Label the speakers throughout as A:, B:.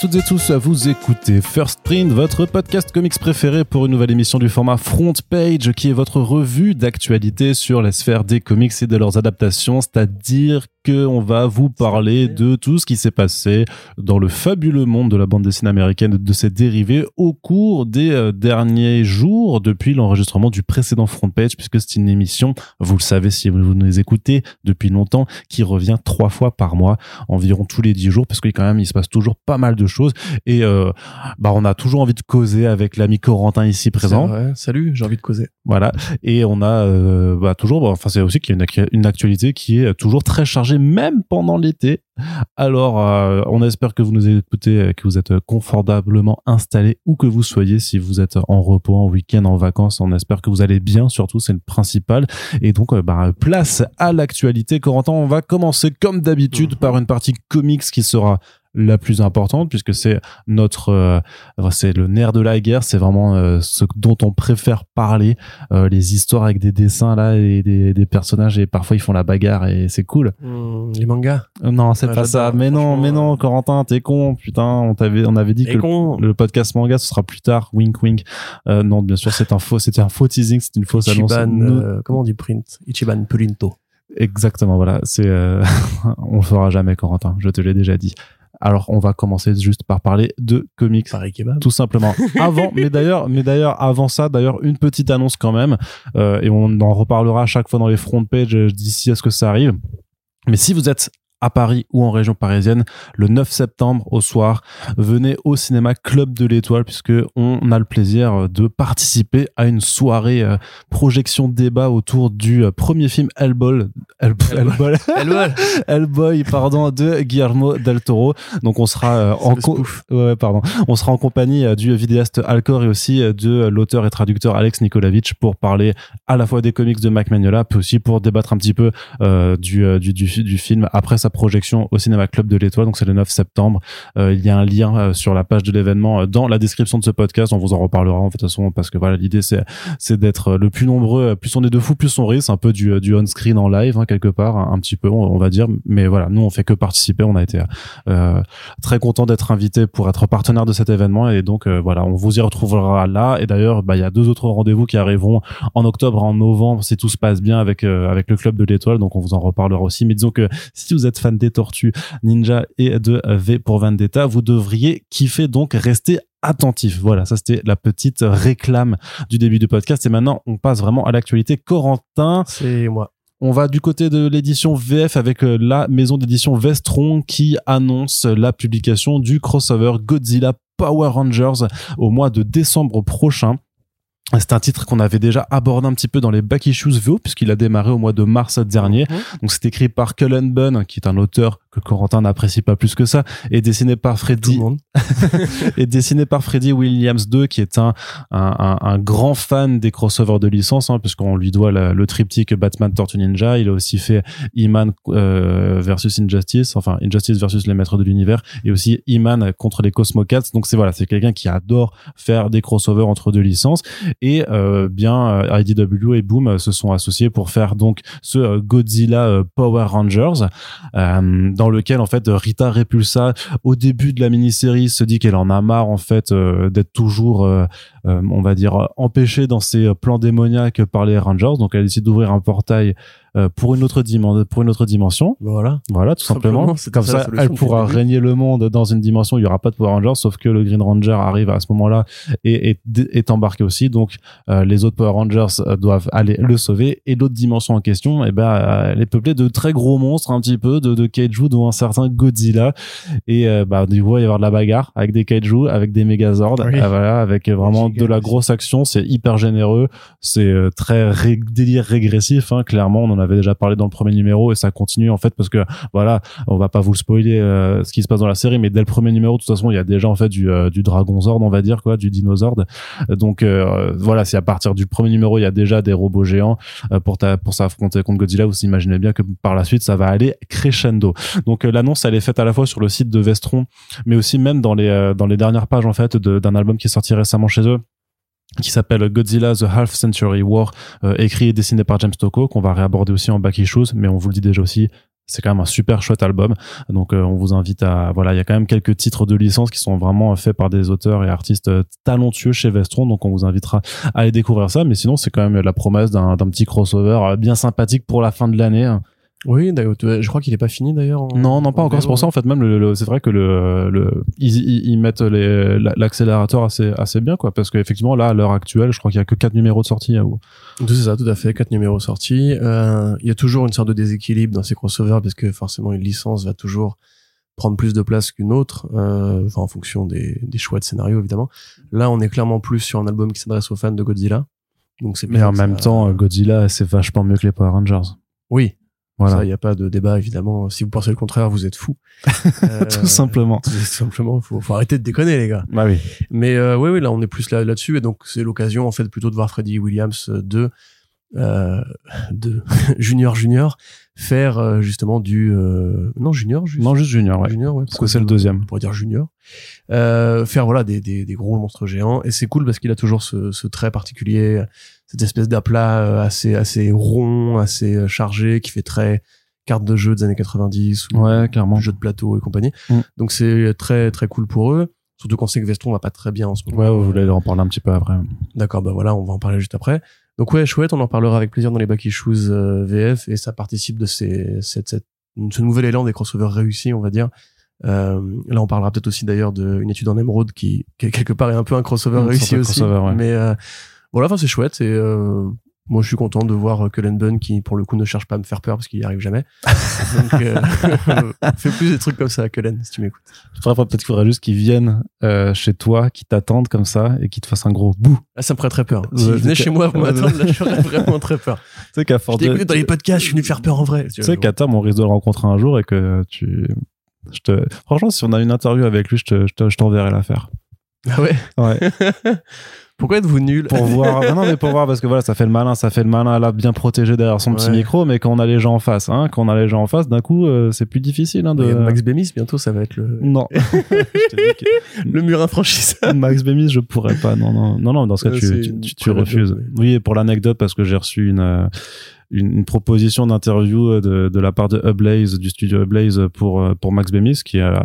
A: Toutes et tous, vous écoutez First Print, votre podcast comics préféré pour une nouvelle émission du format Front Page, qui est votre revue d'actualité sur la sphère des comics et de leurs adaptations, c'est-à-dire qu'on va vous parler de tout ce qui s'est passé dans le fabuleux monde de la bande dessinée américaine de ses dérivés au cours des euh, derniers jours depuis l'enregistrement du précédent front page puisque c'est une émission, vous le savez si vous nous écoutez depuis longtemps, qui revient trois fois par mois, environ tous les dix jours parce que quand même il se passe toujours pas mal de choses et euh, bah on a toujours envie de causer avec l'ami Corentin ici présent.
B: Salut, j'ai envie de causer.
A: Voilà et on a euh, bah, toujours, enfin c'est aussi qu'il y a une, une actualité qui est toujours très chargée même pendant l'été. Alors, euh, on espère que vous nous écoutez, que vous êtes confortablement installés où que vous soyez. Si vous êtes en repos, en week-end, en vacances, on espère que vous allez bien. Surtout, c'est le principal. Et donc, euh, bah, place à l'actualité. Corentin, on va commencer comme d'habitude mhm. par une partie comics qui sera la plus importante puisque c'est notre euh, c'est le nerf de la guerre c'est vraiment euh, ce dont on préfère parler euh, les histoires avec des dessins là et des, des, personnages et parfois ils font la bagarre et c'est cool.
B: Mmh, les mangas
A: non c'est pas ça. mais non mais non Corentin t'es con putain. On t'avait on avait dit que le, podcast manga ce sera plus tard. Wink wink. Non bien sûr c'est un faux c'était un faux teasing c'est une fausse annonce.
B: comment on dit print? Ichiban Purinto
A: Exactement, voilà. C'est, on le fera jamais, Corentin. Je te l'ai déjà dit. Alors, on va commencer juste par parler de comics. Tout simplement. Avant, mais d'ailleurs, mais d'ailleurs, avant ça, d'ailleurs, une petite annonce quand même, euh, et on en reparlera à chaque fois dans les front pages d'ici à ce que ça arrive. Mais si vous êtes à Paris ou en région parisienne le 9 septembre au soir. Venez au cinéma Club de l'Étoile puisque on a le plaisir de participer à une soirée euh, projection débat autour du euh, premier film Hellboy
B: Hellboy.
A: Hellboy. Pardon de Guillermo del Toro. Donc on sera euh, en ouais, pardon, on sera en compagnie du vidéaste Alcor et aussi de l'auteur et traducteur Alex Nikolavitch pour parler à la fois des comics de Mac Magnola puis aussi pour débattre un petit peu du, du, du, du film après sa projection au Cinéma Club de l'Étoile, donc c'est le 9 septembre. Euh, il y a un lien euh, sur la page de l'événement euh, dans la description de ce podcast. On vous en reparlera en toute façon parce que voilà, l'idée c'est c'est d'être le plus nombreux. Plus on est de fous, plus on rit. Un peu du du on screen en live hein, quelque part, un, petit peu, on, va dire. Mais voilà, nous on fait que participer. On a été très content d'être invité pour être partenaire de cet événement et donc voilà, on vous y retrouvera là. Et d'ailleurs, bah il y a deux autres rendez-vous qui arriveront en octobre, en novembre si tout se passe bien avec avec le club de l'Étoile. Donc on vous en reparlera aussi. Mais disons que si vous êtes fan des Tortues Ninja et de V pour Vendetta, vous devriez kiffer donc rester attentif. Voilà, ça c'était la petite réclame du début du podcast. Et maintenant, on passe vraiment à l'actualité. Corentin.
B: C'est moi.
A: On va du côté de l'édition VF avec euh, la maison d'édition Vestron qui annonce la publication du crossover Godzilla Power Rangers au mois de décembre prochain. C'est un titre qu'on avait déjà abordé un petit peu dans les Back Issues VO puisqu'il a démarré au mois de mars dernier. Mhm. Donc c'est écrit par Cullen Bunn qui est un auteur que Corentin n'apprécie pas plus que ça et dessiné par Freddy et dessiné par Freddy Williams 2 qui est un, un, un, grand fan des crossovers de licence hein, puisqu'on lui doit le triptyque Batman Tortue Ninja. Il a aussi fait Iman euh, versus Injustice, enfin Injustice versus les Maîtres de l'Univers et aussi Iman contre les Cosmocats. Donc c'est voilà, c'est quelqu'un qui adore faire des crossovers entre deux licences et euh, bien euh, IDW et Boom se sont associés pour faire donc ce euh, Godzilla Power Rangers dans lequel en fait Rita Repulsa au début de la mini-série se dit qu'elle en a marre en fait d'être toujours on va dire empêchée dans ses plans démoniaques par les Rangers. Donc elle décide d'ouvrir un portail euh, pour une autre dimension pour une autre dimension.
B: Voilà.
A: Voilà tout simplement, comme ça, elle pourra régner le monde dans une dimension où il y aura pas de Power Rangers sauf que le Green Ranger arrive à ce moment-là et est, est embarqué aussi. Donc euh, les autres Power Rangers euh, doivent aller le sauver. Et l'autre dimension en question et eh ben elle est peuplée de très gros monstres un petit peu de, de kaiju dont un certain Godzilla. Et bah du coup il va y avoir de la bagarre avec des kaiju avec des Megazords voilà avec vraiment de la grosse action c'est hyper généreux c'est très délire régressif hein, clairement on en avait déjà parlé dans le premier numéro et ça continue en fait parce que voilà, on va pas vous le spoiler euh, ce qui se passe dans la série, mais dès le premier numéro, de toute façon, il y a déjà en fait du, euh, du Dragon Zord, on va dire quoi, du Dinosaure. Donc euh, voilà, c'est à partir du premier numéro, il y a déjà des robots géants pour ta, pour s'affronter contre Godzilla. Vous imaginez bien que par la suite, ça va aller crescendo. Donc l'annonce, elle est faite à la fois sur le site de Vestron, mais aussi même dans les dans les dernières pages en fait d'un album qui est sorti récemment chez eux qui s'appelle Godzilla The Half Century War, euh, écrit et dessiné par James Tocco, qu'on va réaborder aussi en back issues, mais on vous le dit déjà aussi, c'est quand même un super chouette album. Donc euh, on vous invite à voilà, il y a quand même quelques titres de licence qui sont vraiment faits par des auteurs et artistes euh, talentueux chez Vestron. Donc on vous invitera à aller découvrir ça. Mais sinon c'est quand même la promesse d'un petit crossover euh, bien sympathique pour la fin de l'année.
B: Oui, je crois qu'il est pas fini d'ailleurs.
A: Non, non, pas
B: en
A: encore. C'est pour ça, en fait, même le, le- c'est vrai que le, le ils, ils, mettent l'accélérateur assez, assez bien, quoi, parce qu'effectivement, là, à l'heure actuelle, je crois qu'il y a que quatre numéros de sortie. hein, ou-
B: Tout c'est ça, tout à fait. Quatre numéros sortis. Euh, Il y a toujours une sorte de déséquilibre dans ces crossovers parce que forcément une licence va toujours prendre plus de place qu'une autre, euh, enfin en fonction des, des choix de scénario évidemment. Là, on est clairement plus sur un album qui s'adresse aux fans de Godzilla. Donc c'est
A: Mais en même
B: ça-
A: temps, Godzilla, c'est vachement mieux que les Power Rangers.
B: oui,
A: Voilà.
B: ça, il n'y a pas de débat évidemment. Si vous pensez le contraire, vous êtes fou. Euh,
A: Tout simplement.
B: Tout simplement, faut, faut arrêter de déconner les gars.
A: Bah oui.
B: Mais euh, oui, oui, là, on est plus là là-dessus, et donc c'est l'occasion en fait plutôt de voir Freddie Williams euh, de euh, de Junior Junior faire euh, justement du euh, non Junior juste
A: Non, juste Junior, ouais.
B: Junior ouais,
A: Parce que c'est le deuxième.
B: on pourrait dire Junior euh, faire voilà des, des des gros monstres géants et c'est cool parce qu'il a toujours ce, ce trait particulier cette espèce d'aplat euh, assez assez rond assez euh, chargé qui fait très carte de jeu des années 90 ou
A: Ouais, clairement.
B: jeu de plateau et compagnie
A: Mm.
B: donc c'est très très cool pour eux surtout qu'on sait que Vestron va pas très bien en ce moment
A: Ouais, vous voulez en parler un petit peu après.
B: D'accord, bah voilà, on va en parler juste après. Donc ouais, chouette, on en parlera avec plaisir dans les Back Issues euh, VF et ça participe de ces, cette, cette, ce nouvel élan des crossovers réussis, on va dire. Euh, là, on parlera peut-être aussi d'ailleurs d'une étude en émeraude qui, qui quelque part est un peu un crossover réussi aussi.
A: crossover, ouais.
B: Mais euh, voilà, enfin c'est chouette et euh, moi je suis content de voir Cullen Bunn qui pour le coup ne cherche pas à me faire peur parce qu'il y arrive jamais. Donc euh, fais plus des trucs comme ça, Cullen, si tu m'écoutes.
A: Peut-être qu'il faudrait juste qu'ils viennent euh, chez toi, qu'ils t'attendent comme ça et qu'ils te fassent un gros bout.
B: Là, ça me ferait très peur.
A: Ouais,
B: Si venez
A: c'est
B: chez moi pour m'attendre, là, j'aurais vraiment très peur.
A: Tu sais qu'à de-
B: écouté dans les podcasts, je suis venu te faire peur en vrai.
A: Tu sais qu'à terme, on risque de le rencontrer un jour et que tu. Je te... Franchement, si on a une interview avec lui, je te- je te- je t'enverrai l'affaire.
B: Ah ouais?
A: Ouais.
B: Pourquoi êtes-vous nul
A: Pour voir. Non, mais pour voir, parce que voilà, ça fait le malin, ça fait le malin là, bien protégé derrière son petit micro, mais quand on a les gens en face, hein, quand on a les gens en face, d'un coup, euh, c'est plus difficile, hein, de.
B: Max Bémis, bientôt, ça va être le,
A: Non. Que-
B: le mur infranchissable.
A: Max Bémis, je pourrais pas. Non, non, non, non. Dans ce cas,
B: Euh,
A: tu, tu, refuses. Oui, et pour l'anecdote, parce que j'ai reçu une, euh, une, une proposition d'interview de, de la part de Ublaze, du studio Ublaze pour, euh, pour Max Bémis, qui est euh,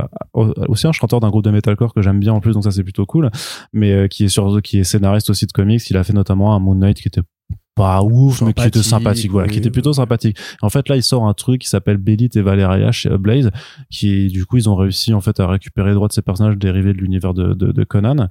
A: aussi un chanteur d'un groupe de metalcore que j'aime bien en plus, donc ça c'est plutôt cool, mais euh, qui est sur, qui est scénariste aussi de comics. Il a fait notamment un Moon Knight qui était pas ouf, mais qui était
B: Sympathique,
A: voilà, qui était plutôt sympathique. En fait, là, il sort un truc qui s'appelle Bellit et Valeria chez Blaze, qui, du coup, ils ont réussi, en fait, à récupérer les droits de ces personnages dérivés de l'univers de, de, de Conan.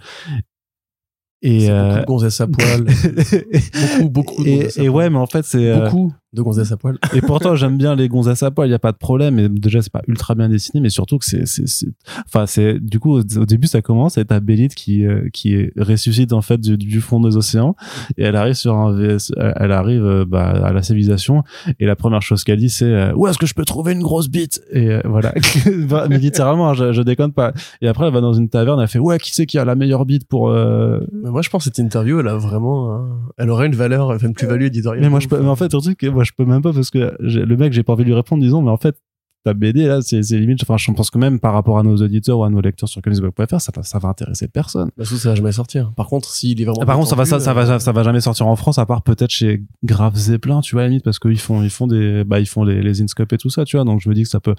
A: Et,
B: C'est beaucoup
A: euh,
B: de gonzesses à poil. beaucoup, beaucoup de
A: et,
B: à
A: et
B: poil.
A: ouais, mais en fait, c'est, euh,
B: Beaucoup de gonzesses à poil.
A: et pourtant, j'aime bien les gonzesses à poil, il y a pas de problème. Et déjà, c'est pas ultra bien dessiné, mais surtout que c'est, c'est, c'est- enfin, c'est, du coup, au, début, ça commence et t'as Bélite qui, euh, qui ressuscite, en fait, du, du fond des océans. Et elle arrive sur un VS, elle arrive, euh, bah, à la civilisation. Et la première chose qu'elle dit, c'est, euh, où est-ce que je peux trouver une grosse bite? Et euh, voilà. Bah, mais littéralement, hein, je, je déconne pas. Et après, elle va dans une taverne, elle fait, ouais, qui c'est qui a la meilleure bite pour, euh,
B: Mais moi, je pense que cette interview, elle a vraiment, elle aurait une valeur, enfin, une plus-value éditoriale.
A: Mais moi, je peux, mais en fait, truc, moi, je peux même pas parce que le mec, j'ai pas envie de lui répondre disons, mais en fait, ta BD, là, c'est, limite, enfin, je pense que même par rapport à nos auditeurs ou à nos lecteurs sur comicsblog.fr, ça, ça va intéresser personne.
B: Bah, ça, ça va jamais sortir. Par contre, s'il est vraiment.
A: Par contre, ça va, ça,
B: attendu,
A: ça va,
B: euh,
A: ça va jamais sortir en France, à part peut-être chez Grave Zeppelin, tu vois, à la limite, parce qu'ils font, ils font des, bah, ils font les, les Inscope et tout ça, tu vois, donc je me dis que ça peut,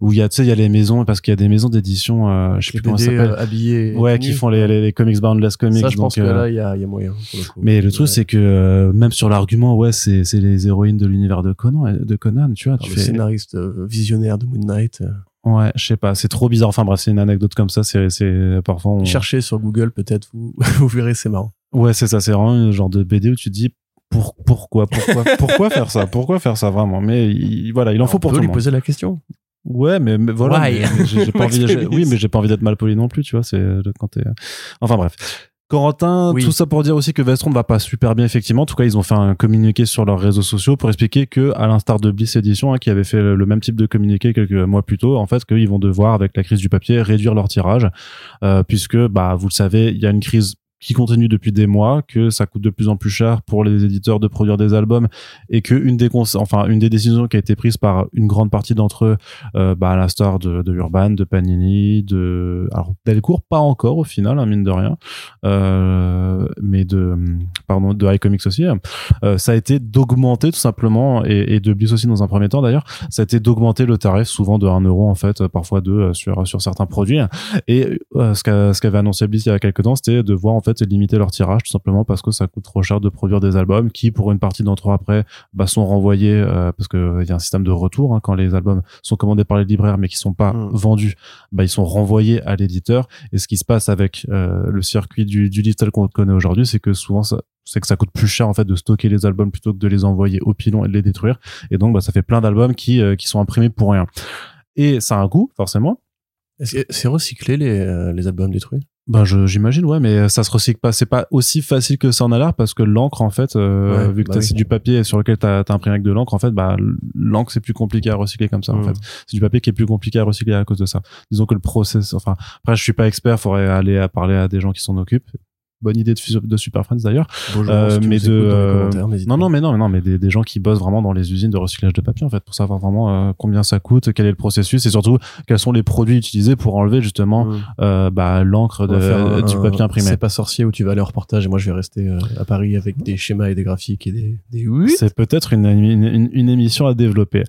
A: où il y a, tu sais, il y a les maisons, parce qu'il y a des maisons d'édition, euh, je sais plus comment ça s'appelle.
B: euh, habillés.
A: ouais, qui font les, les, les comics boundless comics.
B: Ça, je pense que
A: donc, euh,
B: là, il y a, il y a moyen, pour le coup.
A: mais le truc,
B: Ouais.
A: c'est que euh, même sur l'argument, ouais, c'est c'est les héroïnes de l'univers de Conan, de Conan, tu vois. Tu
B: le
A: fais,
B: scénariste euh, de Moon Knight. euh,
A: ouais, je sais pas, c'est trop bizarre. Enfin bref, c'est une anecdote comme ça. C'est c'est parfois. On...
B: Cherchez sur Google, peut-être, vous, vous verrez, c'est marrant.
A: Ouais, c'est ça. C'est vraiment un genre de BD où tu te dis pour, pourquoi, pourquoi, pourquoi faire ça, pourquoi faire ça vraiment? Mais il- voilà, il en faut
B: On
A: pour
B: peut
A: tout le
B: lui
A: monde.
B: poser la question.
A: Ouais, mais, mais voilà.
B: Why?
A: mais- mais j'ai j'ai pas envie.
B: Max
A: j'ai-
B: Payne.
A: Oui, mais j'ai pas envie d'être mal poli non plus, tu vois. C'est euh, quand t'es. Enfin bref. Corentin,
B: Oui.
A: tout ça pour dire aussi que Vestron ne va pas super bien effectivement. En tout cas, ils ont fait un communiqué sur leurs réseaux sociaux pour expliquer que, à l'instar de Bliss Edition, hein, qui avait fait le, le même type de communiqué quelques mois plus tôt, en fait, qu'ils vont devoir, avec la crise du papier, réduire leur tirage, euh, puisque, bah, vous le savez, il y a une crise qui continue depuis des mois, que ça coûte de plus en plus cher pour les éditeurs de produire des albums et que une des enfin une des décisions qui a été prise par une grande partie d'entre eux, euh, bah, à l'instar de, de Urban, de Panini, de alors Delcourt pas encore au final, hein, mine de rien, euh, mais de pardon de iComics aussi, euh, ça a été d'augmenter tout simplement et, et de Bliss aussi dans un premier temps d'ailleurs, ça a été d'augmenter le tarif souvent de 1 euro en fait, parfois 2 euh, sur sur certains produits et euh, ce qu'a ce qu'avait annoncé Bliss il y a quelques temps, c'était de voir en fait limiter leur tirage tout simplement parce que ça coûte trop cher de produire des albums qui pour une partie d'entre eux après bah, sont renvoyés euh, parce que il y a un système de retour hein, quand les albums sont commandés par les libraires mais qui sont pas
B: Mm.
A: vendus bah ils sont renvoyés à l'éditeur. Et ce qui se passe avec euh, le circuit du, du digital qu'on connaît aujourd'hui c'est que souvent ça c'est que ça coûte plus cher en fait de stocker les albums plutôt que de les envoyer au pilon et de les détruire. Et donc bah, ça fait plein d'albums qui euh, qui sont imprimés pour rien. Et ça a un coût forcément.
B: C'est recyclé les, euh, les albums détruits?
A: Ben j'imagine ouais mais ça se recycle pas c'est pas aussi facile que ça en a l'air parce que l'encre en fait euh,
B: Ouais,
A: vu que
B: bah
A: t'as-
B: oui.
A: c'est du papier sur lequel t'as as imprimé avec de l'encre en fait bah l'encre c'est plus compliqué à recycler comme ça en
B: Mm.
A: fait c'est du papier qui est plus compliqué à recycler à cause de ça disons que le process enfin après je suis pas expert faudrait aller à parler à des gens qui s'en occupent bonne idée de, de Super Friends d'ailleurs Euh, mais de, euh, non non mais non mais non mais des, des gens qui bossent vraiment dans les usines de recyclage de papier en fait pour savoir vraiment euh, combien ça coûte quel est le processus et surtout quels sont les produits utilisés pour enlever justement
B: Mm.
A: euh, bah, l'encre
B: un-
A: du papier imprimé
B: C'est pas sorcier où tu vas aller en reportage et moi je vais rester euh, à Paris avec des schémas et des graphiques et des, des.
A: C'est peut-être une, une, une- une émission à développer.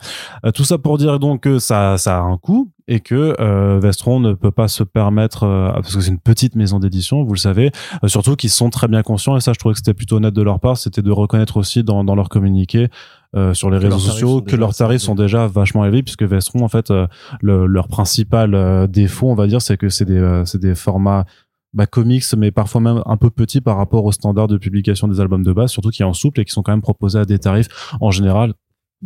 A: Euh, tout ça pour dire donc que ça, ça a un coût et que euh, Vestron ne peut pas se permettre, euh, parce que c'est une petite maison d'édition, vous le savez, euh, surtout qu'ils sont très bien conscients, et ça je trouvais que c'était plutôt honnête de leur part, c'était de reconnaître aussi dans, dans leur communiqué euh, sur les
B: Que
A: réseaux sociaux que leurs tarifs sont déjà vachement élevés, puisque Vestron, en fait, euh, le- leur principal euh, défaut, on va dire, c'est que c'est des, euh, c'est des formats bah, comics, mais parfois même un peu petits par rapport aux standards de publication des albums de base, surtout qui est en souple et qui sont quand même proposés à des tarifs en général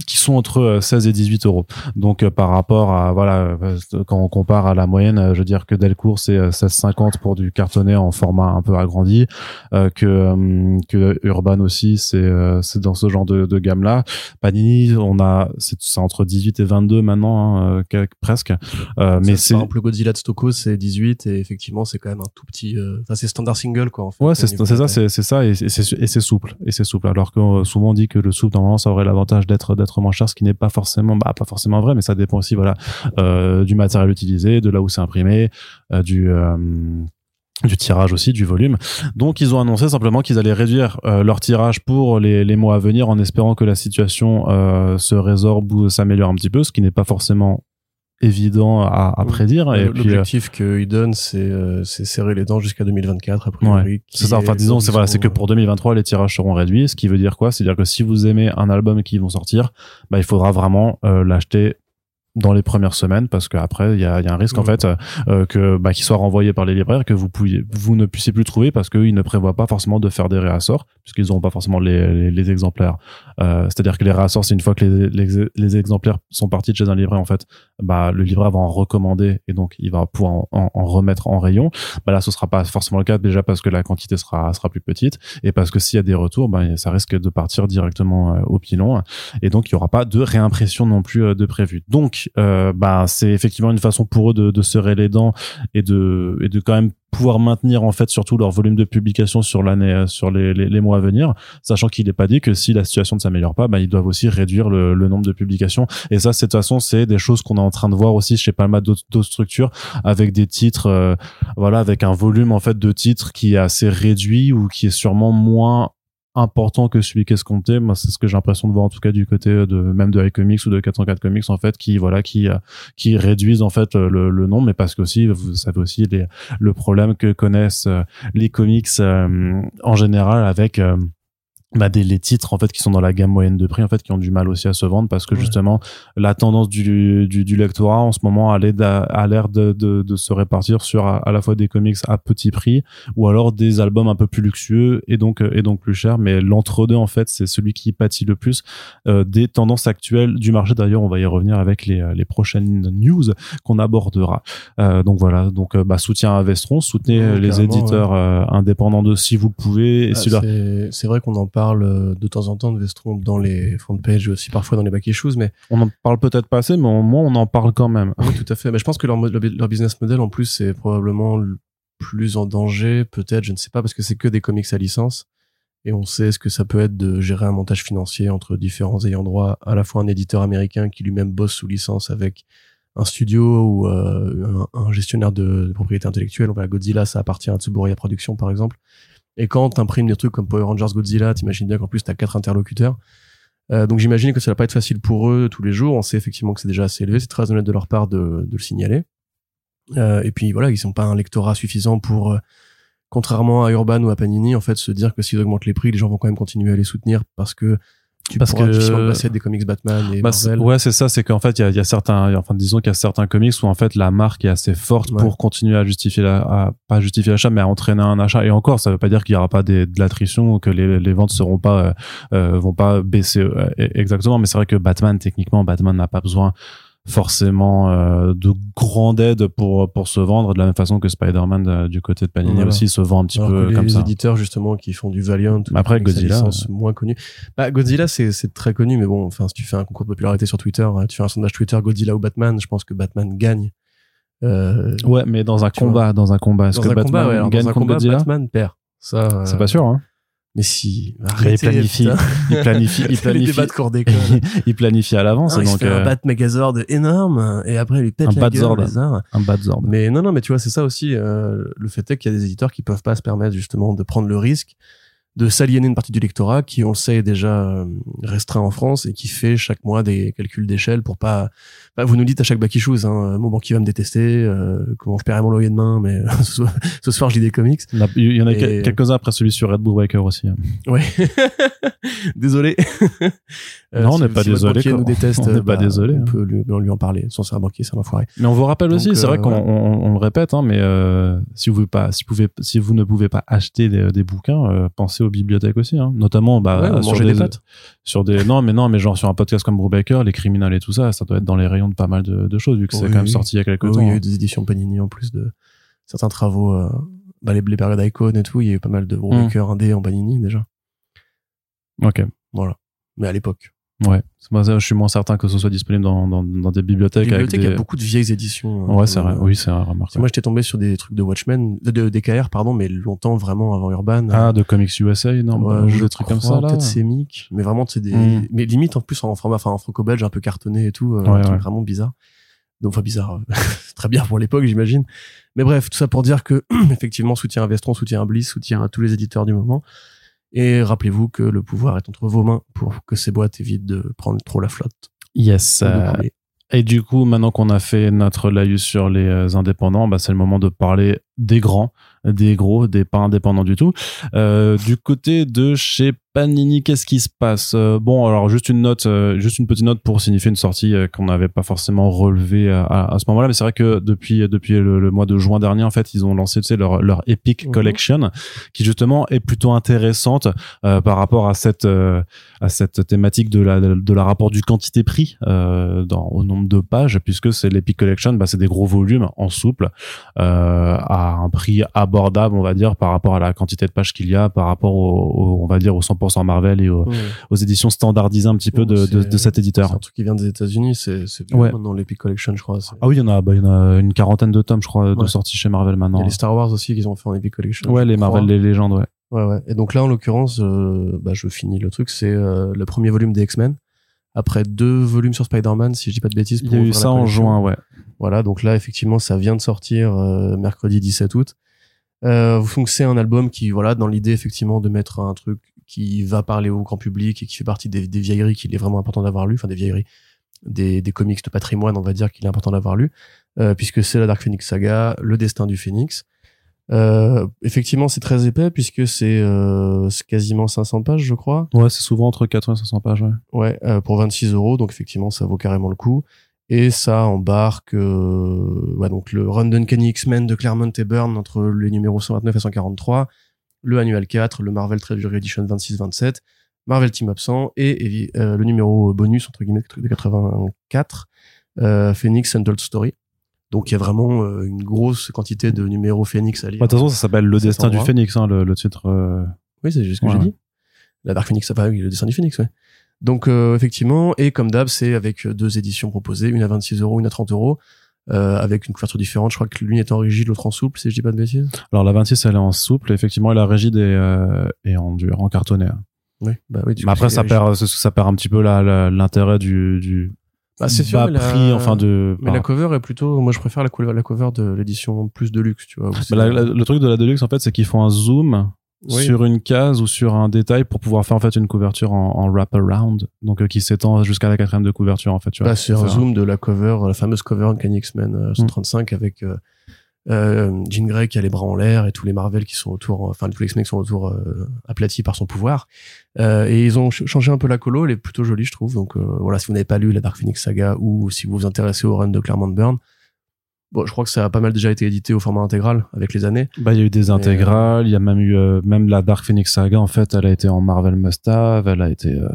A: qui sont entre euh, 16 et 18 euros. Donc euh, par rapport à voilà euh, quand on compare à la moyenne, euh, je veux dire que Delcourt c'est euh, 16,50 pour du cartonné en format un peu agrandi, euh, que euh, que Urban aussi c'est euh, c'est dans ce genre de, de gamme là. Panini on a c'est entre 18 et 22 maintenant hein, euh, presque. Euh, mais c'est
B: Par exemple, le Godzilla de Stocko c'est 18 et effectivement c'est quand même un tout petit. euh, Enfin c'est standard single quoi. En fait,
A: Ouais, c'est ça, c'est ça, et c'est souple, et c'est souple. Alors que euh, souvent on dit que le souple normalement ça aurait l'avantage d'être d'être moins cher, ce qui n'est pas forcément, bah pas forcément vrai, mais ça dépend aussi, voilà, euh, du matériel utilisé, de là où c'est imprimé, euh, du euh, du tirage aussi, du volume. Donc ils ont annoncé simplement qu'ils allaient réduire leur tirage pour les, mois à venir en espérant que la situation se résorbe ou s'améliore un petit peu, ce qui n'est pas forcément évident à, prédire. Et euh,
B: L'objectif qu'ils donnent, c'est euh, c'est serrer les dents jusqu'à 2024 a priori.
A: C'est ça, enfin disons, c'est voilà, c'est que pour 2023 les tirages seront réduits, ce qui veut dire quoi? C'est-à-dire que si vous aimez un album qui vont sortir, bah il faudra vraiment euh, l'acheter dans les premières semaines parce qu'après il y a, il y a un risque en
B: Mhm.
A: fait euh, que bah, qu'il soit renvoyé par les libraires que vous pouviez vous ne puissiez plus trouver parce qu'ils ne prévoient pas forcément de faire des réassorts puisqu'ils n'auront pas forcément les, les, les exemplaires. Euh, c'est-à-dire que les réassorts c'est une fois que les, les, les exemplaires sont partis de chez un libraire en fait bah le libraire va en recommander et donc il va pouvoir en, en- en remettre en rayon. Bah là ce sera pas forcément le cas déjà parce que la quantité sera sera plus petite et parce que s'il y a des retours bah ça risque de partir directement euh, au pilon. Et donc il y aura pas de réimpression non plus euh, de prévu. Donc euh, bah c'est effectivement une façon pour eux de, de serrer les dents et de et de quand même pouvoir maintenir en fait surtout leur volume de publication sur l'année euh, sur les, les, les mois à venir sachant qu'il n'est pas dit que si la situation ne s'améliore pas bah ils doivent aussi réduire le, le nombre de publications. Et ça c'est de toute façon c'est des choses qu'on est en train de voir aussi chez pas mal d'autres structures avec des titres euh, voilà avec un volume en fait de titres qui est assez réduit ou qui est sûrement moins important que celui qu'escompté moi c'est ce que j'ai l'impression de voir en tout cas du côté de même de iComics ou de 404 Comics en fait qui voilà qui euh, qui réduisent en fait le, le nombre mais parce que aussi vous savez aussi les, le problème que connaissent euh, les comics euh, en général avec euh, bah des les titres en fait qui sont dans la gamme moyenne de prix en fait qui ont du mal aussi à se vendre parce que
B: Ouais.
A: justement la tendance du, du, du lectorat en ce moment a l'air de, de, de se répartir sur à, à la fois des comics à petit prix ou alors des albums un peu plus luxueux et donc euh, et donc plus chers. Mais l'entre-deux en fait c'est celui qui pâtit le plus euh, des tendances actuelles du marché. D'ailleurs on va y revenir avec les, euh, les prochaines news qu'on abordera. Euh, donc voilà. Donc euh, bah, soutien à Vestron. Soutenez
B: Ouais,
A: les éditeurs euh, indépendants de si vous pouvez et
B: Ah, c'est vrai qu'on en parle euh, de temps en temps de Vestron dans les front pages aussi parfois dans les back issues, mais
A: on en parle peut-être pas assez mais au moins on en parle quand même
B: oui, tout à fait. Mais je pense que leur, leur business model en plus c'est probablement le plus en danger, peut-être, je ne sais pas, parce que c'est que des comics à licence. Et on sait ce que ça peut être de gérer un montage financier entre différents ayants droit, à la fois un éditeur américain qui lui-même bosse sous licence avec un studio ou euh, un, gestionnaire de, propriété intellectuelle. Donc, Godzilla, ça appartient à Tsuburaya Productions, par exemple. Et quand t'imprimes des trucs comme Power Rangers Godzilla, t'imagines bien qu'en plus t'as quatre interlocuteurs. Euh, donc j'imagine que ça va pas être facile pour eux tous les jours. On sait effectivement que c'est déjà assez élevé. C'est très honnête de leur part de, de le signaler. Euh, et puis voilà, ils sont pas un lectorat suffisant pour, euh, contrairement à Urban ou à Panini, en fait, se dire que s'ils augmentent les prix, les gens vont quand même continuer à les soutenir parce que tu parce pourras que passer des comics Batman et
A: bah,
B: Marvel.
A: Ouais, c'est ça, c'est qu'en fait, il y a, y a, certains, enfin, disons qu'il y a certains comics où en fait la marque est assez forte pour continuer à justifier la, à, pas justifier l'achat, mais à entraîner un achat. Et encore, ça veut pas dire qu'il y aura pas des, de l'attrition ou que les, les ventes seront pas, euh, euh vont pas baisser euh, exactement. Mais c'est vrai que Batman, techniquement, Batman n'a pas besoin forcément euh, de grande aide pour pour se vendre de la même façon que Spider-Man euh, du côté de Panini aussi se vend un petit peu comme
B: les
A: ça.
B: Les éditeurs justement qui font du Valiant
A: après Godzilla
B: licence moins connu. Bah Godzilla c'est c'est très connu mais bon enfin si tu fais un concours de popularité sur Twitter, hein, tu fais un sondage Twitter Godzilla ou Batman, je pense que Batman gagne.
A: Euh, ouais, mais dans un combat, dans un combat, est-ce que Batman
B: combat,
A: gagne contre
B: combat,
A: Godzilla?
B: Batman perd. Ça
A: C'est pas sûr hein.
B: Mais si,
A: il planifie, il planifie, il planifie.
B: de cours
A: il planifie à l'avance.
B: donc,
A: il fait
B: euh... un bat Megazord énorme et après il lui pète
A: un
B: la gueule.
A: Zord. Un bat Zord.
B: Mais non, non, mais tu vois, c'est ça aussi. Euh, le fait est qu'il y a des éditeurs qui peuvent pas se permettre justement de prendre le risque de s'aliéner une partie du lectorat qui, on le sait, est déjà euh, restreint en France et qui fait chaque mois des calculs d'échelle pour pas. Bah, vous nous dites à chaque back issues, hein, mon banquier va me détester, euh, comment je paierai mon loyer demain, mais ce soir je lis des comics.
A: Il y en a quelques-uns après celui sur Red Bull Breaker aussi. Hein.
B: Ouais. désolé.
A: non, on n'est pas désolé.
B: Si nous déteste,
A: on n'est pas
B: bah,
A: désolé.
B: On
A: hein.
B: peut lui, lui en parler. Sans c'est un banquier, c'est un enfoiré.
A: Mais on vous rappelle
B: Donc,
A: aussi, c'est
B: euh,
A: vrai qu'on
B: ouais.
A: on, on le répète, hein, mais euh, si vous pas, si vous pouvez, si vous ne pouvez pas acheter des, des bouquins, euh, aux bibliothèques aussi, hein. notamment bah,
B: Ouais,
A: sur
B: manger
A: des,
B: des
A: sur des non mais non mais genre sur un podcast comme Brubaker, les criminels et tout ça, ça doit être dans les rayons de pas mal de, de choses vu que c'est
B: Oui,
A: quand même sorti il y a quelques
B: Oui,
A: temps.
B: il y a eu des éditions Panini en plus de certains travaux, euh, bah, les, les périodes Icon et tout. Il y a eu pas mal de. Brubaker indé en Panini déjà.
A: Ok,
B: Voilà. Mais à l'époque.
A: Ouais. Moi, je suis moins certain que ce soit disponible dans, dans, dans des bibliothèques.
B: Bibliothèque, il y
A: des...
B: a beaucoup de vieilles éditions. hein.
A: Ouais, c'est vrai.
B: Euh,
A: Oui, c'est remarquable.
B: Moi, j'étais tombé sur des trucs de Watchmen, de, de DKR, pardon, mais longtemps vraiment avant Urban.
A: Ah, de Comics USA, non
B: Ouais,
A: ou
B: je
A: des trucs comme ça.
B: Peut-être Semic, mais vraiment c'est des,
A: Mm.
B: mais limite en plus en format, enfin en franco-belge un peu cartonné et tout, euh,
A: Ouais,
B: un truc
A: ouais.
B: vraiment bizarre. Donc enfin bizarre, euh, très bien pour l'époque j'imagine. Mais bref, tout ça pour dire que effectivement soutien à Vestron, soutien à Bliss, soutien à tous les éditeurs du moment. Et rappelez-vous que le pouvoir est entre vos mains pour que ces boîtes évitent de prendre trop la flotte.
A: Yes. euh. Et du coup, maintenant qu'on a fait notre laïus sur les euh, indépendants, bah, c'est le moment de parler des grands, des gros, des pas indépendants du tout. Euh, du côté de chez Panini, qu'est-ce qui se passe? Euh, Bon, alors juste une note, euh, juste une petite note pour signifier une sortie euh, qu'on n'avait pas forcément relevée à, à- à ce moment-là. Mais c'est vrai que depuis depuis le, le mois de juin dernier, en fait, ils ont lancé tu sais, leur leur Epic
B: Mhm.
A: Collection, qui justement est plutôt intéressante euh, par rapport à cette euh, à cette thématique de la de la rapport du quantité-prix euh, dans au nombre de pages, puisque c'est l'Epic Collection, bah, c'est des gros volumes en souple euh, à un prix abordable, on va dire, par rapport à la quantité de pages qu'il y a, par rapport au, au- on va dire, au 100% Marvel et aux,
B: Ouais.
A: aux éditions standardisées un petit peu de, de,
B: C'est-
A: de cet
B: C'est
A: éditeur.
B: un truc qui vient des États-Unis, c'est c'est
A: Ouais.
B: maintenant l'Epic Collection, je crois. c'est-
A: Ah oui, il y en a, bah, il y en a une quarantaine de tomes, je crois, de sorties chez Marvel
B: Il y
A: maintenant.
B: a les Star Wars aussi qu'ils ont fait en Epic Collection.
A: Ouais, les Marvel, les légendes, ouais.
B: Ouais, ouais. Et donc là, en l'occurrence, euh, bah, je finis le truc, c'est euh, le premier volume des X-Men. Après deux volumes sur Spider-Man, si je dis pas de bêtises.
A: Il
B: pour
A: y a eu ça en juin, ouais.
B: Voilà, donc là, effectivement, ça vient de sortir euh, mercredi 17 août. Donc c'est un album qui, voilà, dans l'idée, effectivement, de mettre un truc qui va parler au grand public et qui fait partie des, des vieilleries qu'il est vraiment important d'avoir lu, enfin des vieilleries, des, des comics de patrimoine, on va dire, qu'il est important d'avoir lu, euh, puisque c'est la Dark Phoenix Saga, le destin du Phénix. Euh, effectivement, c'est très épais puisque c'est euh, quasiment 500 pages, je crois.
A: Ouais, c'est souvent entre 400 et 500 pages, ouais.
B: Ouais, pour 26 euros, donc effectivement, ça vaut carrément le coup. Et ça embarque ouais, donc le Run Uncanny X-Men de Claremont et Byrne entre les numéros 129 et 143, le Annual 4, le Marvel Treasury Edition 26-27, Marvel Team Absent et évi- euh, le numéro bonus, entre guillemets, de 84, euh, Phoenix Untold Story. Donc il y a vraiment euh, une grosse quantité de numéros Phoenix à lire.
A: Bah, De toute façon, ça s'appelle Le Destin du. Phénix, hein, le, le titre. euh,
B: Oui, c'est juste ce que
A: Ouais.
B: j'ai dit. La Dark Phoenix, ça oui, le dessin du Phoenix, ouais. Donc, euh, effectivement, et comme d'hab, c'est avec deux éditions proposées, une à 26 euros, une à 30 euros. Euh, avec une couverture différente. Je crois que l'une est en rigide, l'autre en souple, si je dis pas de bêtises.
A: Alors la 26 elle est en souple, effectivement, et la rigide est, euh, est en dur, en cartonné. hein.
B: Oui, bah oui. du
A: Mais
B: coup,
A: après ça perd, ça, ça perd un petit peu l'intérêt du, du
B: Bah, c'est sûr, la-
A: prix, enfin de.
B: Mais la cover est plutôt, moi je préfère la, la cover de l'édition plus de luxe, tu vois.
A: Bah, la- la- le truc de la Deluxe en fait, c'est qu'ils font un zoom
B: Oui.
A: sur une case ou sur un détail pour pouvoir faire en fait une couverture en, en wraparound, donc euh, qui s'étend jusqu'à la quatrième de couverture en fait. Tu vois.
B: Bah, c'est un zoom de la cover, la fameuse cover Uncanny X-Men euh, 135 avec euh, euh, Jean Grey qui a les bras en l'air et tous les Marvel qui sont autour, enfin tous les X-Men qui sont autour euh, aplatis par son pouvoir. Euh, et ils ont ch- changé un peu la colo, elle est plutôt jolie je trouve. Donc euh, voilà, si vous n'avez pas lu la Dark Phoenix Saga ou si vous vous intéressez au run de Claremont Burn, bon, je crois que ça a pas mal déjà été édité au format intégral avec les années.
A: Bah, il y a eu des
B: Mais,
A: intégrales, il y a même eu euh, même la Dark Phoenix Saga en fait, elle a été en Marvel Must-Have, elle a été euh,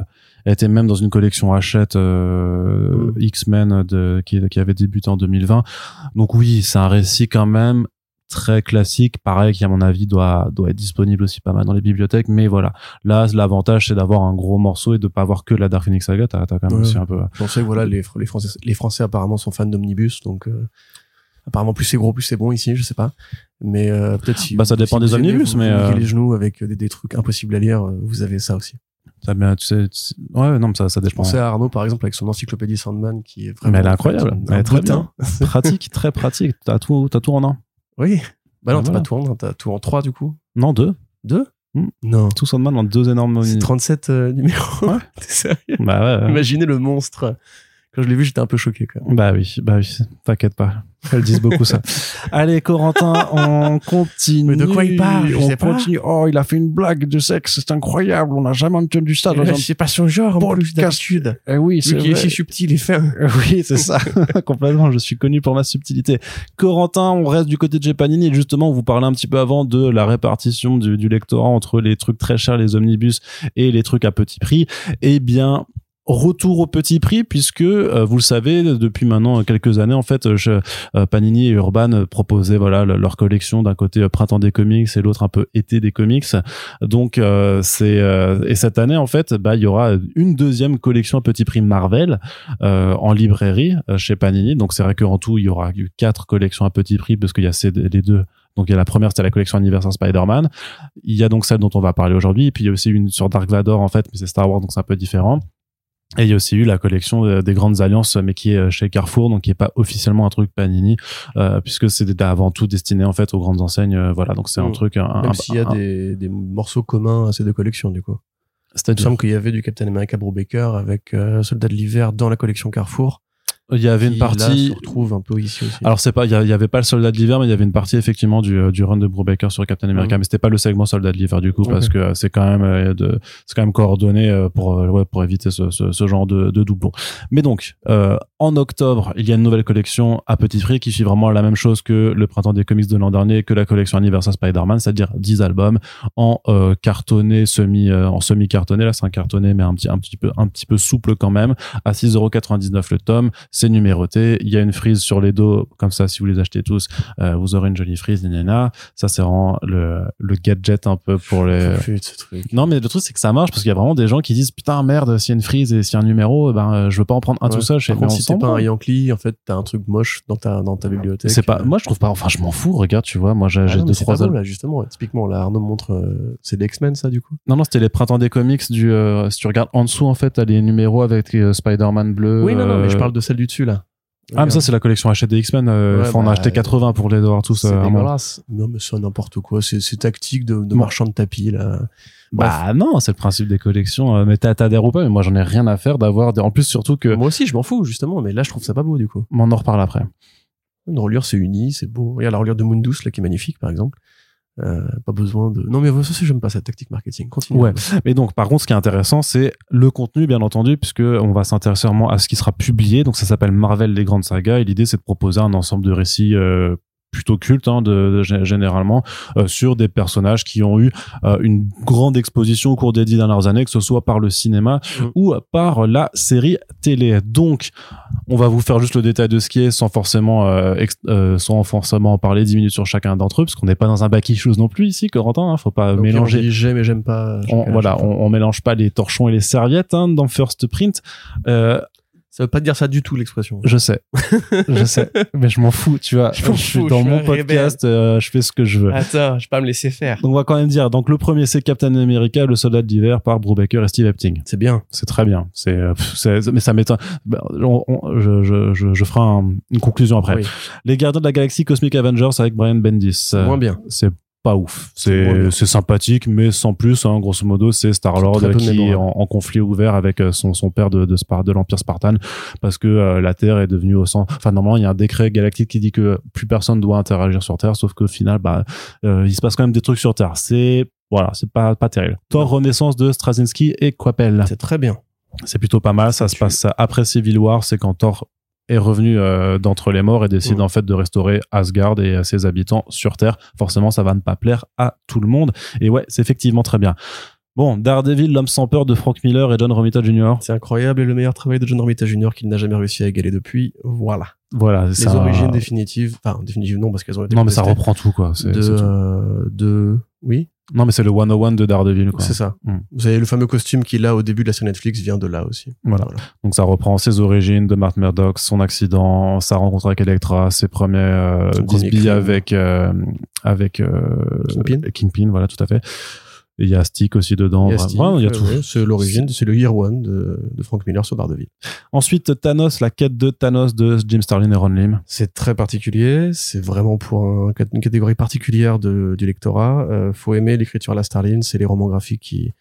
A: elle était même dans une collection Hachette euh,
B: Mm.
A: X-Men de qui, qui avait débuté en 2020. Donc oui, c'est un récit quand même très classique, pareil qui à mon avis doit doit être disponible aussi pas mal dans les bibliothèques, mais voilà. Là, l'avantage c'est d'avoir un gros morceau et de pas avoir que la Dark Phoenix Saga, t'as quand même
B: Ouais.
A: aussi un peu
B: On sait que voilà, les, les, Français, les Français apparemment sont fans d'Omnibus, donc euh, apparemment plus c'est gros, plus c'est bon ici, je sais pas. Mais euh, peut-être si
A: Bah, ça dépend des omnibus, mais, euh,
B: les genoux avec des, des trucs impossibles à lire, euh, vous avez ça aussi.
A: ça bien tu sais, tu sais- ouais non mais ça ça
B: Je
A: dépend.
B: pensais à Arnaud par exemple avec son encyclopédie Sandman qui est vraiment
A: Mais elle est incroyable,
B: un
A: elle est très
B: bottin.
A: pratique, très pratique, t'as tout t'as tout en un.
B: Oui. Bah non,
A: Ah,
B: t'as
A: voilà.
B: pas tout en un, t'as tout en trois du coup.
A: Non, deux.
B: Deux
A: Hmm.
B: Non.
A: Tout Sandman dans deux énormes
B: C'est 37 euh, numéros.
A: Ouais.
B: T'es sérieux?
A: Bah ouais, ouais.
B: Imaginez le monstre. Quand je l'ai vu, j'étais un peu choqué quand même.
A: Bah oui, bah oui, t'inquiète pas. Elles disent beaucoup ça. Allez, Corentin, on continue.
B: Mais de quoi il parle
A: On continue. Oh, il a fait une blague de sexe, c'est incroyable. On n'a jamais entendu ça dans un...
B: C'est pas son genre en plus d'habitude.
A: Eh oui, c'est
B: qui est si subtil et fin.
A: Oui, c'est ça. Complètement. Je suis connu pour ma subtilité. Corentin, on reste du côté de Jepanini. Et justement, on vous parlait un petit peu avant de la répartition du, du lectorat entre les trucs très chers, les omnibus, et les trucs à petit prix. Eh bien, retour au petit prix puisque euh, vous le savez depuis maintenant quelques années en fait euh, Panini et Urban proposaient voilà le- leur collection d'un côté euh, printemps des comics et l'autre un peu été des comics. Donc euh, c'est euh, et cette année en fait bah il y aura une deuxième collection à petit prix Marvel en librairie chez Panini. Donc c'est vrai qu'en tout il y aura eu quatre collections à petit prix parce qu'il y a ces, les deux. Donc il y a la première c'était la collection anniversaire Spider-Man. Il y a donc celle dont on va parler aujourd'hui et puis il y a aussi une sur Dark Vador en fait mais c'est Star Wars donc c'est un peu différent et il y a aussi eu la collection des grandes alliances, mais qui est euh, chez Carrefour, donc qui est pas officiellement un truc Panini, euh, puisque c'est avant tout destiné en fait aux grandes enseignes. euh, voilà, donc c'est un
B: Mm.
A: truc. Un,
B: Même s'il y a
A: un-
B: des, des morceaux communs à ces deux collections, du coup. Il me semble qu'il y avait du Captain America Brubaker avec euh, Soldat de l'hiver dans la collection Carrefour.
A: Il y avait une
B: là,
A: partie.
B: se retrouve un peu ici aussi.
A: Alors c'est pas, il y, avait pas le soldat de l'hiver, mais il y avait une partie effectivement du, euh, du run de Brubaker sur Captain America,
B: Mhm.
A: mais c'était pas le segment soldat de l'hiver du coup, parce que euh, c'est quand même euh, de, c'est quand même coordonné pour ouais, pour éviter ce, ce, ce genre de, de doublon. Mais donc euh, en octobre, il y a une nouvelle collection à petit prix qui suit vraiment la même chose que le printemps des comics de l'an dernier, que la collection anniversaire Spider-Man, c'est-à-dire 10 albums en euh, cartonné semi euh, en semi cartonné là c'est un cartonné mais un petit un petit peu un petit peu souple quand même à 6,99€ le tome c'est numéroté il y a une frise sur les dos comme ça si vous les achetez tous euh, vous aurez une jolie frise nanana. ça c'est vraiment le le gadget un peu pour les
B: Putain, ce truc.
A: non mais le truc c'est que ça marche parce qu'il y a vraiment des gens qui disent putain merde s'il y a une frise et s'il y a un numéro ben euh, je veux pas en prendre un
B: Ouais.
A: tout seul je
B: Par contre,
A: on
B: si t'es pas un. Yankee, en fait, t'as un truc moche dans ta, dans ta bibliothèque.
A: c'est pas moi je trouve pas enfin je m'en fous regarde tu vois moi j'ai
B: ah
A: deux trois
B: là, justement. Typiquement, là, Arnaud montre, euh, c'est des X-Men, ça, du coup.
A: Non, non, c'était les printemps des comics du. euh, si tu regardes en dessous, en fait, t'as les numéros avec euh, Spider-Man bleu.
B: oui, non, non, mais je parle de celle du dessus, là.
A: Ah, mais ça, c'est la collection HD des X-Men. Euh,
B: Ouais,
A: faut en
B: bah,
A: acheter 80 pour les avoir tous.
B: C'est
A: euh,
B: dégueulasse. Non, mais c'est n'importe quoi. C'est, c'est tactique de, de
A: Bon.
B: marchand de tapis, là.
A: Bah non, c'est le principe des collections. euh, Mais t'as t'adhères ou pas, mais moi, j'en ai rien à faire d'avoir. Des... En plus, surtout que.
B: Moi aussi, je m'en fous, justement, mais là, je trouve ça pas beau, du coup.
A: On en reparle après.
B: Une reliure, c'est uni, c'est beau. Regarde la reliure de Mundus, là, qui est magnifique, par exemple. Euh, pas besoin de. Non, mais ça, c'est- j'aime pas cette tactique marketing. Continue.
A: Ouais. Mais donc, par contre, ce qui est intéressant, c'est le contenu, bien entendu, puisque on va s'intéresser vraiment à ce qui sera publié. Donc, ça s'appelle Marvel les grandes sagas. Et l'idée, c'est de proposer un ensemble de récits. euh, plutôt cultes hein, de, de- gé- généralement euh, sur des personnages qui ont eu euh, une grande exposition au cours des dix dernières années que ce soit par le cinéma
B: Mm.
A: ou par la série télé donc on va vous faire juste le détail de ce qui est sans forcément euh, euh, sans forcément en parler 10 minutes sur chacun d'entre eux parce qu'on n'est pas dans un issues non plus ici Corentin hein, faut pas
B: Donc,
A: mélanger
B: j'aime et j'aime pas.
A: on, voilà, on, on mélange pas les torchons et les serviettes hein, dans First Print.
B: Ça veut pas dire ça du tout l'expression.
A: Je sais, je sais, mais je m'en fous, tu vois.
B: Je
A: suis
B: fous,
A: dans
B: je
A: mon podcast, euh, je fais ce que je veux.
B: Attends, je vais pas me laisser faire.
A: Donc on va quand même dire. Donc le premier c'est Captain America, le soldat d'hiver par Brubaker et Steve Epting.
B: C'est bien.
A: C'est très bien. C'est, euh, mais ça m'étonne. Bah, je, je, je, je ferai un- une conclusion après.
B: Oui.
A: Les Gardiens de la Galaxie Cosmic Avengers avec Brian Bendis.
B: Moins bien.
A: C'est pas ouf.
B: C'est
A: sympathique, mais sans plus. Hein, grosso modo, c'est Star Lord
B: C'est très peu
A: qui est en, en conflit ouvert avec euh, son, son père de, de, Spar- de l'Empire Spartan parce que euh, la Terre est devenue au centre. Enfin, normalement, il y a un décret galactique qui dit que plus personne doit interagir sur Terre, sauf qu'au final, bah, euh, il se passe quand même des trucs sur Terre. C'est voilà, c'est pas pas terrible. Thor Renaissance de Straczynski et Quapel.
B: C'est très bien.
A: C'est plutôt pas mal. Ça se passe après Civil War. C'est quand Thor est revenu euh, d'entre les morts et décide
B: Mhm.
A: en fait de restaurer Asgard et euh, ses habitants sur Terre. Forcément, ça va ne pas plaire à tout le monde. Et ouais, c'est effectivement très bien. Bon, Daredevil, l'homme sans peur de Frank Miller et John Romita Jr.
B: C'est incroyable et le meilleur travail de John Romita Jr. qu'il n'a jamais réussi à égaler depuis. Voilà.
A: Voilà,
B: Les
A: ça-
B: origines définitives. Enfin, définitives non, parce qu'elles ont été
A: Non, mais ça reprend tout quoi.
B: De,
A: tout.
B: euh, de, oui,
A: Non, mais c'est le 101 de Daredevil.
B: C'est ça.
A: Mm.
B: Vous savez, le fameux costume qu'il a au début de la série Netflix vient de là aussi.
A: Voilà. Donc ça reprend ses origines de Matt Murdock, son accident, sa rencontre avec Elektra, ses premiers euh,
B: Son premier
A: bisbilles
B: crime.
A: avec euh, avec euh,
B: Kingpin.
A: Kingpin, voilà, tout à fait. Il y a Stick aussi dedans.
B: Il y a
A: Bref,
B: Steve,
A: ouais, il y a
B: ouais,
A: tout.
B: ouais, c'est l'origine, c'est le Year One de, de Frank Miller sur Daredevil.
A: Ensuite, Thanos, la quête de Thanos de Jim Starlin et Ron Lim.
B: C'est très particulier, c'est vraiment pour un- une catégorie particulière de, du lectorat. Euh, faut aimer l'écriture à la Starline, c'est les romans graphiques qui...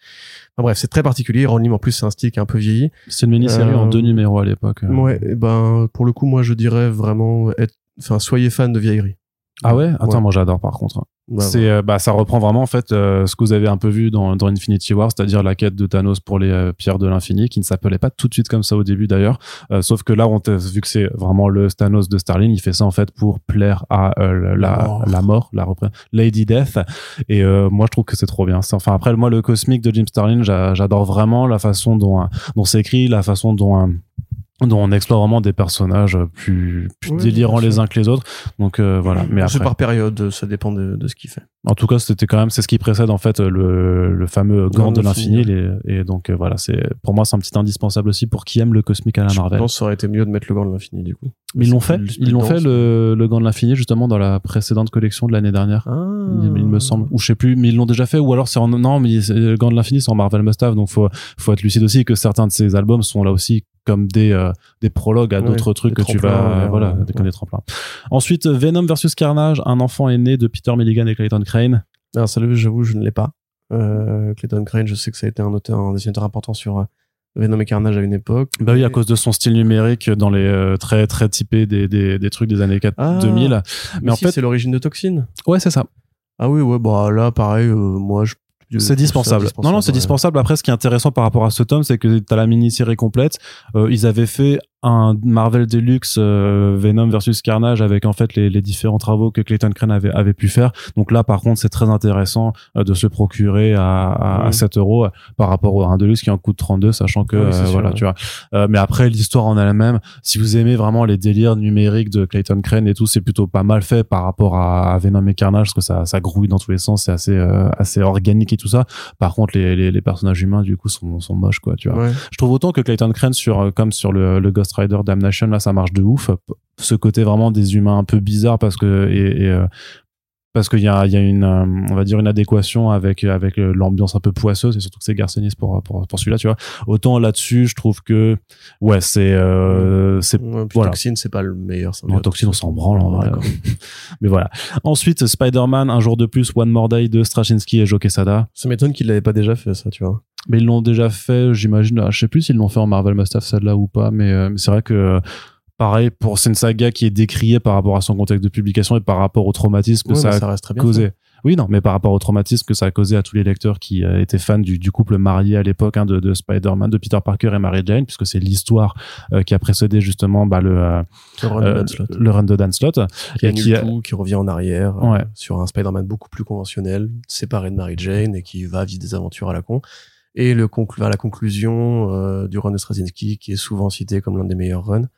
B: Enfin, bref, c'est très particulier. Ron Lim, en plus, c'est un style qui est un peu vieilli.
A: C'est une mini-série
B: Euh,
A: en deux numéros à l'époque.
B: Ouais, et ben, pour le coup, moi, je dirais vraiment être... Enfin, soyez fan de vieillerie.
A: Ah ouais? Attends,
B: Ouais.
A: moi j'adore par contre.
B: Bah,
A: c'est euh, bah ça reprend vraiment en fait euh, ce que vous avez un peu vu dans, dans Infinity War, c'est-à-dire la quête de Thanos pour les euh, pierres de l'infini, qui ne s'appelait pas tout de suite comme ça au début d'ailleurs. Euh, sauf que là, on t'a- vu que c'est vraiment le Thanos de Starling, il fait ça en fait pour plaire à euh, la,
B: mort.
A: la mort, la Lady Death. Et euh, moi, je trouve que c'est trop bien. Enfin après, moi, le cosmique de Jim Starlin, j'a- j'adore vraiment la façon dont dont c'est écrit, la façon dont dont on explore vraiment des personnages plus, plus délirants les uns que les autres. Donc euh, voilà. Mais
B: c'est par période, ça dépend de, de ce qu'il fait.
A: en tout cas, c'était quand même c'est ce qui précède en fait le, le fameux gant de l'infini. Et donc euh, voilà, c'est pour moi c'est un petit indispensable aussi pour qui aime le cosmique à la
B: Je
A: Marvel.
B: pense que ça aurait été mieux de mettre le gant de l'infini, du coup.
A: Mais ils l'ont fait, ils l'ont fait le, le gant de l'infini justement dans la précédente collection de l'année dernière.
B: Ah.
A: Il, il me semble, ou je sais plus, mais ils l'ont déjà fait, ou alors c'est en non, mais le gant de l'infini c'est en Marvel Must-Have, donc faut faut être lucide aussi que certains de ces albums sont là aussi comme des euh, des prologues à
B: Ouais,
A: d'autres trucs que tu vas euh, voilà
B: ouais,
A: des, tremplins. Ensuite Venom versus Carnage, un enfant est né de Peter Milligan et Clayton Crane.
B: Alors, ça, j'avoue, je ne l'ai pas. Euh, Clayton Crane, je sais que ça a été un auteur, un dessinateur important sur euh, Venom et Carnage à une époque.
A: Bah oui, à cause de son style numérique dans les euh, très très typés des, des, des trucs des années 4,
B: Ah,
A: 2000. Mais en
B: si,
A: fait,
B: c'est l'origine de Toxine.
A: ouais, c'est ça.
B: Ah oui, ouais, bah là, pareil, euh, moi, je.
A: C'est dispensable. Non, non, c'est
B: ouais.
A: dispensable. Après, ce qui est intéressant par rapport à ce tome, c'est que t'as la mini-série complète. Euh, ils avaient fait un Marvel Deluxe euh, Venom versus Carnage avec en fait les, les différents travaux que Clayton Crane avait, avait pu faire. Donc là, par contre, c'est très intéressant euh, de se procurer à, à, à
B: Mhm.
A: 7 euros euh, par rapport au un Deluxe qui en coûte 32, sachant que
B: Oui, c'est
A: euh,
B: sûr,
A: voilà,
B: ouais.
A: tu vois. Euh, mais après, l'histoire en elle-même, si vous aimez vraiment les délires numériques de Clayton Crane et tout, c'est plutôt pas mal fait par rapport à, à Venom et Carnage, parce que ça, ça grouille dans tous les sens, c'est assez, euh, assez organique et tout ça. Par contre, les, les, les personnages humains, du coup, sont, sont moches, quoi, tu vois.
B: Ouais.
A: Je trouve autant que Clayton Crane sur, comme sur le, le Ghost Rider Damnation, là, ça marche de ouf. Ce côté vraiment des humains un peu bizarres parce que, et, et, euh, parce qu'il y a, il y a une, euh, on va dire une adéquation avec avec euh, l'ambiance un peu poisseuse et surtout que c'est Garcenis pour pour, pour celui-là, tu vois. Autant là-dessus, je trouve que ouais, c'est euh, c'est
B: Ouais,
A: Voilà.
B: Toxine, c'est pas le meilleur.
A: non, Toxine, on s'en branle en vrai. Mais voilà. Ensuite, Spider-Man, un jour de plus, One More Day de Straczynski et Joe Quesada.
B: Ça m'étonne qu'il l'avait pas déjà fait, ça, tu vois.
A: Mais ils l'ont déjà fait, j'imagine. ah, Je sais plus s'ils l'ont fait en Marvel Must Have celle-là ou pas, mais, euh, mais c'est vrai que euh, pareil pour c'est une saga qui est décriée par rapport à son contexte de publication et par rapport au traumatisme que
B: Ouais,
A: ça
B: bah,
A: a
B: ça reste très bien.
A: causé. Oui, non, mais par rapport au traumatisme que ça a causé à tous les lecteurs qui euh, étaient fans du, du couple marié à l'époque hein, de, de Spider-Man, de Peter Parker et Mary Jane, puisque c'est l'histoire euh, qui a précédé justement bah, le, euh.
B: Le run de Dan Slott,
A: le run de Dan Slott.
B: qui
A: et
B: annule
A: qui a-
B: tout, qui revient en arrière
A: Ouais.
B: sur un Spider-Man beaucoup plus conventionnel, séparé de Mary Jane et qui va vivre des aventures à la con. Et le conclu à la conclusion euh, du run de Straczynski, qui est souvent cité comme l'un des meilleurs runs.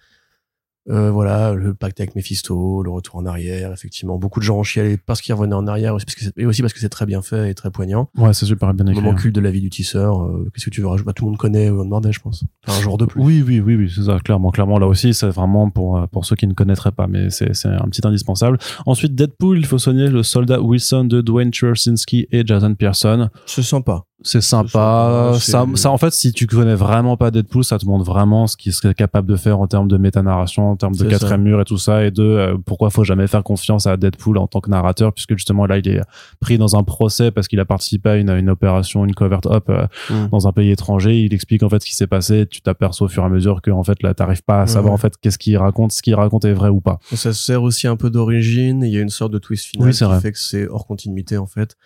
B: Euh, voilà, le pacte avec Mephisto, le retour en arrière, effectivement. Beaucoup de gens ont chialé parce qu'ils revenaient en arrière, aussi parce que c'est- et aussi parce que c'est très bien fait et très poignant.
A: Ouais, c'est super bien
B: Le
A: écrit.
B: moment
A: hein.
B: culte de la vie du tisseur, euh, qu'est-ce que tu veux rajouter? Bah, Tout le monde connaît Owen Mordey, je pense. Enfin, un jour de plus.
A: Oui, oui, oui, oui, c'est ça, clairement, clairement. Là aussi, c'est vraiment pour, euh, pour ceux qui ne connaîtraient pas, mais c'est, un petit indispensable. Ensuite, Deadpool, il faut soigner le soldat Wilson de Dwayne Chursinski et Jason Pearson.
B: C'est sympa.
A: C'est sympa. Ça, en fait, si tu connais vraiment pas Deadpool, ça te montre vraiment ce qu'il serait capable de faire en termes de méta-narration, en termes de quatrième mur et tout ça, et de euh, pourquoi faut jamais faire confiance à Deadpool en tant que narrateur, puisque justement là, il est pris dans un procès parce qu'il a participé à une, une opération, une covert up euh,
B: Mm.
A: dans un pays étranger. Il explique en fait ce qui s'est passé. Tu t'aperçois au fur et à mesure que en fait là, t'arrives pas à savoir en fait qu'est-ce qu'il raconte, ce qu'il raconte est vrai ou pas.
B: Ça sert aussi un peu d'origine. Il y a une sorte de twist final
A: Oui,
B: qui
A: vrai.
B: fait que c'est hors continuité en fait,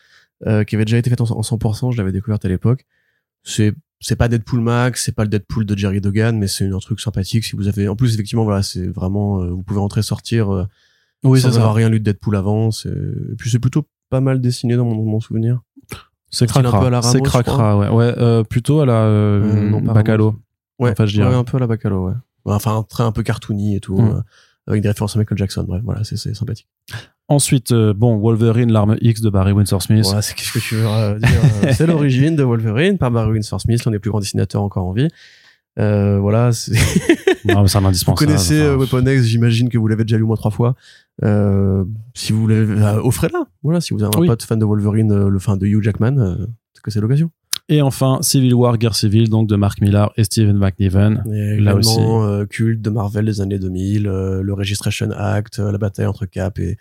B: euh, qui avait déjà été fait en, en 100%. Je l'avais découverte à l'époque. C'est c'est pas Deadpool Max, c'est pas le Deadpool de Jerry Duggan, mais c'est un truc sympathique. Si vous avez, en plus effectivement voilà, c'est vraiment, euh, vous pouvez entrer sortir euh,
A: Oui,
B: sans
A: ça.
B: avoir rien lu de Deadpool avant. c'est- Et puis c'est plutôt pas mal dessiné dans mon, mon souvenir.
A: C'est cracra. C'est cracra, ouais. Ouais, euh, plutôt à la euh,
B: Euh, non, pas
A: Bacalo.
B: Ouais,
A: En fait, je dirais.
B: ouais, un peu à la Bacalo, ouais. Enfin, un trait un peu cartoony et tout,
A: Mm.
B: Avec des références à Michael Jackson. Bref, voilà, c'est sympathique.
A: Ensuite, euh, bon, Wolverine, l'arme X de Barry Windsor Smith.
B: Voilà, c'est qu'est-ce que tu veux euh, dire euh, C'est l'origine de Wolverine par Barry Windsor Smith, l'un des plus grands dessinateurs encore en vie. Euh, voilà, c'est-
A: Non, mais c'est un
B: vous
A: indispensable.
B: connaissez euh,
A: Enfin,
B: Weapon X, j'imagine que vous l'avez déjà lu au moins trois fois. Euh, si vous l'avez, offrez-la. Voilà, si vous avez un
A: Oui.
B: pote fan de Wolverine, le fan de Hugh Jackman, que c'est l'occasion.
A: Et enfin, Civil War, Guerre civile, donc de Mark Millar et Steven McNiven.
B: Et
A: Là aussi.
B: euh, culte de Marvel des années 2000, euh, le Registration Act, euh, la bataille entre Cap et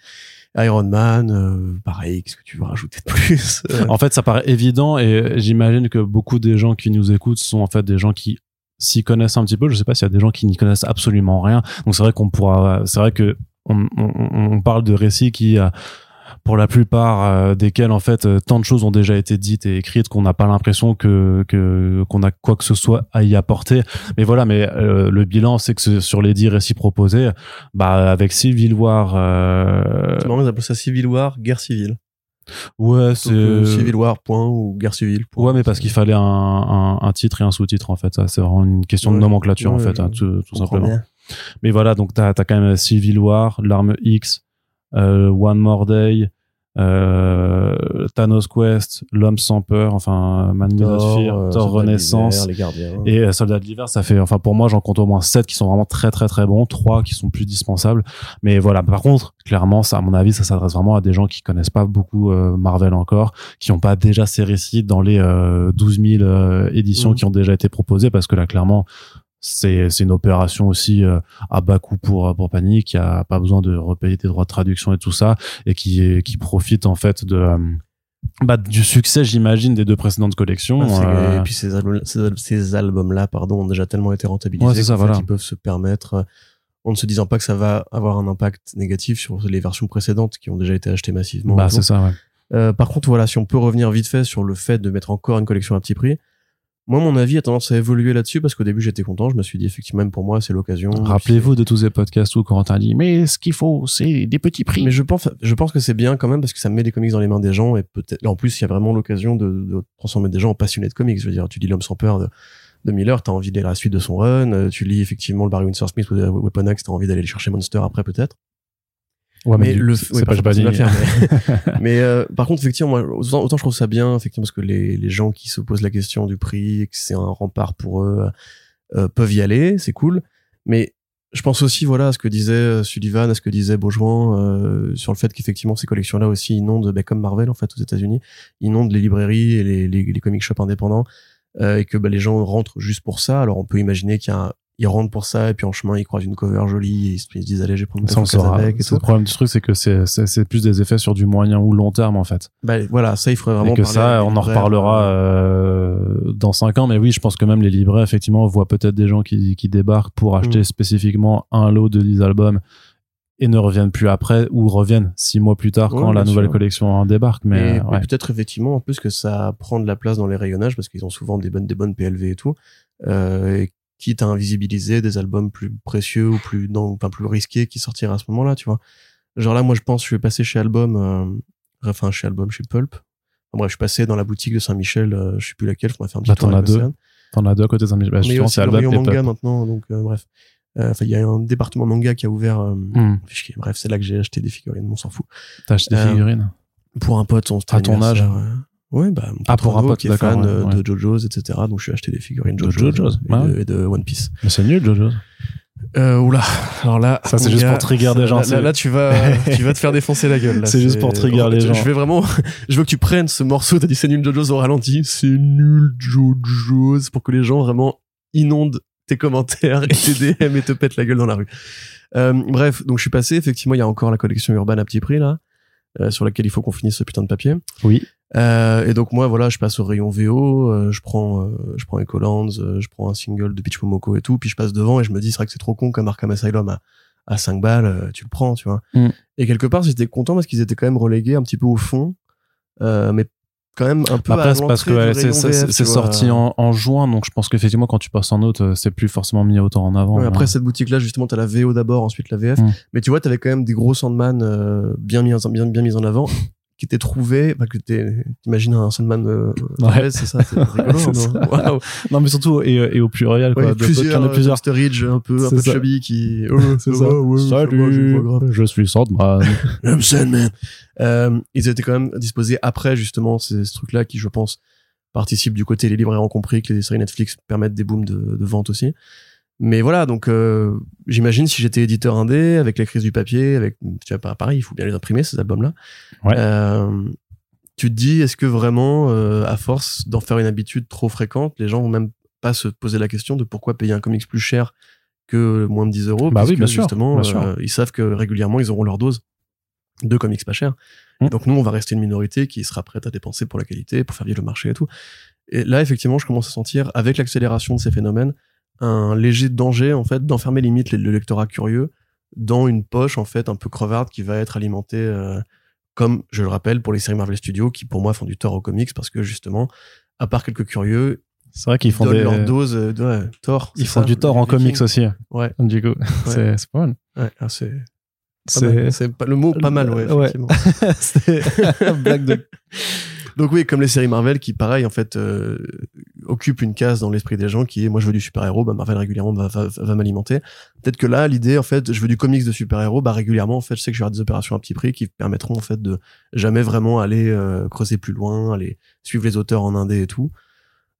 B: Iron Man. euh, pareil, qu'est-ce que tu veux rajouter de plus?
A: En fait, ça paraît évident et j'imagine que beaucoup des gens qui nous écoutent sont en fait des gens qui s'y connaissent un petit peu. Je sais pas s'il y a des gens qui n'y connaissent absolument rien. Donc c'est vrai qu'on pourra, c'est vrai que on, on, on parle de récits qui, pour la plupart euh, desquels en fait euh, tant de choses ont déjà été dites et écrites qu'on n'a pas l'impression que que qu'on a quoi que ce soit à y apporter. Mais voilà, mais euh, le bilan c'est que sur les dix récits proposés, bah avec Civil War, euh,
B: C'est marrant, ils appellent ça Civil War, guerre civile.
A: ouais c'est
B: Civil War, point, ou guerre civile. point.
A: Ouais, mais parce qu'il fallait un, un, un titre et un sous-titre en fait. Ça, c'est vraiment une question de
B: Ouais.
A: nomenclature en fait, hein, tout, simplement.
B: bien.
A: Mais voilà, donc t'as as quand même Civil War, l'arme X, One More Day, euh, Thanos Quest, l'homme sans peur, enfin Man
B: Thor,
A: Fear,
B: euh,
A: Thor Renaissance.
B: l'hiver, les gardiens.
A: Et euh, Soldat de l'hiver, ça fait, enfin pour moi, j'en compte au moins 7 qui sont vraiment très très très bons, 3 qui sont plus dispensables. Mais voilà, par contre, clairement, ça, à mon avis, ça s'adresse vraiment à des gens qui connaissent pas beaucoup euh, Marvel encore, qui n'ont pas déjà ces récits dans les euh, 12 000 euh, éditions
B: Mhm.
A: qui ont déjà été proposées, parce que là, clairement, c'est c'est une opération aussi euh, à bas coût pour pour Panini qui a pas besoin de repayer des droits de traduction et tout ça et qui qui profite en fait de euh, bah, du succès j'imagine des deux précédentes collections
B: Ouais,
A: euh,
B: Et puis ces albums, ces, al- ces albums-là, pardon, ont déjà tellement été rentabilisés
A: Ouais, c'est ça,
B: qu'en fait,
A: voilà.
B: ils peuvent se permettre, euh, en ne se disant pas que ça va avoir un impact négatif sur les versions précédentes qui ont déjà été achetées massivement.
A: bah c'est ça ouais.
B: Euh, par contre, voilà, si on peut revenir vite fait sur le fait de mettre encore une collection à petit prix, moi, mon avis a tendance à évoluer là-dessus parce qu'au début, j'étais content. Je me suis dit, effectivement, même pour moi, c'est l'occasion.
A: Rappelez-vous de tous ces podcasts où Corentin dit mais ce qu'il faut c'est des petits prix.
B: Mais je pense, je pense que c'est bien quand même parce que ça met des comics dans les mains des gens et peut-être, en plus, il y a vraiment l'occasion de, de transformer des gens en passionnés de comics. Je veux dire, tu lis L'homme sans peur de, de Miller, t'as envie de lire la suite de son run. euh, Tu lis effectivement le Barry Windsor Smith ou de Weapon Axe, t'as envie d'aller chercher Monster après peut-être.
A: Ouais,
B: mais le
A: c'est
B: oui,
A: pas,
B: pas
A: dit.
B: faire, mais, mais, euh, par contre effectivement moi autant, autant je trouve ça bien effectivement parce que les, les gens qui se posent la question du prix et que c'est un rempart pour eux euh, peuvent y aller c'est cool mais je pense aussi voilà à ce que disait euh, Sullivan à ce que disait Beaujoin euh, sur le fait qu'effectivement ces collections là aussi inondent bah, comme Marvel en fait aux États-Unis inondent les librairies et les, les, les comic shops indépendants euh, et que bah, les gens rentrent juste pour ça alors on peut imaginer qu'il y a un- ils rentrent pour ça et puis en chemin ils croisent une cover jolie et ils se disent allez
A: Ça, on
B: une
A: saura.
B: avec et tout
A: Le problème du truc, c'est que c'est, plus des effets sur du moyen ou long terme, en fait.
B: bah, voilà, ça, il faudrait vraiment
A: et que ça, on en reparlera
B: euh,
A: euh, dans cinq ans. Mais oui, je pense que même les libraires, effectivement, voient peut-être des gens qui, qui débarquent pour acheter
B: Mm.
A: spécifiquement un lot de 10 albums et ne reviennent plus après ou reviennent six mois plus tard
B: Ouais,
A: quand la nouvelle
B: sûr.
A: collection débarque. Mais
B: peut-être effectivement en plus que ça prend de la place dans les rayonnages parce qu'ils ont souvent des bonnes des bonnes PLV et tout euh, et quitte à invisibiliser des albums plus précieux ou plus non enfin plus risqués qui sortiraient à ce moment-là tu vois genre là moi je pense je vais passer chez Album euh, enfin chez Album chez Pulp Enfin, bref je suis passé dans la boutique de Saint-Michel euh, je sais plus laquelle je pourrais faire un petit
A: Bah,
B: tour
A: t'en as deux. T'en as deux à côté de Saint-Michel. Bah,
B: mais
A: c'est album et
B: manga
A: Pulp.
B: maintenant donc euh, bref Euh, Enfin, il y a un département manga qui a ouvert. euh,
A: Hmm.
B: Bref, c'est là que j'ai acheté des figurines. On s'en fout.
A: T'as acheté des figurines?
B: Pour un pote, son
A: À ton âge
B: Ouais, bah, mon
A: Ah, pour un
B: Renaud,
A: pote,
B: qui est fan
A: ouais,
B: euh,
A: ouais.
B: de JoJo's, etc. Donc, je suis acheté des figurines
A: De
B: JoJo's,
A: JoJo's,
B: et,
A: ouais.
B: de, et de One Piece.
A: Mais c'est nul, Jojo.
B: Euh, oula. Alors là.
A: Ça, c'est juste pour trigger des gens,
B: Là, là, là, tu vas, tu vas te faire défoncer la gueule. là.
A: C'est juste pour trigger les gens.
B: Je vais vraiment, je veux que tu prennes ce morceau, t'as dit c'est nul JoJo's au ralenti. C'est nul JoJo's pour que les gens vraiment inondent tes commentaires et tes DM et te pètent la gueule dans la rue. Euh, bref, donc je suis passé. Effectivement, il y a encore la collection urbaine à petit prix là, euh, sur laquelle il faut qu'on finisse ce putain de papier.
A: Oui.
B: Euh, et donc moi voilà, je passe au rayon VO, euh, je prends euh, je prends Ecolands, euh, je prends un single de Peach Momoko et tout, puis je passe devant et je me dis c'est vrai que c'est trop con comme Arkham Asylum à à 5 balles, euh, tu le prends, tu vois.
A: Mm.
B: Et quelque part, j'étais content parce qu'ils étaient quand même relégués un petit peu au fond, euh, mais quand même un peu à
A: Après, c'est parce que c'est sorti en, en juin, donc je pense qu'effectivement, quand tu passes en euh, c'est plus forcément mis autant en avant.
B: Ouais,
A: hein.
B: après cette boutique là justement t'as la VO d'abord ensuite la VF
A: Mm.
B: mais tu vois t'avais quand même des gros Sandman euh, bien mis en, bien bien mis en avant qui étaient trouvés enfin que t'es- t'imagines un Sandman euh,
A: Ouais.
B: c'est ça c'est rigolo
A: C'est
B: non
A: mais surtout, et, et au pluriel, quoi.
B: Ouais, plusieurs,
A: qu'il y en a plusieurs.
B: Sturridge un peu un peu chubby qui oh,
A: C'est ça.
B: je
A: Salut, je suis Sandman.
B: I'm Sandman. Euh, ils étaient quand même disposés après justement ces, ce truc là qui je pense participent du côté les libraires ont compris que les séries Netflix permettent des booms de, de vente aussi mais voilà donc euh, j'imagine si j'étais éditeur indé avec la crise du papier avec tu vois pas pareil il faut bien les imprimer ces albums là
A: Ouais.
B: euh, tu te dis est-ce que vraiment euh, à force d'en faire une habitude trop fréquente les gens vont même pas se poser la question de pourquoi payer un comics plus cher que moins de 10 euros?
A: Bah oui,
B: puisque
A: bien sûr,
B: justement
A: bien sûr.
B: ils savent que régulièrement ils auront leur dose de comics pas cher
A: Mm.
B: donc nous on va rester une minorité qui sera prête à dépenser pour la qualité pour faire vivre le marché et tout et là effectivement je commence à sentir avec l'accélération de ces phénomènes un léger danger en fait d'enfermer limite le le lectorat curieux dans une poche en fait un peu crevarde qui va être alimentée euh, comme je le rappelle pour les séries Marvel Studios qui pour moi font du tort aux comics parce que justement à part quelques curieux
A: C'est vrai qu'ils font des,
B: leur dose euh, de ouais, tort
A: ils font
B: ça,
A: du tort en comics aussi.
B: ouais
A: Du coup, c'est c'est pas mal.
B: ouais ah, c'est
A: C'est
B: le mot pas mal ouais,
A: Ouais.
B: effectivement
A: blague de.
B: Donc oui, comme les séries Marvel qui, pareil, en fait, euh, occupent une case dans l'esprit des gens qui est, moi, je veux du super-héros, bah, Marvel régulièrement va, va, va m'alimenter. Peut-être que là, l'idée, en fait, je veux du comics de super-héros, bah, régulièrement, en fait, je sais que je vais avoir des opérations à petit prix qui permettront, en fait, de jamais vraiment aller euh, creuser plus loin, aller suivre les auteurs en indé et tout.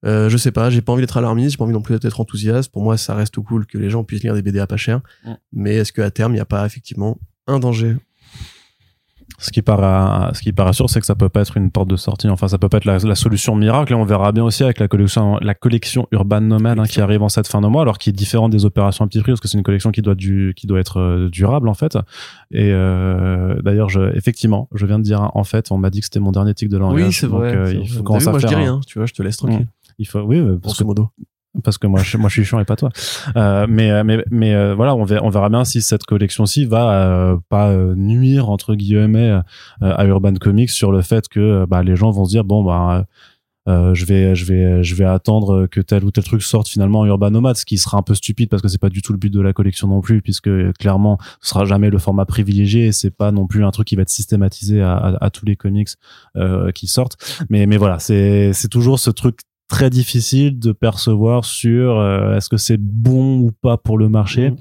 B: Euh, je sais pas, j'ai pas envie d'être alarmiste, j'ai pas envie non plus d'être enthousiaste. Pour moi, ça reste cool que les gens puissent lire des BD à pas cher.
A: Mm.
B: Mais est-ce qu'à terme, il n'y a pas effectivement un danger
A: Ce qui paraît, ce qui paraît sûr, c'est que ça peut pas être une porte de sortie. Enfin, ça peut pas être la, la solution miracle. Et on verra bien aussi avec la collection, la collection Urban Nomad hein, qui arrive en cette fin de mois, alors qui est différente des opérations à petit prix parce que c'est une collection qui doit du, qui doit être euh, durable en fait. Et euh, d'ailleurs, je, effectivement, je viens de dire en fait, on m'a dit que c'était mon dernier tic de langage. donc, euh,
B: c'est
A: il faut
B: vrai.
A: commencer
B: T'as vu,
A: à
B: moi, je
A: faire.
B: dis
A: un-
B: rien, tu vois, je te laisse tranquille.
A: Il faut, oui, euh, parce
B: Grosso
A: que
B: modo.
A: Parce que moi je, moi je suis chiant et pas toi. Euh, mais euh, mais mais euh, voilà on verra, bien si cette collection-ci va euh, pas nuire entre guillemets à Urban Comics sur le fait que bah, les gens vont se dire bon bah je vais je vais je vais attendre que tel ou tel truc sorte finalement en Urban Nomad ce qui sera un peu stupide parce que c'est pas du tout le but de la collection non plus puisque clairement ce sera jamais le format privilégié c'est pas non plus un truc qui va être systématisé à, à, tous les comics qui sortent. Mais mais voilà c'est c'est toujours ce truc très difficile de percevoir sur euh, est-ce que c'est bon ou pas pour le marché.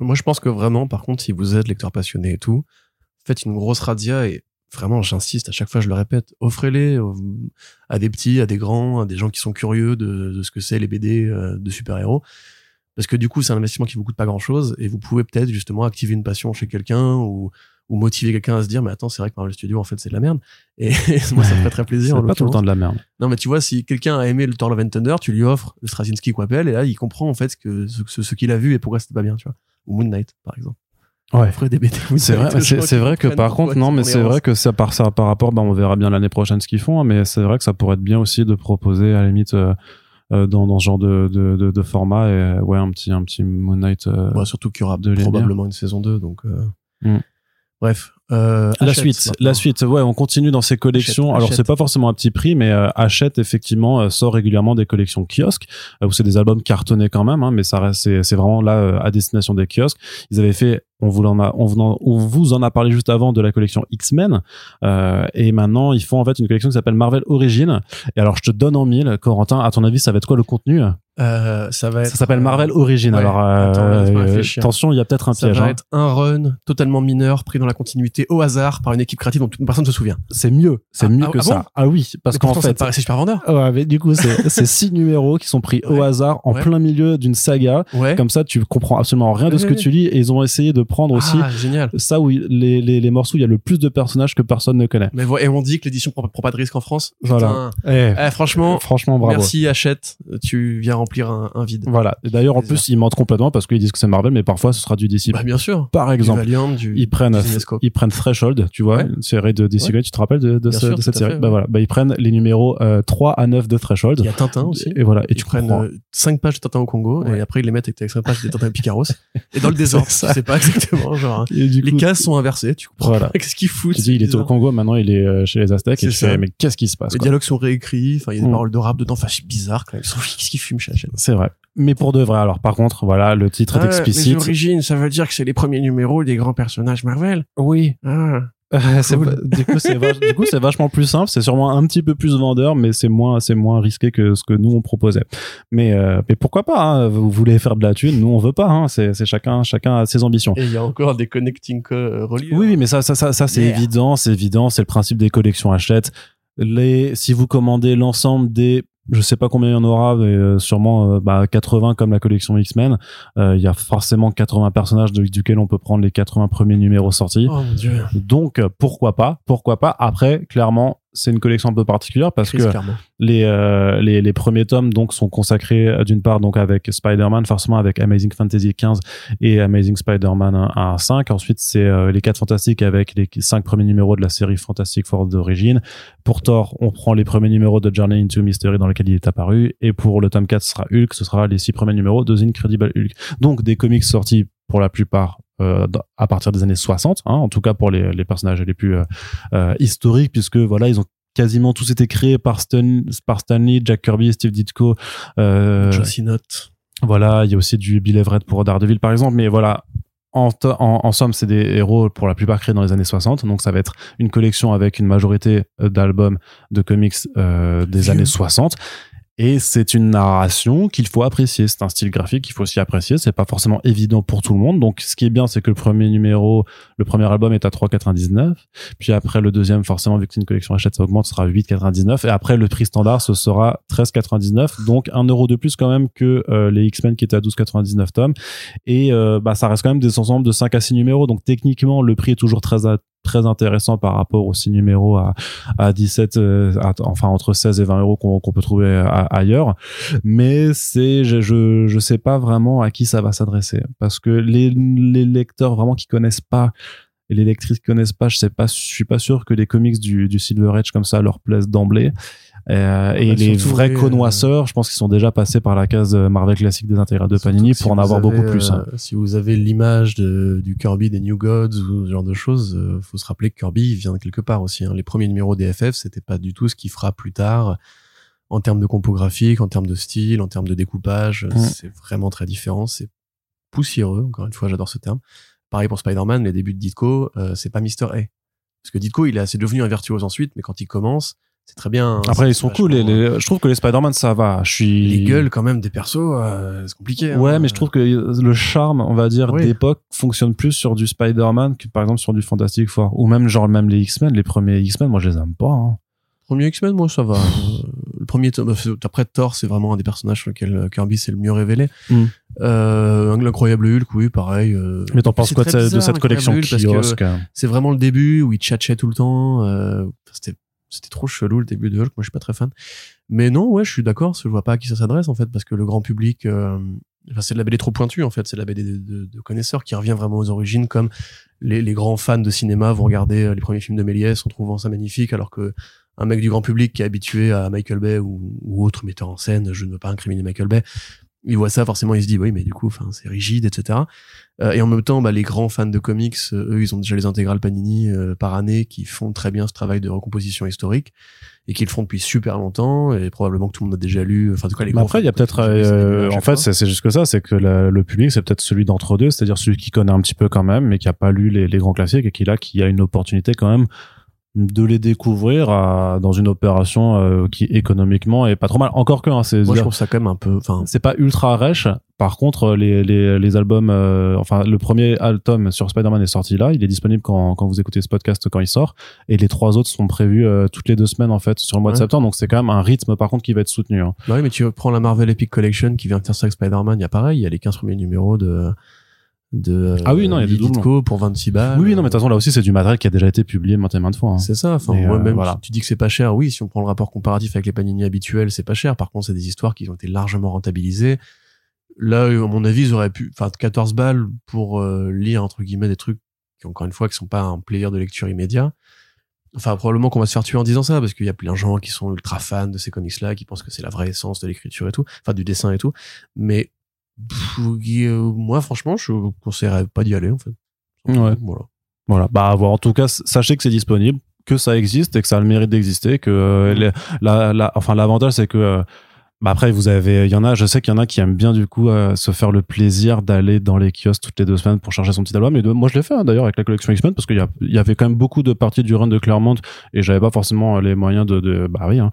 B: Moi, je pense que vraiment, par contre, si vous êtes lecteur passionné et tout, faites une grosse radia et vraiment, j'insiste, à chaque fois, je le répète, offrez-les à des petits, à des grands, à des gens qui sont curieux de, de ce que c'est les BD euh, de super-héros. Parce que du coup, c'est un investissement qui vous coûte pas grand-chose et vous pouvez peut-être justement activer une passion chez quelqu'un ou, ou motiver quelqu'un à se dire, mais attends, c'est vrai que Marvel Studios, en fait, c'est de la merde. Et moi, ça me ferait très plaisir.
A: C'est pas tout le temps de la merde.
B: Non, mais tu vois, si quelqu'un a aimé le Thor Love and Thunder, tu lui offres le Straczynski Quapel, et là, il comprend en fait ce, que, ce, ce- ce qu'il a vu et pourquoi c'était pas bien, tu vois. Ou Moon Knight, par exemple.
A: Ouais. C'est vrai, c'est vrai que par contre, non, mais c'est
B: est
A: vrai que ça par ça par rapport, bah, on verra bien l'année prochaine ce qu'ils font, hein, mais c'est vrai que ça pourrait être bien aussi de proposer à la limite euh, euh, dans, dans ce genre de, de, de, de format, et, ouais, un petit un petit Moon Knight. euh,
B: Bah, surtout qu'il y aura probablement une saison 2, donc. euh,
A: Mm.
B: Bref. Euh,
A: La
B: achète,
A: suite, la suite, ouais, on continue dans ces collections.
B: Achète,
A: Alors c'est pas forcément à petit prix, mais euh, Hachette effectivement euh, sort régulièrement des collections kiosques euh, où c'est des albums cartonnés quand même, hein, mais ça reste, c'est, c'est vraiment là euh, à destination des kiosques. Ils avaient fait on vous en a, on vous en, on vous en a parlé juste avant de la collection X-Men, euh, et maintenant ils font en fait une collection qui s'appelle Marvel Origin. Et alors je te donne en mille, Corentin, à ton avis, ça va être quoi le contenu?
B: Euh, ça va être.
A: Ça s'appelle
B: euh,
A: Marvel Origin.
B: ouais,
A: alors euh,
B: réfléchir.
A: attention, il y a peut-être un
B: Ça
A: piège.
B: va
A: hein.
B: être un run totalement mineur pris dans la continuité au hasard par une équipe créative dont personne ne se souvient.
A: C'est mieux, c'est
B: Ah,
A: mieux
B: ah,
A: que
B: ah
A: ça.
B: bon
A: ah oui, parce qu'en
B: ça
A: fait,
B: te paraissait super vendeur.
A: Ouais, mais du coup, c'est six numéros qui sont pris au hasard en
B: Ouais.
A: plein milieu d'une saga.
B: Ouais.
A: Comme ça, tu comprends absolument rien de ce que tu lis. Et ils ont essayé de prendre aussi
B: génial.
A: ça où les, les, les morceaux où il y a le plus de personnages que personne ne connaît.
B: Mais et on dit que l'édition prend, pas de risque en France.
A: Voilà. Eh,
B: Eh, franchement,
A: franchement, bravo.
B: merci, achète. Tu viens remplir un, un vide.
A: Voilà. Et d'ailleurs, en plus, ils mentent complètement parce qu'ils disent que c'est Marvel, mais parfois, ce sera du DC.
B: Bah, bien sûr.
A: Par
B: Du
A: exemple,
B: Valiant, du,
A: ils prennent,
B: du
A: ils prennent Threshold, tu vois,
B: Ouais.
A: une série de DC
B: Ouais.
A: Tu te rappelles de, de,
B: Bien
A: ce-
B: sûr,
A: de cette série
B: fait,
A: Bah
B: ouais.
A: voilà. Bah, ils prennent les numéros euh, 3 à 9 de Threshold.
B: Il y a Tintin aussi.
A: Et voilà. Et
B: Ils
A: tu
B: prennent
A: comprends.
B: 5 pages de Tintin au Congo et après ils les mettent avec 5 pages de Tintin Picaros. et dans le désordre, tu sais pas exactement, genre. Les cases sont inversées, tu comprends
A: Voilà.
B: Qu'est-ce qu'il fout
A: tu dis, il était au Congo, maintenant il est euh, chez les Aztèques. Et tu fais, mais qu'est-ce qui se passe
B: Les dialogues sont réécrits, enfin il y a des
A: Mm.
B: paroles de rap dedans, enfin c'est bizarre quand même. Qu'est-ce qu'ils fument chez Hachette
A: C'est vrai. Mais pour de vrai, alors par contre, voilà, le titre est
B: Les
A: explicite.
B: origines, ça veut dire que c'est les premiers numéros des grands personnages Marvel.
A: Oui.
B: Ah. Cool.
A: du coup, c'est vach- vachement plus simple. C'est sûrement un petit peu plus vendeur, mais c'est moins, c'est moins risqué que ce que nous on proposait. Mais, euh, mais pourquoi pas hein, Vous voulez faire de la thune, nous on veut pas. Hein, c'est, chacun, chacun a ses ambitions.
B: Et il y a encore des connecting euh, reliés.
A: Oui, oui, mais ça, ça, ça, ça c'est évident, c'est évident, c'est le principe des collections achètes. Les, si vous commandez l'ensemble des, je sais pas combien il y en aura, mais euh, sûrement euh, bah, 80 comme la collection X-Men, euh, il y a forcément 80 personnages de, duquel on peut prendre les 80 premiers numéros sortis.
B: Oh mon dieu.
A: Donc pourquoi pas, pourquoi pas. Après, clairement, c'est une collection un peu particulière parce
B: Chris,
A: que les, euh, les les premiers tomes donc sont consacrés euh, d'une part donc avec Spider-Man forcément avec Amazing Fantasy 15 et Amazing Spider-Man 1 à 5 ensuite c'est euh, les 4 fantastiques avec les 5 premiers numéros de la série Fantastic Four d'origine. Pour Thor on prend les premiers numéros de Journey into Mystery dans lequel il est apparu. Et pour le tome 4 ce sera Hulk. Ce sera les 6 premiers numéros de The Incredible Hulk. Donc des comics sortis pour la plupart euh, à partir des années 60 hein, en tout cas pour les, les personnages les plus euh, euh, historiques puisque voilà ils ont quasiment tous été créés par Stan, par Stan Lee, Jack Kirby, Steve Ditko. Euh, voilà, il y a aussi du Bill Everett pour Daredevil par exemple, mais voilà. En, to- en, en somme, c'est des héros pour la plupart créés dans les années 60, donc ça va être une collection avec une majorité d'albums de comics euh, des années 60. Et c'est une narration qu'il faut apprécier. C'est un style graphique qu'il faut aussi apprécier. C'est pas forcément évident pour tout le monde. Donc, ce qui est bien, c'est que le premier numéro, le premier album est à 3,99. Puis après, le deuxième, forcément, vu que c'est une collection achète, ça augmente, ce sera 8,99. Et après, le prix standard, ce sera 13,99. Donc, un euro de plus quand même que euh, les X-Men qui étaient à 12,99 tomes. Et euh, bah, ça reste quand même des ensembles de 5 à 6 numéros. Donc, techniquement, le prix est toujours très très intéressant par rapport aux 6 numéros à, à 17 euh, à- enfin entre 16 et 20 euros qu'on peut trouver ailleurs mais c'est je, je je sais pas vraiment à qui ça va s'adresser parce que les les lecteurs vraiment qui connaissent pas et les lectrices qui connaissent pas, je sais pas, je suis pas sûr que les comics du, du Silver Age comme ça leur plaisent d'emblée. Euh, et
B: bah,
A: les vrais
B: les,
A: connoisseurs, je pense qu'ils sont déjà passés par la case euh, Marvel classique des intégrales de Panini
B: si
A: pour en avoir
B: avez,
A: beaucoup plus. hein.
B: euh, Si vous avez l'image de- du Kirby des New Gods ou ce genre de choses, euh, faut se rappeler que Kirby il vient de quelque part aussi. hein. Les premiers numéros des FF, c'était pas du tout ce qu'il fera plus tard en termes de compo graphique, en termes de style, en termes de découpage.
A: Mm.
B: C'est vraiment très différent. C'est poussiéreux. Encore une fois, j'adore ce terme. Pareil pour Spider-Man, les débuts de Ditko, euh, c'est pas Mister A. Parce que Ditko, il est assez devenu un virtuose ensuite, mais quand il commence, c'est très bien.
A: Après,
B: C'est
A: ils sont cool.
B: vachement-
A: Les, les- je trouve que les Spider-Man, ça va. Je suis.
B: Les gueules, quand même, des persos, euh, c'est compliqué. hein.
A: Ouais, mais je trouve que le charme, on va dire,
B: Oui.
A: d'époque fonctionne plus sur du Spider-Man que par exemple sur du Fantastic Four. Ou même, genre, même les X-Men, les premiers X-Men, moi, je les aime pas. hein.
B: Premier X-Men, moi, ça va. Euh, le premier, après Thor, c'est vraiment un des personnages sur lesquels euh, Kirby s'est le mieux révélé.
A: Mm.
B: Euh, l'incroyable Hulk, oui, pareil. euh,
A: Mais t'en penses quoi de, cette- de
B: bizarre,
A: cette collection kiosque
B: C'est vraiment le début où il tchatchait tout le temps. euh, c'était, c'était trop chelou le début de Hulk. Moi, je suis pas très fan. Mais non, ouais, je suis d'accord. Je vois pas à qui ça s'adresse en fait, parce que le grand public, euh, enfin, c'est de la BD trop pointue en fait. C'est de la BD de, de- connaisseurs qui revient vraiment aux origines, comme les, les grands fans de cinéma vont regarder euh, les premiers films de Méliès en trouvant ça magnifique, alors que un mec du grand public qui est habitué à Michael Bay ou, ou autre metteur en scène, je ne veux pas incriminer Michael Bay, il voit ça forcément il se dit oui mais du coup enfin c'est rigide etc Euh, et en même temps bah, les grands fans de comics euh, eux ils ont déjà les intégrales Panini euh, par année qui font très bien ce travail de recomposition historique et qui le font depuis super longtemps et probablement que tout le monde a déjà lu enfin en tout cas les grands
A: après, il y a peut-être, euh, en fait, c'est c'est juste que ça, c'est que la- le public, c'est peut-être celui d'entre deux, c'est-à-dire celui qui connaît un petit peu quand même, mais qui a pas lu les, les grands classiques et qui là, qui a une opportunité quand même de les découvrir à- dans une opération euh, qui économiquement est pas trop mal. Encore que, hein, c'est
B: moi je trouve ça quand même un peu enfin
A: c'est pas ultra rêche. Par contre, les, les, les albums, euh, enfin, le premier album sur Spider-Man est sorti là. Il est disponible quand, quand vous écoutez ce podcast quand il sort. Et les trois autres sont prévus euh, toutes les deux semaines, en fait, sur le mois de septembre. Donc, c'est quand même un rythme, par contre, qui va être soutenu. hein.
B: Bah oui, mais tu prends la Marvel Epic Collection qui vient de faire ça avec Spider-Man, il y a pareil, il y a les 15 premiers numéros de de
A: Ah oui, non, il y a des doublons.
B: Pour 26 balles.
A: oui, oui, non, mais de toute façon, là aussi, c'est du matériel qui a déjà été publié maintes et maintes fois. hein.
B: C'est ça, enfin moi
A: euh,
B: même
A: voilà.
B: si tu dis que c'est pas cher, oui, si on prend le rapport comparatif avec les panini habituels, c'est pas cher. Par contre, c'est des histoires qui ont été largement rentabilisées. Là, à mon avis, ils auraient pu enfin 14 balles pour euh, lire entre guillemets des trucs qui encore une fois qui sont pas un plaisir de lecture immédiat. Enfin, probablement qu'on va se faire tuer en disant ça, parce qu'il y a plein de gens qui sont ultra fans de ces comics-là, qui pensent que c'est la vraie essence de l'écriture et tout, enfin du dessin et tout. Mais euh, moi, franchement, je conseillerais pas d'y aller en fait.
A: Ouais.
B: Voilà.
A: Voilà. Bah. En tout cas, sachez que c'est disponible, que ça existe et que ça a le mérite d'exister, que euh, les- la, la, enfin, l'avantage, c'est que, euh, bah après, vous avez, il y en a, je sais qu'il y en a qui aiment bien, du coup, euh, se faire le plaisir d'aller dans les kiosques toutes les deux semaines pour chercher son petit album. Mais de- moi, je l'ai fait, hein, d'ailleurs, avec la collection X-Men, parce qu'il y, a- il y avait quand même beaucoup de parties du run de Claremont et j'avais pas forcément les moyens de, de bah oui, hein,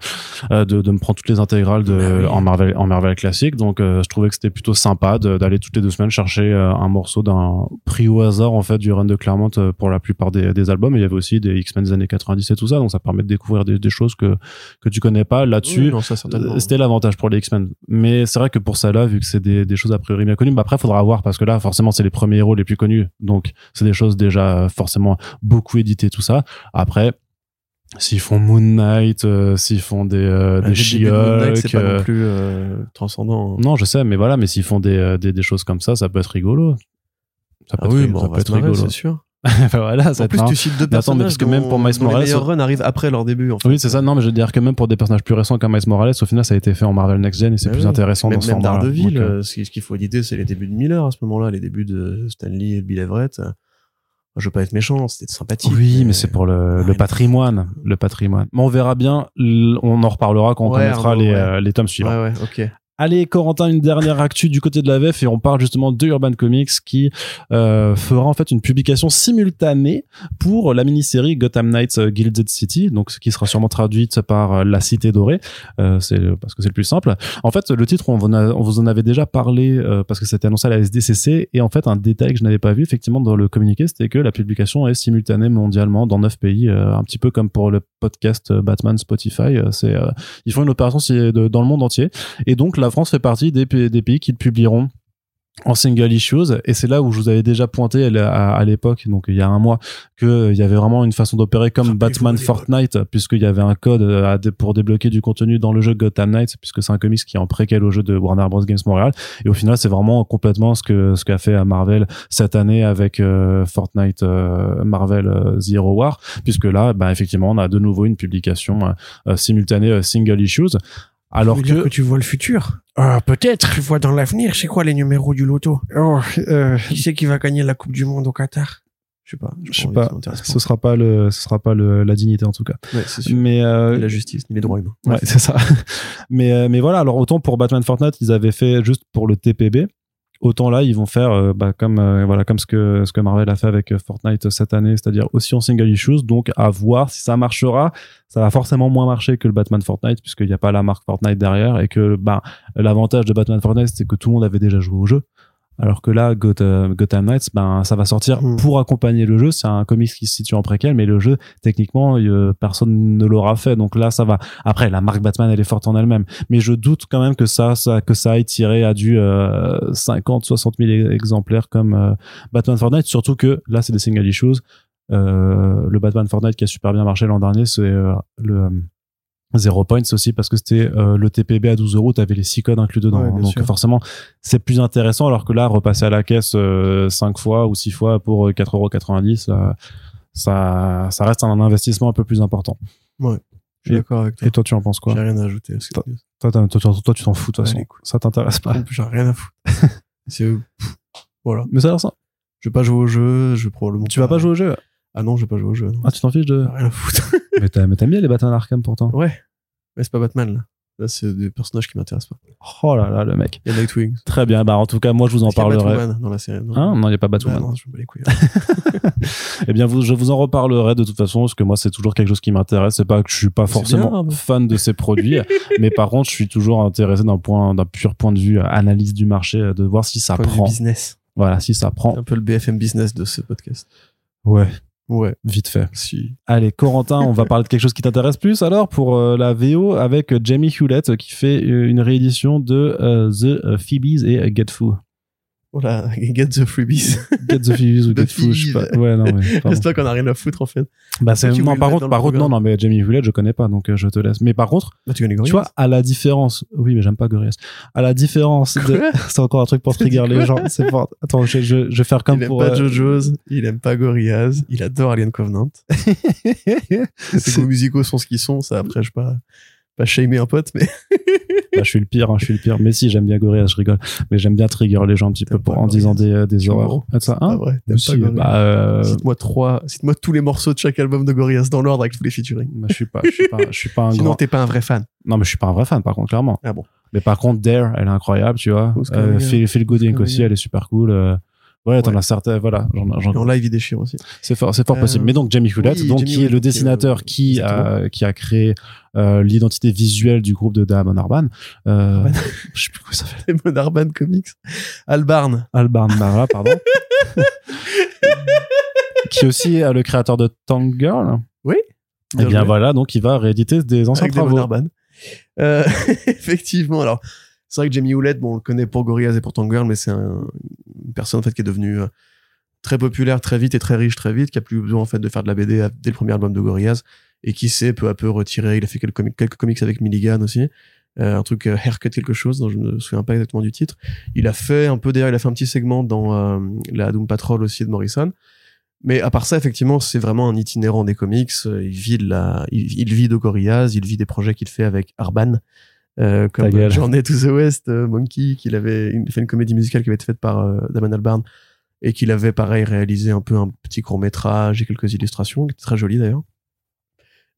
A: euh, de, de me prendre toutes les intégrales de,
B: Bah oui.
A: en Marvel, en Marvel classique. Donc, euh, je trouvais que c'était plutôt sympa d'aller toutes les deux semaines chercher euh, un morceau d'un prix au hasard, en fait, du run de Claremont euh, pour la plupart des, des albums. Et il y avait aussi des X-Men des années 90 et tout ça. Donc, ça permet de découvrir des, des choses que, que tu connais pas là-dessus.
B: Oui.
A: Euh, C'était l'avantage pour les X-Men. Mais c'est vrai que pour ça là, vu que c'est des, des choses a priori bien connues, bah après, faudra voir parce que là, forcément, c'est les premiers héros les plus connus. Donc, c'est des choses déjà forcément beaucoup éditées, tout ça. Après, s'ils font Moon Knight, euh, s'ils font des, euh,
B: Bah,
A: des
B: c'est
A: She-Hulk,
B: pas
A: euh,
B: non plus euh, transcendant.
A: non, je sais, mais voilà, mais s'ils font des, des, des choses comme ça, ça peut être rigolo. Ça peut
B: Ah
A: être,
B: oui, bon,
A: ça
B: on
A: peut être
B: marrer,
A: rigolo.
B: c'est sûr.
A: Enfin, voilà, ça
B: En plus,
A: un-
B: tu cites deux
A: Mais attends, mais
B: personnages
A: parce que même pour Miles Morales,
B: les meilleurs runs arrivent après leur début. En fait.
A: Oui, c'est ça. Non, mais je veux dire que même pour des personnages plus récents comme Miles Morales, au final, ça a été fait en Marvel Next Gen et c'est
B: Ah
A: plus
B: oui.
A: intéressant
B: Même,
A: dans ce
B: même. Daredevil,
A: euh,
B: euh, ce qui- ce qu'il faut éditer, c'est les débuts de Miller à ce moment-là, les débuts de Stanley et Bill Everett. Je veux pas être méchant, c'était sympathique.
A: Oui, mais c'est pour le, patrimoine, le patrimoine. Mais on verra bien. On en reparlera quand on
B: Ouais,
A: connaîtra
B: Arnaud,
A: les,
B: ouais.
A: euh, les tomes suivants.
B: Ouais, ouais, ok.
A: Allez, Corentin, une dernière actu du côté de la VF et on parle justement de Urban Comics qui euh, fera en fait une publication simultanée pour la mini-série Gotham Knights euh, Gilded City, donc ce qui sera sûrement traduite par euh, La Cité Dorée, euh, c'est parce que c'est le plus simple. En fait, le titre, on, vous en avait déjà parlé euh, parce que c'était annoncé à la SDCC et en fait, un détail que je n'avais pas vu effectivement dans le communiqué, c'était que la publication est simultanée mondialement dans neuf pays, euh, un petit peu comme pour le podcast Batman Spotify. c'est ils font une opération dans le monde entier. Et donc, la France fait partie des, pays- des pays qui le publieront en single issues et c'est là où je vous avais déjà pointé à, l'époque donc il y a un mois que euh, il y avait vraiment une façon d'opérer comme Batman. Fortnite puisqu'il y avait un code euh, à pour débloquer du contenu dans le jeu Gotham Knights puisque c'est un comics qui est en préquel au jeu de Warner Bros. Games Montréal. Et au final c'est vraiment complètement ce que ce qu'a fait Marvel cette année avec euh, Fortnite euh, Marvel euh, Zero War puisque là bah effectivement on a de nouveau une publication euh, euh, simultanée euh, single issues alors que,
C: que tu vois le futur?
A: Ah, peut-être
C: Tu vois dans l'avenir, c'est quoi les numéros du loto?
A: Oh, euh,
C: Qui c'est qui va gagner la Coupe du Monde au Qatar?
B: Je sais pas.
A: je sais pas ce sera pas le ce sera pas le, la dignité en tout cas
B: Ouais, c'est sûr.
A: mais euh,
B: Ni la justice, ni les droits humains.
A: ouais c'est ça mais euh, mais voilà alors autant pour Batman Fortnite ils avaient fait juste pour le TPB autant là ils vont faire euh, bah, comme euh, voilà comme ce que ce que Marvel a fait avec euh, Fortnite cette année c'est-à-dire aussi en single issues. Donc à voir si ça marchera. Ça va forcément moins marcher que le Batman Fortnite puisqu'il n'y a pas la marque Fortnite derrière et que bah l'avantage de Batman Fortnite c'est que tout le monde avait déjà joué au jeu alors que là, Gotham, Gotham Knights, ben, ça va sortir
B: Hmm.
A: pour accompagner le jeu. C'est un comics qui se situe en préquel, mais le jeu, techniquement, euh, personne ne l'aura fait. Donc là, ça va. Après, la marque Batman, elle est forte en elle-même. Mais je doute quand même que ça, ça que ça aille tirer à du euh, 50, 60 000 exemplaires comme euh, Batman Fortnite. Surtout que là, c'est des single issues. Euh, le Batman Fortnite qui a super bien marché l'an dernier, c'est euh, le euh, Zero Points aussi parce que c'était euh, le TPB à 12 euros, t'avais les six codes inclus dedans.
B: Ouais,
A: hein. donc
B: sûr.
A: forcément, c'est plus intéressant alors que là, repasser à la caisse euh, 5 fois ou 6 fois pour euh, 4,90 euros, là, ça, ça reste un investissement un peu plus important.
B: Je Je suis d'accord avec toi.
A: Et toi, tu en penses quoi?
B: J'ai rien à ajouter à
A: Toi- toi, toi, toi, tu t'en fous de toute
B: Ouais,
A: façon. Ça t'intéresse pas.
B: J'en ai rien à foutre. C'est voilà.
A: Mais ça a l'air ça.
B: Je vais pas jouer au jeu, je vais probablement.
A: Tu vas pas jouer au jeu?
B: Ah non, je vais pas jouer au jeu. non.
A: Ah, tu t'en fiches de.
B: Rien à foutre.
A: mais t'as- mais t'aimes bien les Batman Arkham pourtant.
B: ouais. Mais c'est pas Batman là. Là, c'est des personnages qui m'intéressent pas.
A: Oh là là, le mec.
B: Il y a Nightwing.
A: Très bien. Bah, en tout cas, moi, je vous en
B: Parce qu'il y a
A: parlerai.
B: Batwoman dans la série. Non,
A: Hein? Non, il n'y a pas
B: Bah
A: Batwoman.
B: non, je me bats les couilles.
A: Eh bien, vous, je vous en reparlerai de toute façon, parce que moi, c'est toujours quelque chose qui m'intéresse. C'est pas que je suis pas forcément
B: bien,
A: fan de ces produits, mais par contre, je suis toujours intéressé d'un point, d'un pur point de vue euh, analyse du marché, euh, de voir si ça
B: Point
A: prend.
B: business.
A: Voilà, si ça prend.
B: un peu le BFM business de ce podcast.
A: Ouais,
B: Ouais.
A: vite fait.
B: Si.
A: Allez, Corentin, on va parler de quelque chose qui t'intéresse plus alors pour euh, la VO avec Jamie Hewlett euh, qui fait euh, une réédition de euh, The Phoebes et Get Foo.
B: Voilà, get the freebies.
A: Get the Phoebes ou Get Foo, je sais pas. Ouais, non, mais.
B: toi qu'on a rien à foutre en fait.
A: Bah, c'est, non, par contre, par contre, non, non, mais Jamie Hewlett, je connais pas, donc euh, je te laisse. Mais par contre,
B: Bah,
A: tu vois, à la différence, oui, mais j'aime pas Gorillaz. À la différence de, c'est encore un truc pour trigger les gens. C'est fort. Attends, je, je, je vais faire comme
B: il aime
A: pour.
B: pas
A: euh,
B: JoJo's, il aime pas Gorillaz, il adore Alien Covenant. Ses goûts musicaux sont ce qu'ils sont, ça après je pas pas shamer un pote mais
A: Bah, je suis le pire, hein, je suis le pire. Mais si, j'aime bien Gorillaz, je rigole. Mais j'aime bien trigger les gens un petit peu pour, en disant des, euh, des horreurs. Ah, ça, hein
B: vrai,
A: Si, bah, euh,
B: Cite-moi trois, cite-moi tous les morceaux de chaque album de Gorillaz dans l'ordre avec tous les featuring.
A: bah, je suis pas, je suis pas, je suis pas un
B: Sinon
A: grand.
B: t'es pas un vrai fan.
A: Non, mais je suis pas un vrai fan, par contre, clairement.
B: Ah bon.
A: Mais par contre, Dare, elle est incroyable, tu vois. Euh, Phil Good Inc. aussi, elle est super cool. euh. Ouais, t'en
B: Ouais.
A: as certains, voilà. j'en-
B: live il déchire aussi.
A: C'est fort, c'est fort
B: Euh,
A: possible. Mais donc Jamie Hewlett,
B: oui,
A: donc
B: Jamie
A: qui est le
B: est,
A: dessinateur
B: euh,
A: qui a qui a créé euh, l'identité visuelle du groupe de Damon Arban. Euh,
B: Arban.
A: je sais plus comment ça s'appelle.
B: Les Monarban Comics. Albarn.
A: Albarn Mara, pardon. qui est aussi euh, le créateur de Tank Girl.
B: Oui.
A: Et bien voilà, donc il va rééditer des anciens
B: avec
A: travaux.
B: Monarban. Euh, effectivement, alors c'est vrai que Jamie Hewlett, bon, on le connaît pour Gorillaz et pour Tank Girl, mais c'est un- une personne en fait qui est devenue euh, très populaire très vite et très riche très vite, qui a plus besoin en fait de faire de la BD dès le premier album de Gorillaz et qui s'est peu à peu retiré. Il a fait quelques, comics- avec Milligan aussi. Euh, un truc euh, haircut quelque chose dont je ne me souviens pas exactement du titre il a fait un peu d'ailleurs il a fait un petit segment dans euh, la Doom Patrol aussi de Morrison mais à part ça effectivement c'est vraiment un itinérant des comics il vit de la il, il vit de Gorillaz il vit des projets qu'il fait avec Arban euh, comme. Journey to the West euh, Monkey qu'il avait il fait une comédie musicale qui avait été faite par euh, Damon Albarn et qu'il avait pareil réalisé un peu un petit court métrage et quelques illustrations qui étaient très jolies d'ailleurs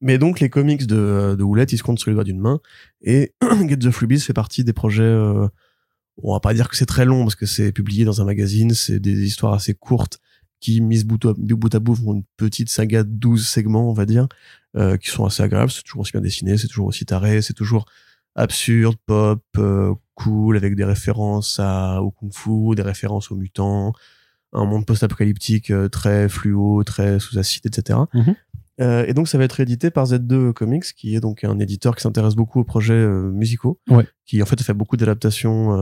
B: mais donc les comics de, euh, de Houellette, ils se comptent sur les doigts d'une main. Et Get the Freebies fait partie des projets. euh, on va pas dire que c'est très long parce que c'est publié dans un magazine. C'est des histoires assez courtes qui, mises bout à bout, à bout font une petite saga de 12 segments, on va dire, euh, qui sont assez agréables. C'est toujours aussi bien dessiné, c'est toujours aussi taré, c'est toujours absurde, pop, euh, cool, avec des références à, au kung-fu, des références aux mutants, un monde post-apocalyptique euh, très fluo, très sous acide, etc.
A: Mhm.
B: Euh, et donc ça va être édité par Z2 Comics, qui est donc un éditeur qui s'intéresse beaucoup aux projets musicaux,
A: Ouais.
B: qui en fait fait beaucoup d'adaptations,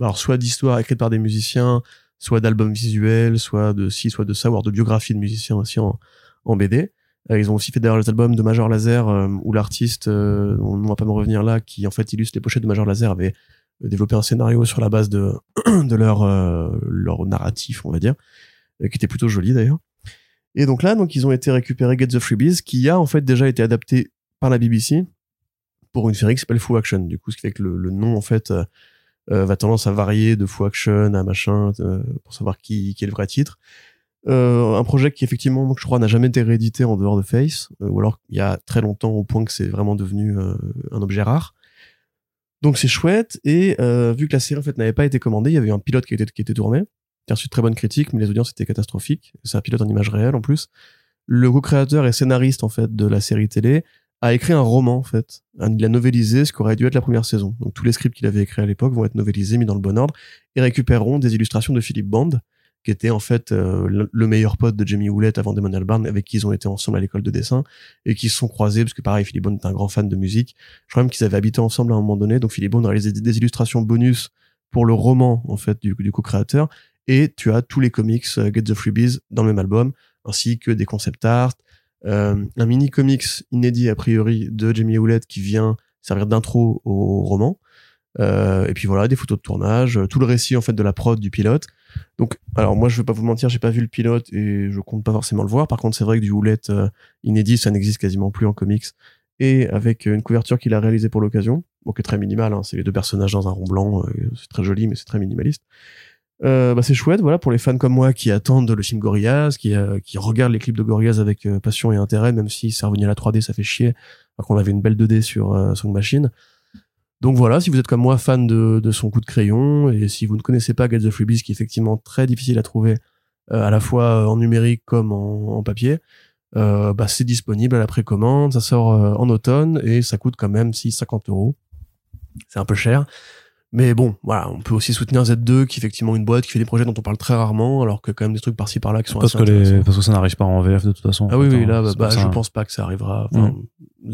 B: alors soit d'histoires écrites par des musiciens, soit d'albums visuels, soit de ci, soit de ça, voire de biographies de musiciens aussi en, en BD. Euh, ils ont aussi fait d'ailleurs les albums de Major Laser, euh, où l'artiste, euh, on ne va pas me revenir là, qui en fait illustre les pochettes de Major Laser, avait développé un scénario sur la base de, de leur, leur narratif, on va dire, qui était plutôt joli d'ailleurs. Et donc là, donc ils ont été récupérés Get the Freebies, qui a en fait déjà été adapté par la BBC pour une série qui s'appelle Full Action. Du coup, ce qui fait que le, le nom en fait euh, va tendance à varier de Full Action à machin euh, pour savoir qui, qui est le vrai titre. Euh, un projet qui effectivement, je crois, n'a jamais été réédité en dehors de Face, euh, ou alors il y a très longtemps au point que c'est vraiment devenu euh, un objet rare. Donc c'est chouette et euh, vu que la série en fait n'avait pas été commandée, il y avait un pilote qui était qui était tourné, qui a reçu de très bonnes critiques, mais les audiences étaient catastrophiques. C'est un pilote en image réelle en plus. Le co-créateur et scénariste en fait de la série télé a écrit un roman en fait. Il a novélisé ce qu'aurait dû être la première saison. Donc tous les scripts qu'il avait écrits à l'époque vont être novélisés, mis dans le bon ordre et récupéreront des illustrations de Philippe Band, qui était en fait euh, le- le meilleur pote de Jamie Hewlett avant Damon Albarn, avec qui ils ont été ensemble à l'école de dessin et qui se sont croisés parce que pareil Philippe Bond est un grand fan de musique. Je crois même qu'ils avaient habité ensemble à un moment donné. Donc Philippe Bond a réalisé des, illustrations bonus pour le roman en fait du, co-créateur et tu as tous les comics euh, Get the Freebies dans le même album ainsi que des concept art euh, un mini comics inédit a priori de Jamie Hewlett qui vient servir d'intro au roman et puis voilà des photos de tournage euh, tout le récit en fait de la prod du pilote donc alors moi je vais pas vous mentir j'ai pas vu le pilote et je compte pas forcément le voir par contre c'est vrai que du Hewlett euh, inédit ça n'existe quasiment plus en comics et avec une couverture qu'il a réalisée pour l'occasion, donc qui est très minimale. Hein, c'est les deux personnages dans un rond blanc, euh, c'est très joli, mais c'est très minimaliste. Euh, bah, c'est chouette, voilà, pour les fans comme moi qui attendent le film Gorillaz, qui, euh, qui regardent les clips de Gorillaz avec euh, passion et intérêt, même si c'est revenu à la 3D, ça fait chier, alors qu'on avait une belle 2D sur euh, Song Machine. Donc voilà, si vous êtes comme moi fan de, son coup de crayon, et si vous ne connaissez pas Get the Freebies, qui est effectivement très difficile à trouver, euh, à la fois en numérique comme en, papier, euh, bah, c'est disponible à la précommande, ça sort euh, en automne, et ça coûte quand même 6,50 euros. C'est un peu cher. Mais bon, voilà, on peut aussi soutenir Z2, qui est effectivement une boîte qui fait des projets dont on parle très rarement, alors que quand même des trucs par-ci par-là qui sont
A: Parce
B: assez
A: que, les, parce que ça n'arrive pas en VF de toute façon.
B: Ah oui, oui, là, bah,
A: c'est
B: bah,
A: ça.
B: je pense pas que ça arrivera. Enfin,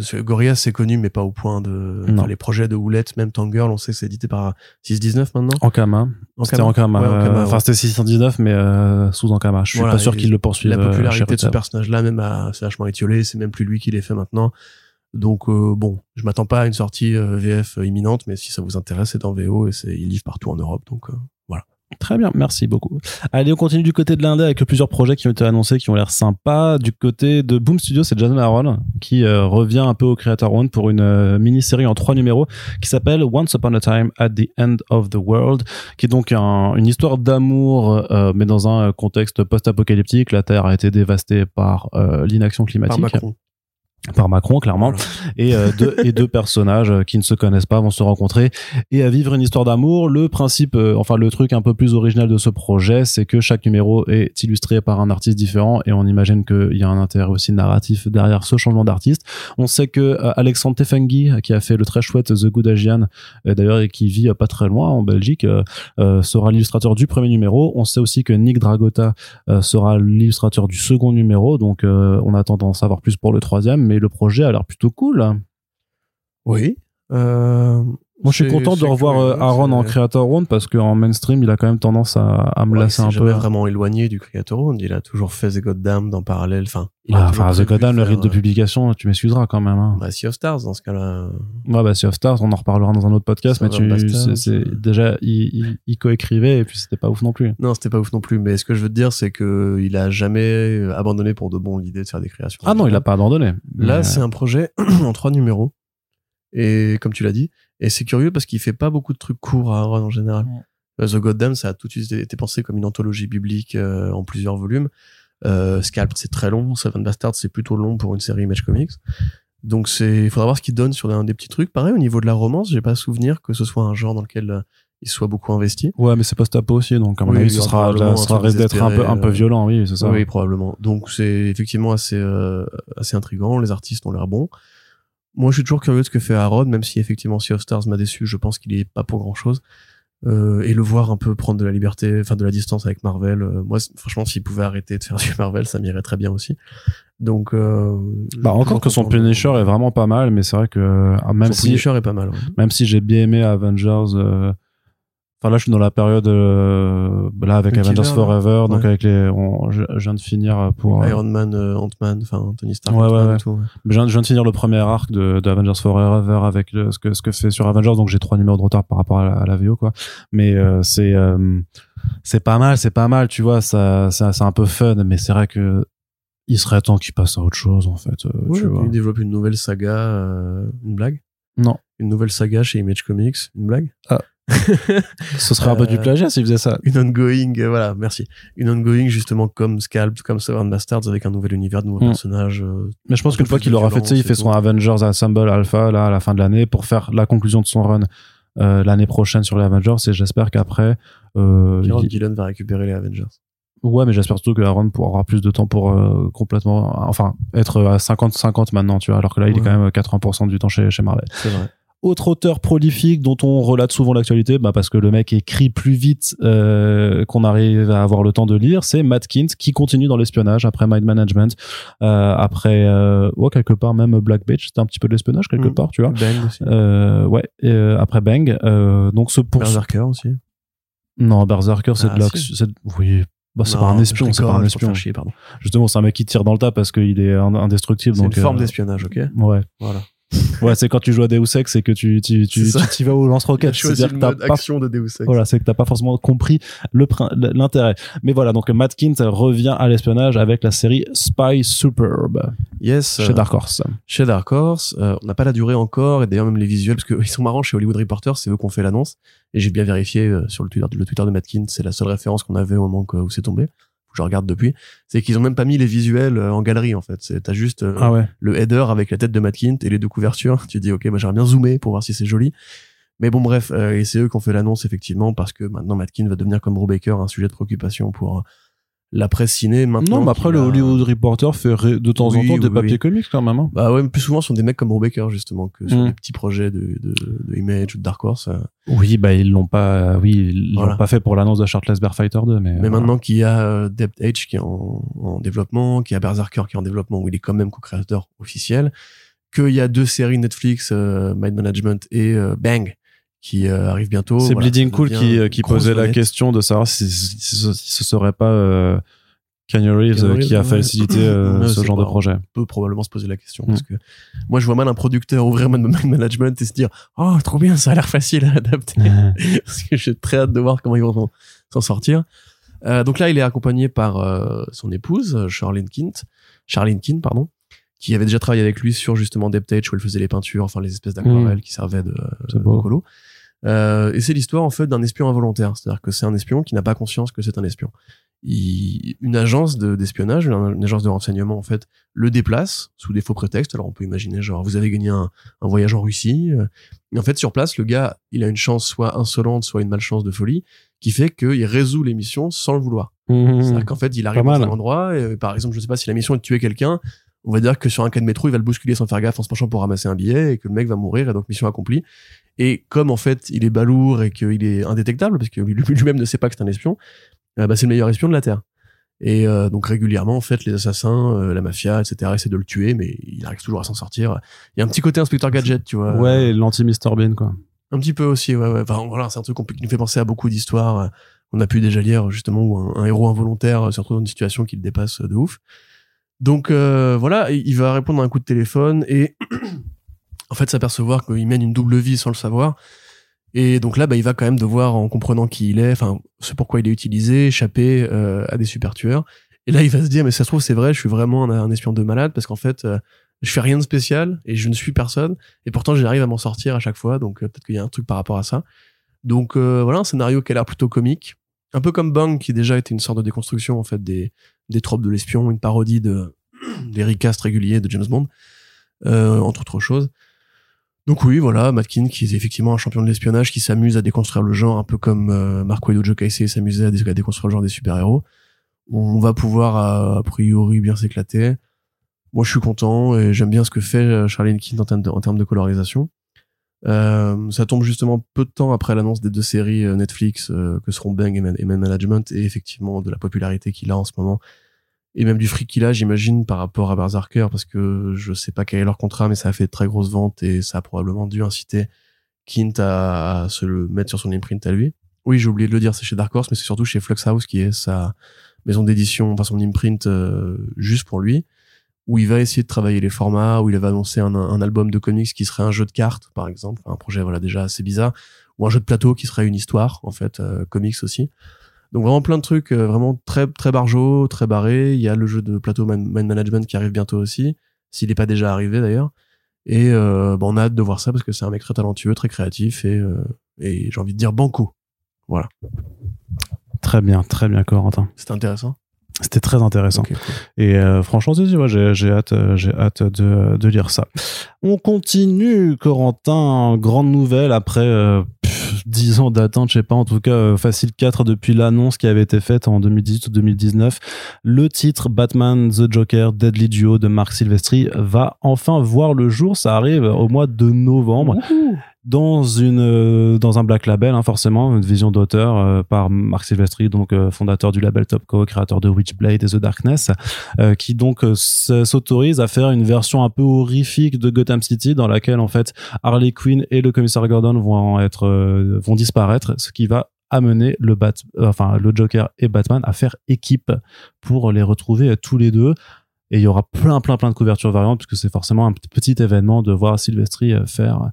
B: ce- Gorillaz, c'est connu, mais pas au point de. Enfin, les projets de Houlette, même Tangirl, on sait que c'est édité par 619 maintenant?
A: Ankama. C'était Ankama.
B: Ouais, Ankama,
A: euh, Enfin,
B: ouais.
A: c'était 619, mais euh, sous Ankama. Je suis
B: Voilà,
A: pas sûr
B: et
A: qu'ils le poursuivent.
B: La
A: euh,
B: popularité de ce personnage-là, même, a- c'est vachement étiolé. C'est même plus lui qui les fait maintenant. Donc, euh, bon, je m'attends pas à une sortie euh, VF imminente, mais si ça vous intéresse, c'est en VO et c'est, il livre partout en Europe. Donc, euh, voilà.
A: Très bien, merci beaucoup. Allez, on continue du côté de l'Indé avec plusieurs projets qui ont été annoncés, qui ont l'air sympas. Du côté de Boom Studio, c'est Jason Aaron qui euh, revient un peu au Creator One pour une euh, mini-série en trois numéros qui s'appelle Once Upon a Time at the End of the World, qui est donc un- une histoire d'amour, euh, mais dans un contexte post-apocalyptique. La Terre a été dévastée par euh, l'inaction
B: Par
A: climatique.
B: Macron.
A: Par Macron, clairement
B: Voilà.
A: et euh, deux et deux personnages euh, qui ne se connaissent pas vont se rencontrer et à vivre une histoire d'amour. Le principe, euh, enfin le truc un peu plus original de ce projet, c'est que chaque numéro est illustré par un artiste différent et on imagine qu'il y a un intérêt aussi narratif derrière ce changement d'artiste. On sait que euh, Alexandre Tefengi, qui a fait le très chouette The Good Asian, d'ailleurs et qui vit pas très loin en Belgique, sera l'illustrateur du premier numéro. On sait aussi que Nick Dragota sera l'illustrateur du second numéro, donc on attend d'en savoir plus pour le troisième, le projet a l'air plutôt cool.
B: Oui. Euh,
A: Moi, je suis content de revoir euh, Aaron en Creator Round parce qu'en mainstream, il a quand même tendance à, à me
B: Ouais,
A: lasser
B: il
A: un peu.
B: jamais vraiment éloigné du Creator Round. Il a toujours fait The Goddamn dans parallèle. Enfin, il
A: Ah, Enfin, The Goddamn, le rythme de
B: euh,
A: publication, tu m'excuseras quand même. Hein.
B: Bah, Sea of Stars, dans ce cas-là.
A: Ouais, bah, Sea of Stars, on en reparlera dans un autre podcast, mais tu, c'est,
B: euh.
A: déjà, il, il, il coécrivait et puis c'était pas ouf non plus.
B: Non, c'était pas ouf non plus. Mais ce que je veux te dire, c'est que il a jamais abandonné pour de bon l'idée de faire des créations.
A: Ah non, il a pas abandonné.
B: Là,
A: Mais,
B: c'est un projet en trois numéros. Et comme tu l'as dit, et c'est curieux parce qu'il fait pas beaucoup de trucs courts à Aaron en général.
A: Ouais.
B: Euh, The Goddamn, ça a tout de suite été pensé comme une anthologie biblique euh, en plusieurs volumes. Euh, Scalped, c'est très long. Seven Bastards, c'est plutôt long pour une série Image Comics. Donc c'est, il faudra voir ce qu'il donne sur un des petits trucs. Pareil, au niveau de la romance, j'ai pas souvenir que ce soit un genre dans lequel euh, il soit beaucoup investi.
A: Ouais, mais c'est post-apo aussi, donc à mon
B: Oui,
A: avis, ce sera, ça risque d'être un peu, un peu
B: désespéré,
A: violent, oui, c'est ça.
B: Oui, probablement. Donc c'est effectivement assez euh, assez intrigant. Les artistes ont l'air bons. Moi, je suis toujours curieux de ce que fait Aaron, même si effectivement Sea of Stars m'a déçu. Je pense qu'il est pas pour grand chose. Euh, et le voir un peu prendre de la liberté, enfin de la distance avec Marvel. euh, moi, franchement, s'il pouvait arrêter de faire du Marvel, ça m'irait très bien aussi. Donc, euh,
A: Bah, encore que son Punisher est vraiment pas mal, mais c'est vrai que ah, même
B: son
A: si
B: Punisher est pas mal. ouais.
A: même si j'ai bien aimé Avengers euh, enfin là je suis dans la période euh, là avec Avengers. Forever donc avec les on- je, je viens de finir pour euh,
B: Iron Man, euh, Ant-Man, enfin Tony Stark,
A: Ouais, ouais,
B: tout. ouais.
A: je viens, je viens de finir le premier arc de, de Avengers Forever avec le- ce que ce que fait sur Avengers donc j'ai trois numéros de retard par rapport à la, à la VO quoi mais euh, c'est euh, c'est pas mal c'est pas mal tu vois ça, ça c'est un peu fun mais c'est vrai que il serait temps qu'il passe à autre chose en fait
B: Ouais,
A: tu vois
B: il développe une nouvelle saga, euh, une blague?
A: Non
B: Une nouvelle saga chez Image Comics, une blague?
A: Ce serait un peu du
B: Euh,
A: plagiat s'il faisait ça
B: une ongoing, euh, voilà, merci. Une ongoing justement comme Scalp, comme Seven Bastards avec un nouvel univers, de nouveaux
A: Mm.
B: personnages. euh,
A: Mais je pense
B: un
A: qu'une fois qu'il aura fait, sais, il fait son. Avengers Assemble Alpha là à la fin de l'année pour faire la conclusion de son run euh, l'année prochaine sur les Avengers et j'espère qu'après euh, il-
B: Gillen va récupérer les Avengers.
A: ouais mais j'espère surtout que Aaron pourra avoir plus de temps pour euh, complètement enfin être à 50-50 maintenant tu vois alors que là il est quand même 80% du temps chez, chez Marvel
B: C'est vrai.
A: Autre auteur prolifique dont on relate souvent l'actualité, bah parce que le mec écrit plus vite euh, qu'on arrive à avoir le temps de lire, c'est Matt Kint qui continue dans l'espionnage après Mind Management, euh, après euh, ouais quelque part même Black Beach, c'était un petit peu de l'espionnage quelque
B: Mm.
A: part, tu vois.
B: Bang aussi.
A: Ouais, et, après Bang, donc ce pour
B: Berserker aussi.
A: non Berserker c'est
B: Ah,
A: de
B: si.
A: c'est- oui. Bah, c'est pas un espion, c'est pas un espion.
B: chier, pardon.
A: Justement, c'est un mec qui tire dans le tas parce qu'il est ind- indestructible.
B: C'est une forme d'espionnage, ok
A: Ouais.
B: Voilà.
A: Ouais, c'est quand tu joues à Deus Ex et que tu tu tu t'y vas au lance-roquette. C'est-à-dire que t'as pas
B: action de Deus Ex.
A: voilà, c'est que t'as pas forcément compris le l'intérêt. Mais voilà, donc Matt Kint revient à l'espionnage avec la série Spy Superb
B: Yes.
A: chez
B: euh,
A: Dark Horse.
B: chez Dark Horse. Euh, on n'a pas la durée encore, et d'ailleurs même les visuels, parce qu'ils sont marrants chez Hollywood Reporter, c'est eux qui ont fait l'annonce. Et j'ai bien vérifié euh, sur le Twitter, le Twitter de Matkins, c'est la seule référence qu'on avait au moment que- où c'est tombé. Je regarde depuis. C'est qu'ils ont même pas mis les visuels euh, en galerie en fait. C'est t'as juste euh,
A: Ah ouais.
B: le header avec la tête de Matkint et les deux couvertures. Tu dis ok, bah j'aimerais bien zoomer pour voir si c'est joli. Mais bon bref, euh, et c'est eux qui ont fait l'annonce effectivement parce que maintenant Matkint va devenir comme Brubaker un sujet de préoccupation pour euh, la presse ciné. Maintenant,
A: Non, mais après le
B: a-
A: Hollywood Reporter fait de temps en
B: Oui,
A: temps des
B: oui,
A: papiers comics quand même. hein.
B: Bah ouais, mais plus souvent ce sont des mecs comme Brubaker justement que sur
A: Mm.
B: des petits projets de, de, de Image ou de Dark Horse. euh.
A: Oui, bah ils l'ont pas, oui, ils
B: Voilà.
A: l'ont pas fait pour l'annonce de Shirtless Bear Fighter 2, mais.
B: Mais maintenant qu'il y a euh, Depth Edge qui est en, en développement, qu'il y a Berserker qui est en développement, où il est quand même co-créateur officiel, qu'il y a deux séries Netflix, euh, Mind Management et euh, Bang, qui euh, arrivent bientôt.
A: c'est
B: Voilà,
A: Bleeding Cool qui, euh, qui posait la question de savoir si, si, si ce- si ce serait pas euh, Reeves
B: Keanu
A: euh, qui a
B: Reeves, ouais.
A: facilité euh, ce genre de projet.
B: peut probablement se poser la question
A: Mm.
B: parce que moi je vois mal un producteur ouvrir Mind Management et se dire oh trop bien ça a l'air facile à adapter parce que j'ai très hâte de voir comment ils vont s'en sortir. Donc là, il est accompagné par euh, son épouse, Charlene Kint, Charlene Kint, pardon, qui avait déjà travaillé avec lui sur justement Depth Edge où elle faisait les peintures, enfin les espèces d'aquarelles qui servaient de, de colo. Euh, et c'est l'histoire en fait d'un espion involontaire, c'est-à-dire que c'est un espion qui n'a pas conscience que c'est un espion. Il- une agence de- d'espionnage, une, une agence de renseignement en fait, le déplace sous des faux prétextes. Alors on peut imaginer genre vous avez gagné un, un voyage en Russie. euh, Et en fait sur place, le gars, il a une chance soit insolente, soit une malchance de folie, qui fait qu'il résout les missions sans le vouloir. C'est-à-dire qu'en fait, il arrive
A: mal.
B: un endroit, et, euh, par exemple, je sais pas si la mission est de tuer quelqu'un, on va dire que sur un cas de métro, il va le bousculer sans faire gaffe en se penchant pour ramasser un billet, et que le mec va mourir, et donc mission accomplie. Et comme en fait, il est balourd et qu'il est indétectable, parce que lui- lui-même ne sait pas que c'est un espion, euh, bah, c'est le meilleur espion de la Terre. Et euh, donc régulièrement, en fait, les assassins, euh, la mafia, etc., essaient de le tuer, mais il arrive toujours à s'en sortir. Il y a un petit côté inspecteur gadget, tu vois.
A: Ouais, l'anti-Mr. Bean, quoi.
B: Un petit peu aussi, ouais, ouais. Enfin, voilà, c'est un truc qui nous fait penser à beaucoup d'histoires. euh, On a pu déjà lire, justement, où un, un héros involontaire euh, se retrouve dans une situation qui le dépasse de ouf. Donc, euh, voilà, il va répondre à un coup de téléphone et, en fait, s'apercevoir qu'il mène une double vie sans le savoir. Et donc là, bah, il va quand même devoir, en comprenant qui il est, enfin, ce pourquoi il est utilisé, échapper euh, à des super tueurs. Et là, il va se dire, mais ça se trouve, c'est vrai, je suis vraiment un, espion de malade parce qu'en fait, euh, je fais rien de spécial et je ne suis personne. Et pourtant, j'arrive à m'en sortir à chaque fois. Donc, euh, peut-être qu'il y a un truc par rapport à ça. Donc, voilà, un scénario qui a l'air plutôt comique. Un peu comme Bang, qui déjà était une sorte de déconstruction, en fait, des, des tropes de l'espion, une parodie de, des recasts réguliers de James Bond, euh, entre autres choses. Donc oui, voilà, Matkin, qui est effectivement un champion de l'espionnage, qui s'amuse à déconstruire le genre, un peu comme euh, ou Joe Casey s'amusait à, dé- à déconstruire le genre des super-héros. On va pouvoir, a, a priori, bien s'éclater. Moi, je suis content et j'aime bien ce que fait euh, Charlene King en en termes de colorisation. Euh, ça tombe justement peu de temps après l'annonce des deux séries euh, Netflix euh, que seront Bang et Man, Management et effectivement de la popularité qu'il a en ce moment et même du fric qu'il a j'imagine par rapport à Berserker parce que je sais pas quel est leur contrat mais ça a fait de très grosses ventes et ça a probablement dû inciter Kint à, à se le mettre sur son imprint à lui. Oui j'ai oublié de le dire c'est chez Dark Horse mais c'est surtout chez Flux House qui est sa maison d'édition enfin son imprint euh, juste pour lui où il va essayer de travailler les formats, où il va annoncer un, un album de comics qui serait un jeu de cartes, par exemple, un projet voilà déjà assez bizarre, ou un jeu de plateau qui serait une histoire, en fait, euh, comics aussi. Donc vraiment plein de trucs, euh, vraiment très très barjo, très barré. Il y a le jeu de plateau Man, Man Management qui arrive bientôt aussi, s'il n'est pas déjà arrivé d'ailleurs. Et euh, bah, on a hâte de voir ça parce que c'est un mec très talentueux, très créatif et, euh, et j'ai envie de dire banco. Voilà,
A: Très bien, très bien, Corentin.
B: c'est intéressant.
A: C'était très intéressant.
B: Cool.
A: Et euh, franchement, j'ai j'ai hâte, euh, j'ai hâte de, de lire ça. On continue, Corentin. Grande nouvelle après euh, pff, 10 ans d'attente, je sais pas, en tout cas, euh, facile 4 depuis l'annonce qui avait été faite en 2018 ou 2019. Le titre Batman The Joker Deadly Duo de Marc Silvestri va enfin voir le jour. Ça arrive au mois de novembre dans une euh, dans un black label hein, forcément une vision d'auteur euh, par Marc Silvestri donc euh, fondateur du label Topco créateur de Witchblade et The Darkness euh, qui donc euh, s'autorise à faire une version un peu horrifique de Gotham City dans laquelle en fait Harley Quinn et le commissaire Gordon vont être euh, vont disparaître ce qui va amener le Bat enfin le Joker et Batman à faire équipe pour les retrouver tous les deux et il y aura plein plein plein de couvertures variantes puisque c'est forcément un petit événement de voir Silvestri euh, faire euh,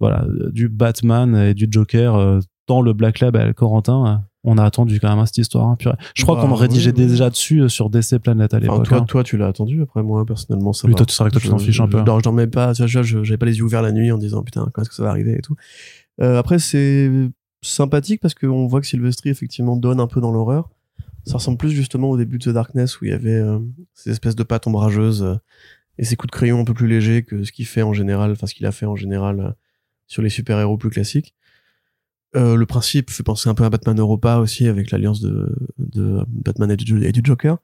A: voilà euh, du Batman et du Joker dans le Black Label Corentin euh, on a attendu quand même hein, cette histoire hein, je crois
B: Bah,
A: qu'on rédigeait
B: oui, oui.
A: déjà dessus euh, sur DC Planet à
B: Enfin,
A: l'époque
B: toi,
A: hein.
B: toi, tu l'as attendu. Après, moi, personnellement, ça
A: Oui,
B: va.
A: toi, c'est vrai que toi, tu t'en fiches un peu.
B: Je, dors- je dormais pas. Tu j'avais pas les yeux ouverts la nuit en disant putain, quand est-ce que ça va arriver et tout. Euh, après, c'est sympathique parce qu'on voit que Sylvestri, effectivement, donne un peu dans l'horreur. Ça ressemble plus justement au début de The Darkness où il y avait euh, ces espèces de pattes ombrageuses euh, et ces coups de crayon un peu plus légers que ce qu'il fait en général, enfin ce qu'il a fait en général euh, sur les super-héros plus classiques. Euh, le principe fait penser un peu à Batman Europa aussi avec l'alliance de, de Batman et du, et du Joker.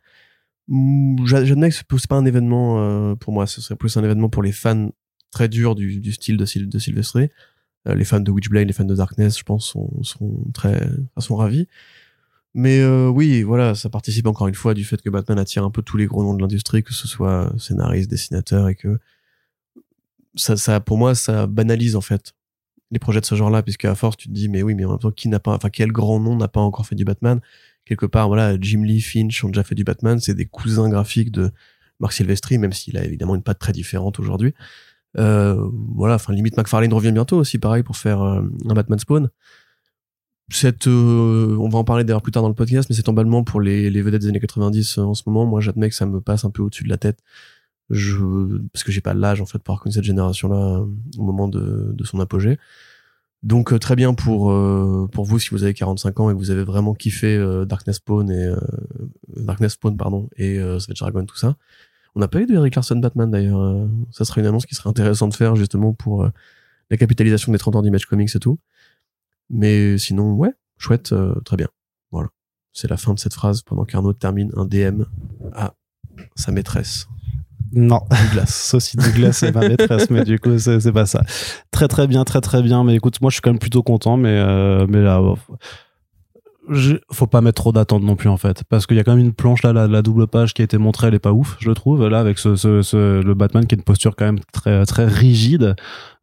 B: Mm, j'a- J'admets que c'est pas un événement euh, pour moi, ce serait plus un événement pour les fans très durs du, du style de, Syl- de Sylvester. Euh, les fans de Witchblade, les fans de Darkness, je pense, sont, seront très, sont ravis. Mais euh, oui, voilà, ça participe encore une fois du fait que Batman attire un peu tous les gros noms de l'industrie, que ce soit scénariste, dessinateur, et que ça, ça, pour moi, ça banalise en fait les projets de ce genre-là, puisque à force tu te dis, mais oui, mais en même temps, qui n'a pas, enfin, quel grand nom n'a pas encore fait du Batman? Quelque part, voilà, Jim Lee, Finch ont déjà fait du Batman, c'est des cousins graphiques de Marc Silvestri, même s'il a évidemment une patte très différente aujourd'hui. Euh, voilà, enfin, limite McFarlane revient bientôt aussi, pareil, pour faire euh, un Batman Spawn. Euh, on va en parler d'ailleurs plus tard dans le podcast, mais cet emballement pour les, vedettes des années 90 euh, en ce moment, moi j'admets que ça me passe un peu au-dessus de la tête. Parce que j'ai pas l'âge en fait pour connu cette génération-là euh, au moment de, son apogée. Donc très bien pour pour vous si vous avez 45 ans et que vous avez vraiment kiffé Darkness Spawn et Darkness Spawn pardon et Savage Dragon tout ça. On n'a pas eu de Eric Larson Batman d'ailleurs. ça serait une annonce qui serait intéressante de faire justement pour la capitalisation des 30 ans d'Image Comics et tout. Mais sinon ouais, chouette, euh, très bien. Voilà. C'est la fin de cette phrase pendant qu'Arnaud termine un DM à sa maîtresse.
A: non
B: Douglas.
A: Saucy Douglas est ma maîtresse, mais du coup, c'est c'est pas ça. Très très bien, très très bien. Mais écoute, moi, je suis quand même plutôt content, mais euh, mais là, bon, je- faut pas mettre trop d'attentes non plus en fait, parce qu'il y a quand même une planche là, la, la double page qui a été montrée, elle est pas ouf, je le trouve. Là, avec ce, ce, ce- le Batman qui a une posture quand même très très rigide.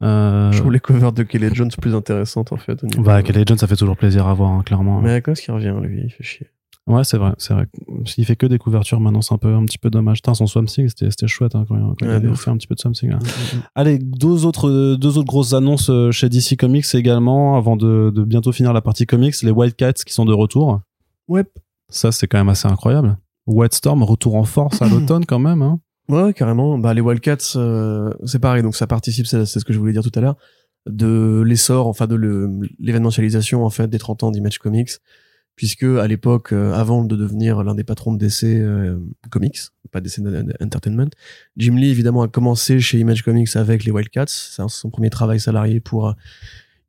A: Euh,
B: Je trouve les covers de Kelly Jones plus intéressantes en fait. au niveau-
A: bah, Kelly Jones, ça fait toujours plaisir à voir, hein, clairement.
B: Mais quand est-ce qu'il revient lui? Il fait chier.
A: Ouais, c'est vrai, c'est vrai. S'il fait que des couvertures maintenant, c'est un peu, un petit peu dommage. Putain, son Swamp Thing, c'était, chouette, hein, quand, quand il
B: Ouais,
A: avait
B: de ouf.
A: fait un petit peu de Swamp Thing, là. Allez, deux autres, deux autres grosses annonces euh, chez DC Comics également, avant de, de bientôt finir la partie comics, les Wildcats qui sont de retour.
B: Ouais.
A: Ça, c'est quand même assez incroyable. Wildstorm, retour en force à l'automne quand même, hein.
B: Ouais, carrément. Bah, les Wildcats, euh, c'est pareil. Donc, ça participe, c'est ce que je voulais dire tout à l'heure, de l'essor, enfin, de l'événementialisation, en fait, des 30 ans d'Image Comics. Puisque, à l'époque, euh, avant de devenir l'un des patrons de DC euh, Comics, pas DC Entertainment, Jim Lee, évidemment, a commencé chez Image Comics avec les Wildcats. C'est son premier travail salarié pour euh,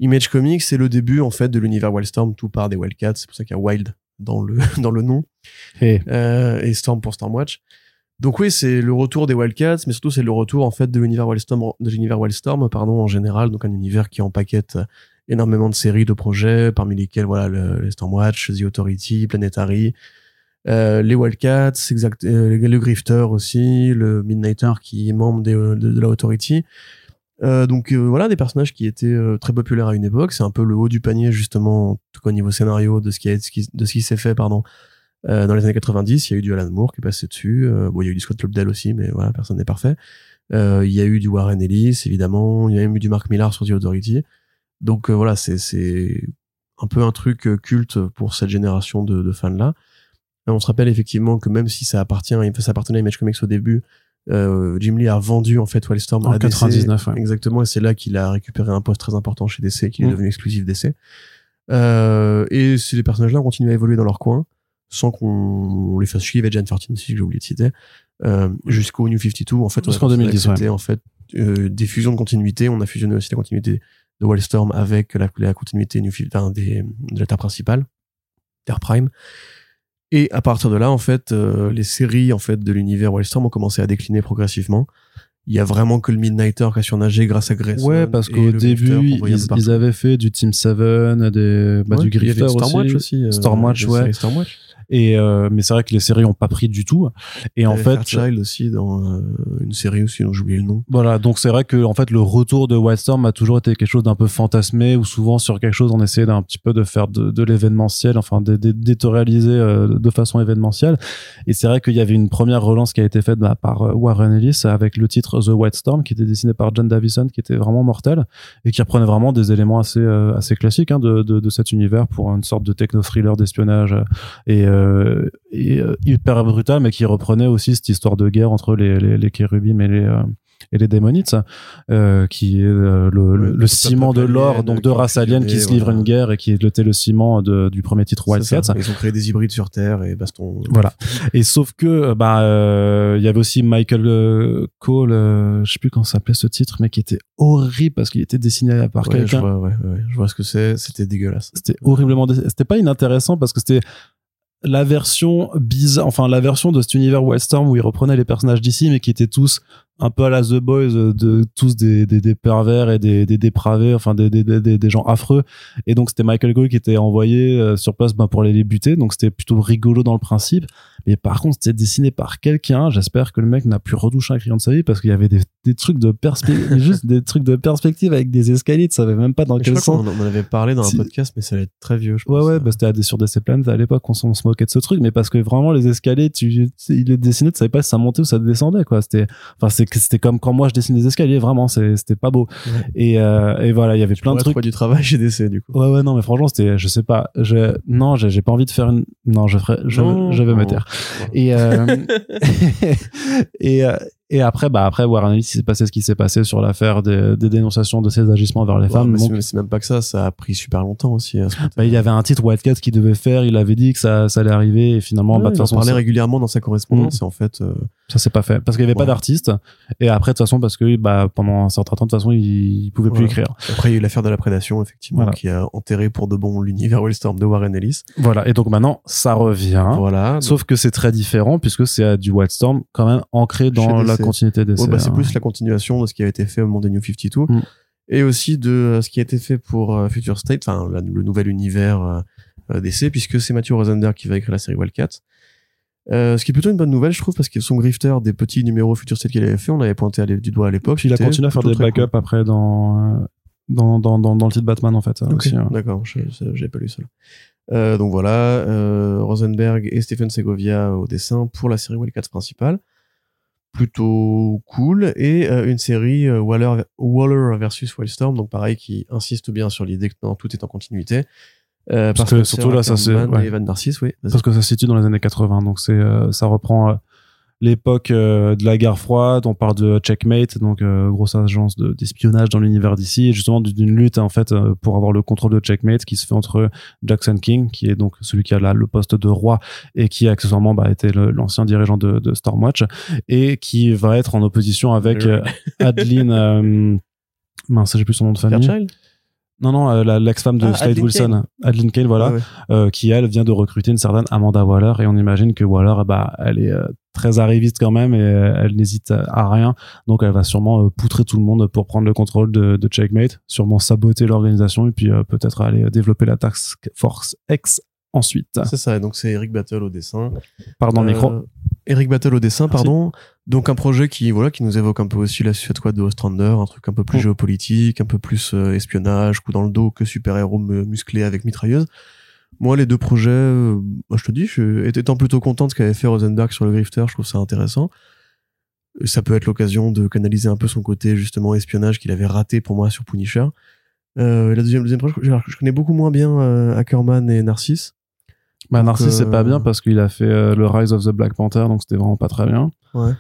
B: Image Comics. C'est le début, en fait, de l'univers Wildstorm. Tout part des Wildcats. C'est pour ça qu'il y a Wild dans le, dans le nom.
A: Et
B: Euh, et Storm pour Stormwatch. Donc oui, c'est le retour des Wildcats, mais surtout c'est le retour en fait de l'univers Wildstorm, de l'univers Wildstorm, pardon, en général, donc un univers qui empaquette énormément de séries, de projets, parmi lesquels voilà le, les Stormwatch, The Authority, Planetary, euh, les Wildcats, exact, euh, le Grifter aussi, le Midnighter qui est membre des, euh, de, de la Authority. Euh, donc euh, voilà des personnages qui étaient euh, très populaires à une époque. C'est un peu le haut du panier justement, en tout cas au niveau scénario de ce qui, de qui, qui s'est fait pardon dans les années 90, il y a eu du Alan Moore qui est passé dessus. Bon, il y a eu du Scott Lobdell aussi, mais voilà, personne n'est parfait. Il y a eu du Warren Ellis, évidemment. Il y a même eu du Mark Millar sur The Authority. Donc euh, voilà, c'est c'est un peu un truc euh, culte pour cette génération de, de fans-là. Et On se rappelle effectivement que même si ça appartient, ça appartenait à Image Comics au début, euh, Jim Lee a vendu en fait Wildstorm
A: En
B: à DC.
A: 99, ouais.
B: Exactement, et c'est là qu'il a récupéré un poste très important chez DC, qu'il est
A: Mm.
B: devenu exclusif DC. Euh, et ces personnages-là ont continué à évoluer dans leur coin, sans qu'on les fasse chier. Il y avait Jan 13 aussi, que j'ai oublié de citer, euh, jusqu'au New 52. En fait,
A: Jusqu'en
B: considéré
A: 2010,
B: que C'était en fait euh, des fusions de continuité. On a fusionné aussi la continuité de Wildstorm avec la, la continuité New 50, enfin, des, de la Terre principale, Terre Prime. Et à partir de là, en fait, euh, les séries en fait de l'univers Wildstorm ont commencé à décliner progressivement. il y a vraiment que le Midnighter qui a surnagé grâce à Grayson.
A: Ouais, parce qu'au début, ils, ils avaient fait du Team 7, des, bah,
B: Ouais,
A: du Grifter
B: Stormwatch aussi. euh,
A: Stormwatch, ouais.
B: Stormwatch.
A: Et euh, mais c'est vrai que les séries ont pas pris du tout. Et en fait,
B: Fairchild aussi dans euh, une série aussi dont j'ai oublié le nom.
A: Voilà, donc c'est vrai que en fait le retour de Wildstorm a toujours été quelque chose d'un peu fantasmé ou souvent sur quelque chose on essayait d'un petit peu de faire de, de l'événementiel, enfin d'é- d'é- d'éditorialiser euh, de façon événementielle. Et c'est vrai qu'il y avait une première relance qui a été faite bah, par euh, Warren Ellis avec le titre The White Storm qui était dessiné par John Davison qui était vraiment mortel et qui reprenait vraiment des éléments assez euh, assez classiques hein, de, de, de cet univers pour une sorte de techno thriller d'espionnage et, euh, et euh, hyper brutal mais qui reprenait aussi cette histoire de guerre entre les les, les Kérubim et les euh, et les démonites, euh, qui est le,
B: Ouais,
A: le,
B: le
A: le ciment de l'or, donc
B: ont
A: races aliens qui se livrent
B: fusionné,
A: une guerre et qui était le ciment de, du premier titre Wildcats.
B: Ils ont créé des hybrides sur Terre et baston.
A: Voilà. Et sauf que bah euh, il y avait aussi Michael Cole, euh, je sais plus comment s'appelait ce titre, mais qui était horrible parce qu'il était dessiné par
B: Ouais,
A: quelqu'un.
B: vois, ouais, ouais, je vois ce que c'est. C'était dégueulasse.
A: C'était horriblement. C'était pas inintéressant parce que c'était la version bizarre, enfin la version de cet univers Wildstorm où il reprenait les personnages d'ici mais qui étaient tous un peu à la The Boys, euh, de tous des, des, des pervers et des, des dépravés, enfin des, des, gens affreux. Et donc c'était Michael Gould qui était envoyé euh, sur place ben, pour les buter. Donc c'était plutôt rigolo dans le principe. Mais par contre c'était dessiné par quelqu'un. J'espère que le mec n'a plus retouché un crayon de sa vie parce qu'il y avait des, trucs de perspective, juste des trucs de perspective avec des escaliers. Tu savais même pas dans quel
B: crois
A: sens.
B: on en avait parlé dans un podcast, mais ça allait être très vieux. Je
A: Ouais,
B: pense.
A: ouais, bah, c'était sur DC Planet à l'époque, on, se moquait de ce truc, mais parce que vraiment, les escaliers, tu, il est dessiné, tu savais pas si ça montait ou ça descendait, quoi. C'était, enfin, c'est c'était comme quand moi je dessine des escaliers, vraiment, c'était pas beau.
B: Ouais.
A: Et, euh, et voilà, il y avait plein de trucs.
B: du travail chez DC, du coup.
A: Ouais, ouais, non, mais franchement, c'était, je sais pas, je, non, j'ai pas envie de faire une, non, je ferais, je,
B: Non,
A: je vais me taire. Et, euh, et, euh, et après, bah, après, Warren Ellis, il s'est passé ce qui s'est passé sur l'affaire des, des dénonciations de ses agissements vers les
B: Ouais,
A: femmes.
B: mais
A: Donc,
B: c'est- même pas que ça, ça a pris super longtemps aussi. à ce moment-là.
A: bah, il y avait un titre Wildcat qu'il devait faire, il avait dit que ça, ça allait arriver, et finalement,
B: Ouais,
A: bah, de toute façon,
B: parlait régulièrement dans sa correspondance et en fait, euh,
A: ça s'est pas fait. Parce qu'il y avait pas d'artiste, et après, de toute façon, parce que, bah, pendant un certain temps, de toute façon, il, il pouvait plus écrire.
B: après il y a eu l'affaire de la prédation effectivement
A: Voilà.
B: qui a enterré pour de bon l'univers Wildstorm de Warren Ellis.
A: Voilà. Et donc maintenant, ça revient.
B: voilà.
A: Sauf que c'est très différent puisque c'est du Wildstorm quand même ancré dans la continuité des
B: Ouais, bah, c'est plus
A: hein.
B: la continuation de ce qui a été fait au moment des New 52
A: Mm.
B: et aussi de euh, ce qui a été fait pour euh, Future State, enfin le nouvel univers euh, DC, puisque c'est Matthew Rosenberg qui va écrire la série Wildcat. Euh, ce qui est plutôt une bonne nouvelle, je trouve, parce que son grifter des petits numéros Future State qu'il avait fait, on avait pointé à du doigt à l'époque.
A: Il a continué à faire des backups après dans, euh, dans, dans, dans, dans le titre Batman en fait. ça
B: cool. Ok,
A: aussi, hein.
B: d'accord, j'avais pas lu ça. Euh, donc voilà, euh, Rosenberg et Stephen Segovia au dessin pour la série Wildcats principale. Plutôt cool. Et euh, une série euh, Waller, Waller versus Wildstorm, donc pareil, qui insiste bien sur l'idée que non, tout est en continuité. Euh,
A: Parce
B: par
A: que surtout là, ça, c'est- ouais.
B: oui.
A: Parce que ça se situe dans les années 80, donc c'est euh, ça reprend euh, l'époque euh, de la guerre froide. On parle de Checkmate, donc euh, grosse agence de- d'espionnage dans l'univers d'ici, et justement d'une lutte en fait euh, pour avoir le contrôle de Checkmate qui se fait entre Jackson King, qui est donc celui qui a là le poste de roi et qui accessoirement bah, était l'ancien dirigeant de, de Stormwatch, et qui va être en opposition avec Adeline. mince, j'ai plus son nom de famille.
B: Fairchild
A: Non, non, euh, l'ex-femme de
B: Ah,
A: Slade
B: Adeline
A: Wilson, Adeline Kane, voilà
B: ouais.
A: euh, qui elle vient de recruter une certaine Amanda Waller et on imagine que Waller bah elle est euh, très arriviste quand même et euh, elle n'hésite à, à rien donc elle va sûrement poutrer tout le monde pour prendre le contrôle de, de Checkmate sûrement saboter l'organisation et puis peut-être aller développer la Task Force X ensuite
B: C'est ça, et donc c'est Eric Battle au dessin.
A: pardon le micro
B: Eric Battle au dessin,
A: Merci.
B: pardon. Donc un projet qui voilà qui nous évoque un peu aussi la Squad de Ostrander, un truc un peu plus
A: Mm.
B: géopolitique, un peu plus euh, espionnage, coup dans le dos que super-héros mu- musclés avec mitrailleuse. Moi, les deux projets, euh, bah, je te dis, je, étant plutôt content de ce qu'avait fait Rosenberg sur le Grifter, je trouve ça intéressant. Ça peut être l'occasion de canaliser un peu son côté justement espionnage qu'il avait raté pour moi sur Punisher. Euh, la deuxième, deuxième projet, je, je connais beaucoup moins bien euh, Ackerman et Narcisse.
A: Bah
B: donc,
A: Narcisse c'est
B: euh,
A: pas bien parce qu'il a fait euh, le Rise of the Black Panther donc c'était vraiment pas très bien
B: Ouais.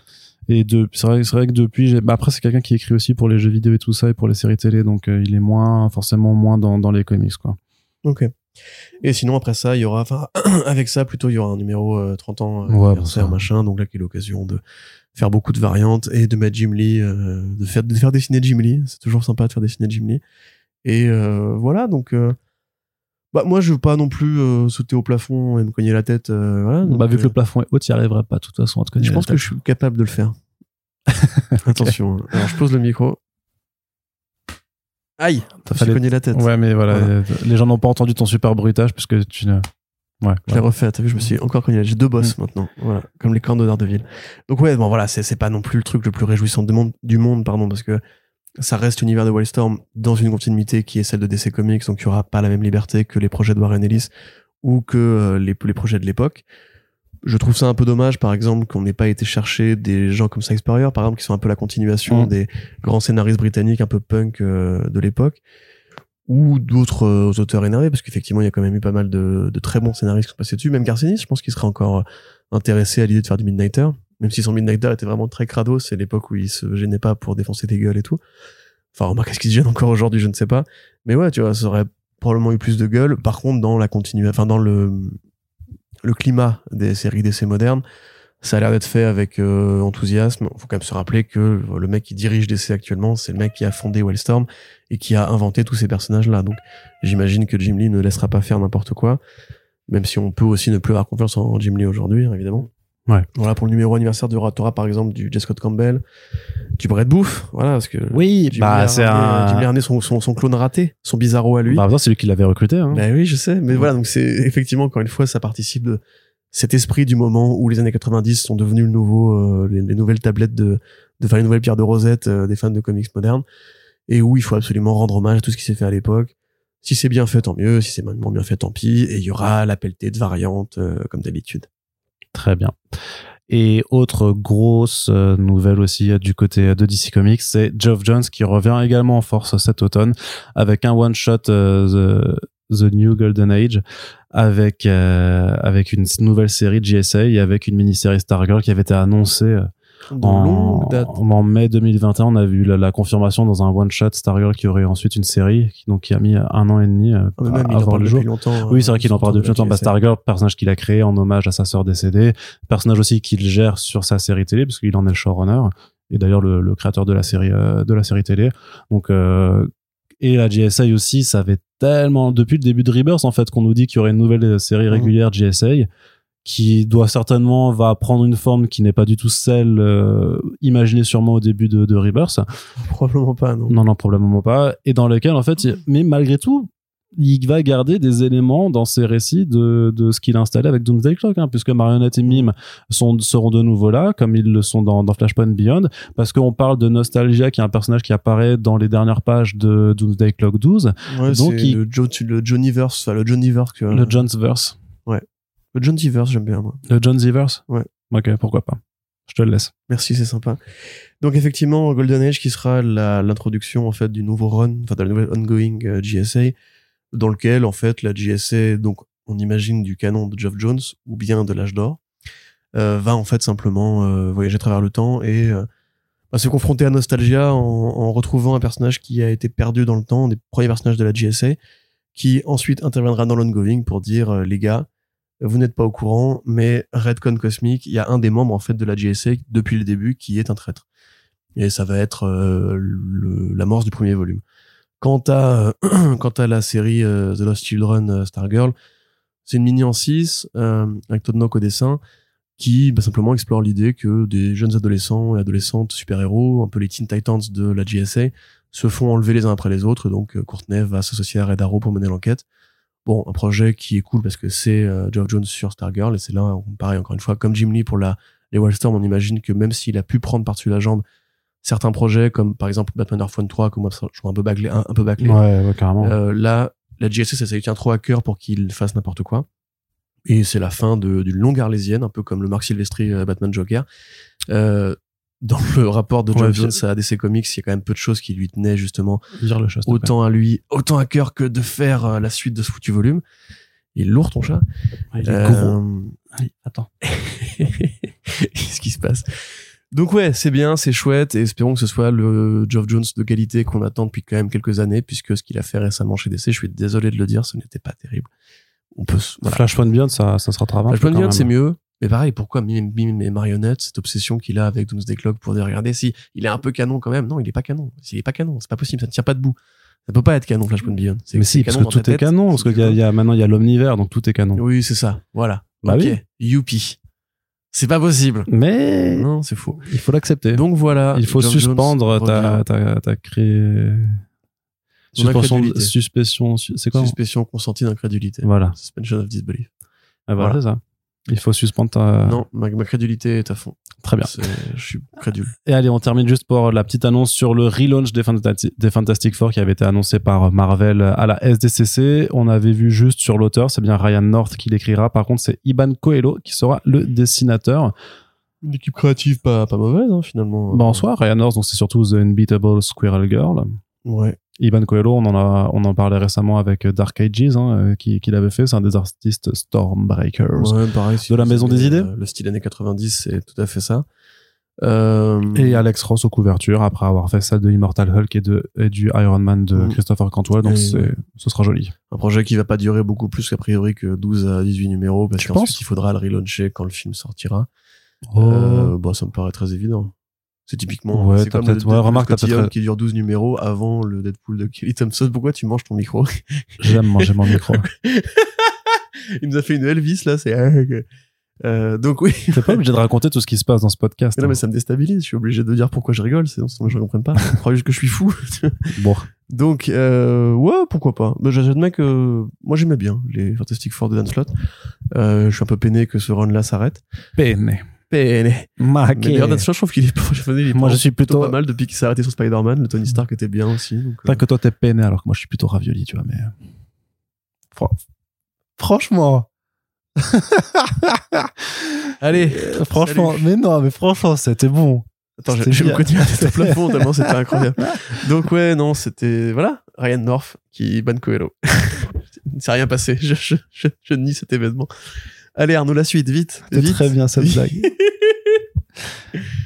A: et de c'est vrai que depuis bah, après c'est quelqu'un qui écrit aussi pour les jeux vidéo et tout ça et pour les séries télé donc euh, il est moins forcément moins dans, dans les comics quoi
B: Ok. Et sinon, après ça, il y aura, enfin, avec ça, plutôt, il y aura un numéro euh, 30 ans euh,
A: Ouais,
B: anniversaire, machin. Donc là, qui est l'occasion de faire beaucoup de variantes et de mettre Jim Lee, euh, de faire, de faire dessiner Jim Lee. C'est toujours sympa de faire dessiner Jim Lee. Et euh, voilà, donc, euh, bah, moi, je veux pas non plus euh, sauter au plafond et me cogner la tête. euh, voilà, donc,
A: bah vu que
B: euh,
A: le plafond est haut tu y arriveras pas de toute façon à te connaître
B: je pense que je suis capable de le faire. Attention. hein. Alors, je pose le micro. Aïe
A: T'as fallu-
B: cogné la tête.
A: Ouais, mais voilà,
B: Voilà.
A: euh, les gens n'ont pas entendu ton super bruitage parce que tu ne. Ouais.
B: Je l'ai refait, t'as vu, je me suis encore cogné. J'ai deux boss maintenant, voilà, comme les cornes de Daredevil. Donc ouais, bon voilà, c'est c'est pas non plus le truc le plus réjouissant du monde, du monde, pardon, parce que ça reste l'univers de Wildstorm dans une continuité qui est celle de DC Comics, donc il y aura pas la même liberté que les projets de Warren Ellis ou que euh, les, les projets de l'époque. Je trouve ça un peu dommage, par exemple, qu'on n'ait pas été chercher des gens comme Sykes Spurrier, par exemple, qui sont un peu la continuation
A: Mm.
B: des grands scénaristes britanniques un peu punk euh, de l'époque, ou d'autres euh, auteurs énervés, parce qu'effectivement, il y a quand même eu pas mal de, de très bons scénaristes qui sont passés dessus. Même Garcenis, je pense qu'il serait encore intéressé à l'idée de faire du Midnighter, même si son Midnighter était vraiment très crado, c'est l'époque où il se gênait pas pour défoncer des gueules et tout. Enfin, remarque, est-ce qu'il se gêne encore aujourd'hui, je ne sais pas. Mais ouais, tu vois, ça aurait probablement eu plus de gueule. Par contre, dans la continue, enfin, dans le, le climat des séries d'essais modernes, ça a l'air d'être fait avec euh, enthousiasme. Faut quand même se rappeler que le mec qui dirige DC actuellement, c'est le mec qui a fondé Wildstorm et qui a inventé tous ces personnages-là. Donc, j'imagine que Jim Lee ne laissera pas faire n'importe quoi. Même si on peut aussi ne plus avoir confiance en Jim Lee aujourd'hui, hein, évidemment.
A: Ouais.
B: Voilà, pour le numéro anniversaire de Ratora, par exemple, du J. Scott Campbell, du Brett Booth, voilà, parce que
A: Oui,
B: Jim
A: bah c'est
B: ramené- Jim
A: un.
B: ramené son, son, son clone raté, son bizarro à lui.
A: Bah, c'est lui qui l'avait recruté. Hein.
B: Bah oui, je sais. Mais voilà, donc c'est effectivement, encore une fois, ça participe de cet esprit du moment où les années 90 sont devenus le nouveau, euh, les, les nouvelles tablettes de, de faire les nouvelles pierres de Rosette euh, des fans de comics modernes et où il faut absolument rendre hommage à tout ce qui s'est fait à l'époque. Si c'est bien fait, tant mieux. Si c'est moins bien fait, tant pis. Et il y aura la pelletée de variantes, euh, comme d'habitude.
A: Très bien. Et autre grosse euh, nouvelle aussi euh, du côté de DC Comics, c'est Geoff Jones qui revient également en force cet automne avec un one shot The, New Golden Age avec euh, avec une nouvelle série GSA et avec une mini-série Stargirl qui avait été annoncée euh, en,
B: longue date.
A: en mai 2021. On a vu la, la confirmation dans un one shot Stargirl qui aurait ensuite une série qui donc qui a mis un an et demi euh,
B: Ah, mais même,
A: à avoir le jour.
B: depuis longtemps.
A: Oui,
B: euh,
A: c'est vrai qu'il en parle
B: de
A: depuis longtemps. Bah. Stargirl, personnage qu'il a créé en hommage à sa sœur décédée, personnage aussi qu'il gère sur sa série télé parce qu'il en est le showrunner et d'ailleurs le, le créateur de la série euh, de la série télé. Donc euh, et la GSA aussi, ça avait tellement depuis le début de Rebirth en fait qu'on nous dit qu'il y aurait une nouvelle série
B: Mhm.
A: régulière GSA qui doit certainement va prendre une forme qui n'est pas du tout celle euh, imaginée sûrement au début de, de Rebirth.
B: Probablement pas, non.
A: Non, non, probablement pas. Et dans lequel, en fait, il- mais malgré tout, il va garder des éléments dans ses récits de, de ce qu'il a installé avec Doomsday Clock, hein, puisque Marionnette et Mime sont, seront de nouveau là, comme ils le sont dans, dans Flashpoint Beyond, parce qu'on parle de Nostalgia, qui est un personnage qui apparaît dans les dernières pages de Doomsday Clock 12,
B: Ouais,
A: Donc, il-
B: le, jo le Johnnyverse, enfin, le Johnnyverse que,
A: le Jonesverse.
B: Le Johnnyverse, j'aime bien, moi.
A: Le Jonesyverse
B: Ouais.
A: Ok, pourquoi pas. Je te le laisse.
B: Merci, c'est sympa. Donc effectivement, Golden Age qui sera l'introduction en fait du nouveau run, enfin de la nouvelle ongoing euh, GSA, dans lequel en fait la GSA, donc on imagine du canon de Geoff Jones ou bien de l'âge d'or, euh, va en fait simplement euh, voyager à travers le temps et bah, se confronter à Nostalgia en, en retrouvant un personnage qui a été perdu dans le temps, un des premiers personnages de la GSA, qui ensuite interviendra dans l'ongoing pour dire les gars, vous n'êtes pas au courant, mais Redcon Cosmic, il y a un des membres en fait de la GSA depuis le début qui est un traître. Et ça va être euh, l'amorce du premier volume. Quant à, euh, quant à la série euh, The Lost Children euh, Stargirl, c'est une mini en 6 euh, avec Todd Knock au dessin qui bah, simplement explore l'idée que des jeunes adolescents et adolescentes super-héros, un peu les Teen Titans de la GSA, se font enlever les uns après les autres. Donc Courtney va s'associer à Red Arrow pour mener l'enquête. Bon, un projet qui est cool parce que c'est euh, Geoff Jones sur Stargirl et c'est là, on- pareil encore une fois, comme Jim Lee pour la, les Wildstorm, on imagine que même s'il a pu prendre par-dessus la jambe certains projets comme par exemple Batman Earth One 3 que moi je trouve un peu bâclé, un, un peu bâclé.
A: Ouais, ouais, carrément.
B: Euh, là, la GSA, ça, ça lui tient trop à cœur pour qu'il fasse n'importe quoi. Et c'est la fin d'une longue arlésienne, un peu comme le Mark Silvestri euh, Batman Joker. Euh, dans le rapport de
A: Ouais, je-
B: Jones à DC Comics, il y a quand même peu de choses qui lui tenaient justement
A: le chat,
B: autant à lui, autant à cœur que de faire euh, la suite de ce foutu volume. Il est lourd ton chat.
A: Ouais, il est
B: Euh,
A: gros. Allez, attends.
B: Qu'est-ce qui se passe? Donc ouais, c'est bien, c'est chouette, et espérons que ce soit le Geoff Jones de qualité qu'on attend depuis quand même quelques années, puisque ce qu'il a fait récemment chez DC, je suis désolé de le dire, ce n'était pas terrible. On peut, voilà.
A: Flashpoint Beyond, ça, ça se rattrape
B: Flashpoint Beyond, c'est mieux. Mais pareil, pourquoi Mime Mime et Marionnette, cette obsession qu'il a avec Doomsday Clock pour dire, regardez, si, il est un peu canon quand même. Non, il est pas canon. S'il est pas canon, c'est pas possible, ça ne tient pas debout. Ça peut pas être canon, Flashpoint Beyond. C'est-
A: Mais si, parce que tout est canon, parce qu'il y y a- maintenant il y a l'omnivers, donc tout est canon.
B: Oui, c'est ça. Voilà.
A: Bah
B: ok.
A: oui.
B: Youpi. C'est pas possible.
A: Mais
B: Non, c'est faux.
A: il faut l'accepter.
B: Donc voilà.
A: il faut suspendre ta, ta, ta cré... Suspension, c'est quoi?
B: Suspicion consentie d'incrédulité.
A: Voilà.
B: Suspension of disbelief.
A: Ah, voilà,
B: Voilà.
A: c'est ça. Il faut suspendre ta...
B: Non, ma, ma crédulité est à fond.
A: Très bien.
B: Je suis crédule.
A: Et allez, on termine juste pour la petite annonce sur le relaunch des, Fantati- des Fantastic Four qui avait été annoncé par Marvel à la SDCC. On avait vu juste sur l'auteur, c'est bien Ryan North qui l'écrira. Par contre, c'est Iban Coelho qui sera le dessinateur.
B: Une équipe créative pas, pas mauvaise, hein, finalement.
A: Bah, en soi, Ryan North, donc c'est surtout The Unbeatable Squirrel Girl.
B: Ouais.
A: Iban Coelho, on en a, on en parlait récemment avec Dark Ages, hein, euh, qui, qui l'avait fait. C'est un des artistes Stormbreakers.
B: Ouais, pareil. si
A: De la Maison des Idées
B: euh, Le style années 90, c'est tout à fait ça. Euh,
A: Et Alex Ross aux couvertures, après avoir fait celle de Immortal Hulk et, de, et du Iron Man de
B: Mm.
A: Christopher Cantwell. Donc, ce sera joli.
B: un projet qui va pas durer beaucoup plus qu'a priori que 12 à 18 numéros, parce qu'ensuite il faudra le relauncher quand le film sortira.
A: Oh.
B: Euh, bah, ça me paraît très évident. C'est typiquement,
A: Ouais, t'as peut-être- ouais, remarque, t'as peut-être-
B: qui dure 12 numéros avant le Deadpool de Kelly Thompson. Pourquoi tu manges ton micro?
A: J'aime manger mon micro.
B: Il nous a fait une Elvis là, c'est euh, donc oui.
A: T'es pas obligé de raconter tout ce qui se passe dans ce podcast.
B: Non
A: hein.
B: mais ça me déstabilise. Je suis obligé de dire pourquoi je rigole, sinon je ne comprends pas. Je crois juste que je suis fou.
A: Bon,
B: Donc euh, ouais, pourquoi pas. Bah, J'admets que moi j'aimais bien les Fantastic Four de Dan Slott. Euh, je suis un peu peiné que ce run là s'arrête.
A: peiné. Maqué.
B: d'ailleurs Slott, je trouve qu'il est,
A: Moi, je suis
B: plutôt
A: plutôt.
B: pas mal depuis qu'il s'est arrêté sur Spider-Man. Le Tony Stark était bien aussi. Donc, euh,
A: que toi t'es peiné alors que moi je suis plutôt ravioli, tu vois, mais. Fran- Franchement.
B: Allez,
A: Euh, franchement,
B: salut.
A: mais non, mais franchement, c'était bon.
B: Attends, je, vais continuer à tête au plafond tellement c'était incroyable. Donc ouais, non, c'était voilà, Ryan North qui ban Coelho. Il ne s'est rien passé. Je, je, je, je nie cet événement. Allez Arnaud, la suite, vite. Vite.
A: très bien cette blague.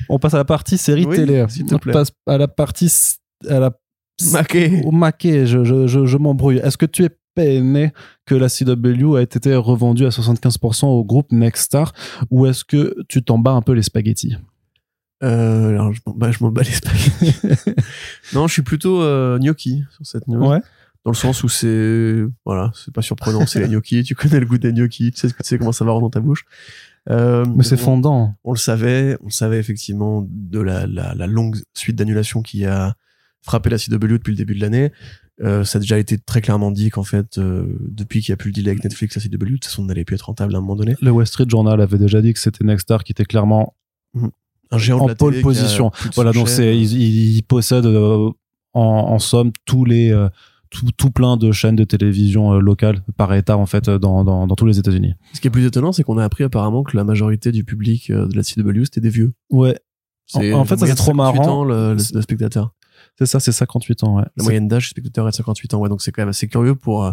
A: On passe à la partie série
B: Oui,
A: télé.
B: s'il te
A: On
B: plaît.
A: passe à la partie à la
B: Maquet.
A: au maquet. Je, je, je, je m'embrouille. Est-ce que tu es peiné que la CW a été revendue à 75% au groupe Nexstar ou est-ce que tu t'en bats un peu les spaghettis?
B: Euh, alors je m'en bats, je m'en bats les spaghettis. non, je suis plutôt euh, gnocchi sur cette news.
A: Ouais.
B: Dans le sens où c'est voilà, c'est pas surprenant, c'est les gnocchis. Tu connais le goût des gnocchis, tu sais ce que tu sais comment ça va rendre dans ta bouche. Euh,
A: Mais c'est fondant.
B: On le savait, on le savait effectivement de la, la, la longue suite d'annulations qui a frappé la CW depuis le début de l'année. Euh, ça a déjà été très clairement dit qu'en fait, euh, depuis qu'il n'y a plus le deal avec Netflix, la CW, de toute façon, n'allait plus être rentable à un moment donné.
A: Le Wall Street Journal avait déjà dit que c'était Nexstar qui était clairement
B: Un géant
A: en
B: de la
A: pole
B: télé
A: position. Voilà, donc c'est ils, ils- ils possèdent euh, en, en somme tous les euh, tout, tout plein de chaînes de télévision euh, locales par état en fait euh, dans, dans, dans tous les États-Unis.
B: Ce qui est plus étonnant, c'est qu'on a appris apparemment que la majorité du public euh, de la CW, c'était des vieux.
A: Ouais. En- fait, ça, c'est trop
B: 58
A: marrant.
B: ans, le, le- le spectateur.
A: C'est ça, c'est 58 ans. Ouais.
B: La moyenne d'âge du spectateur est de 58 ans. Ouais, donc c'est quand même assez curieux pour.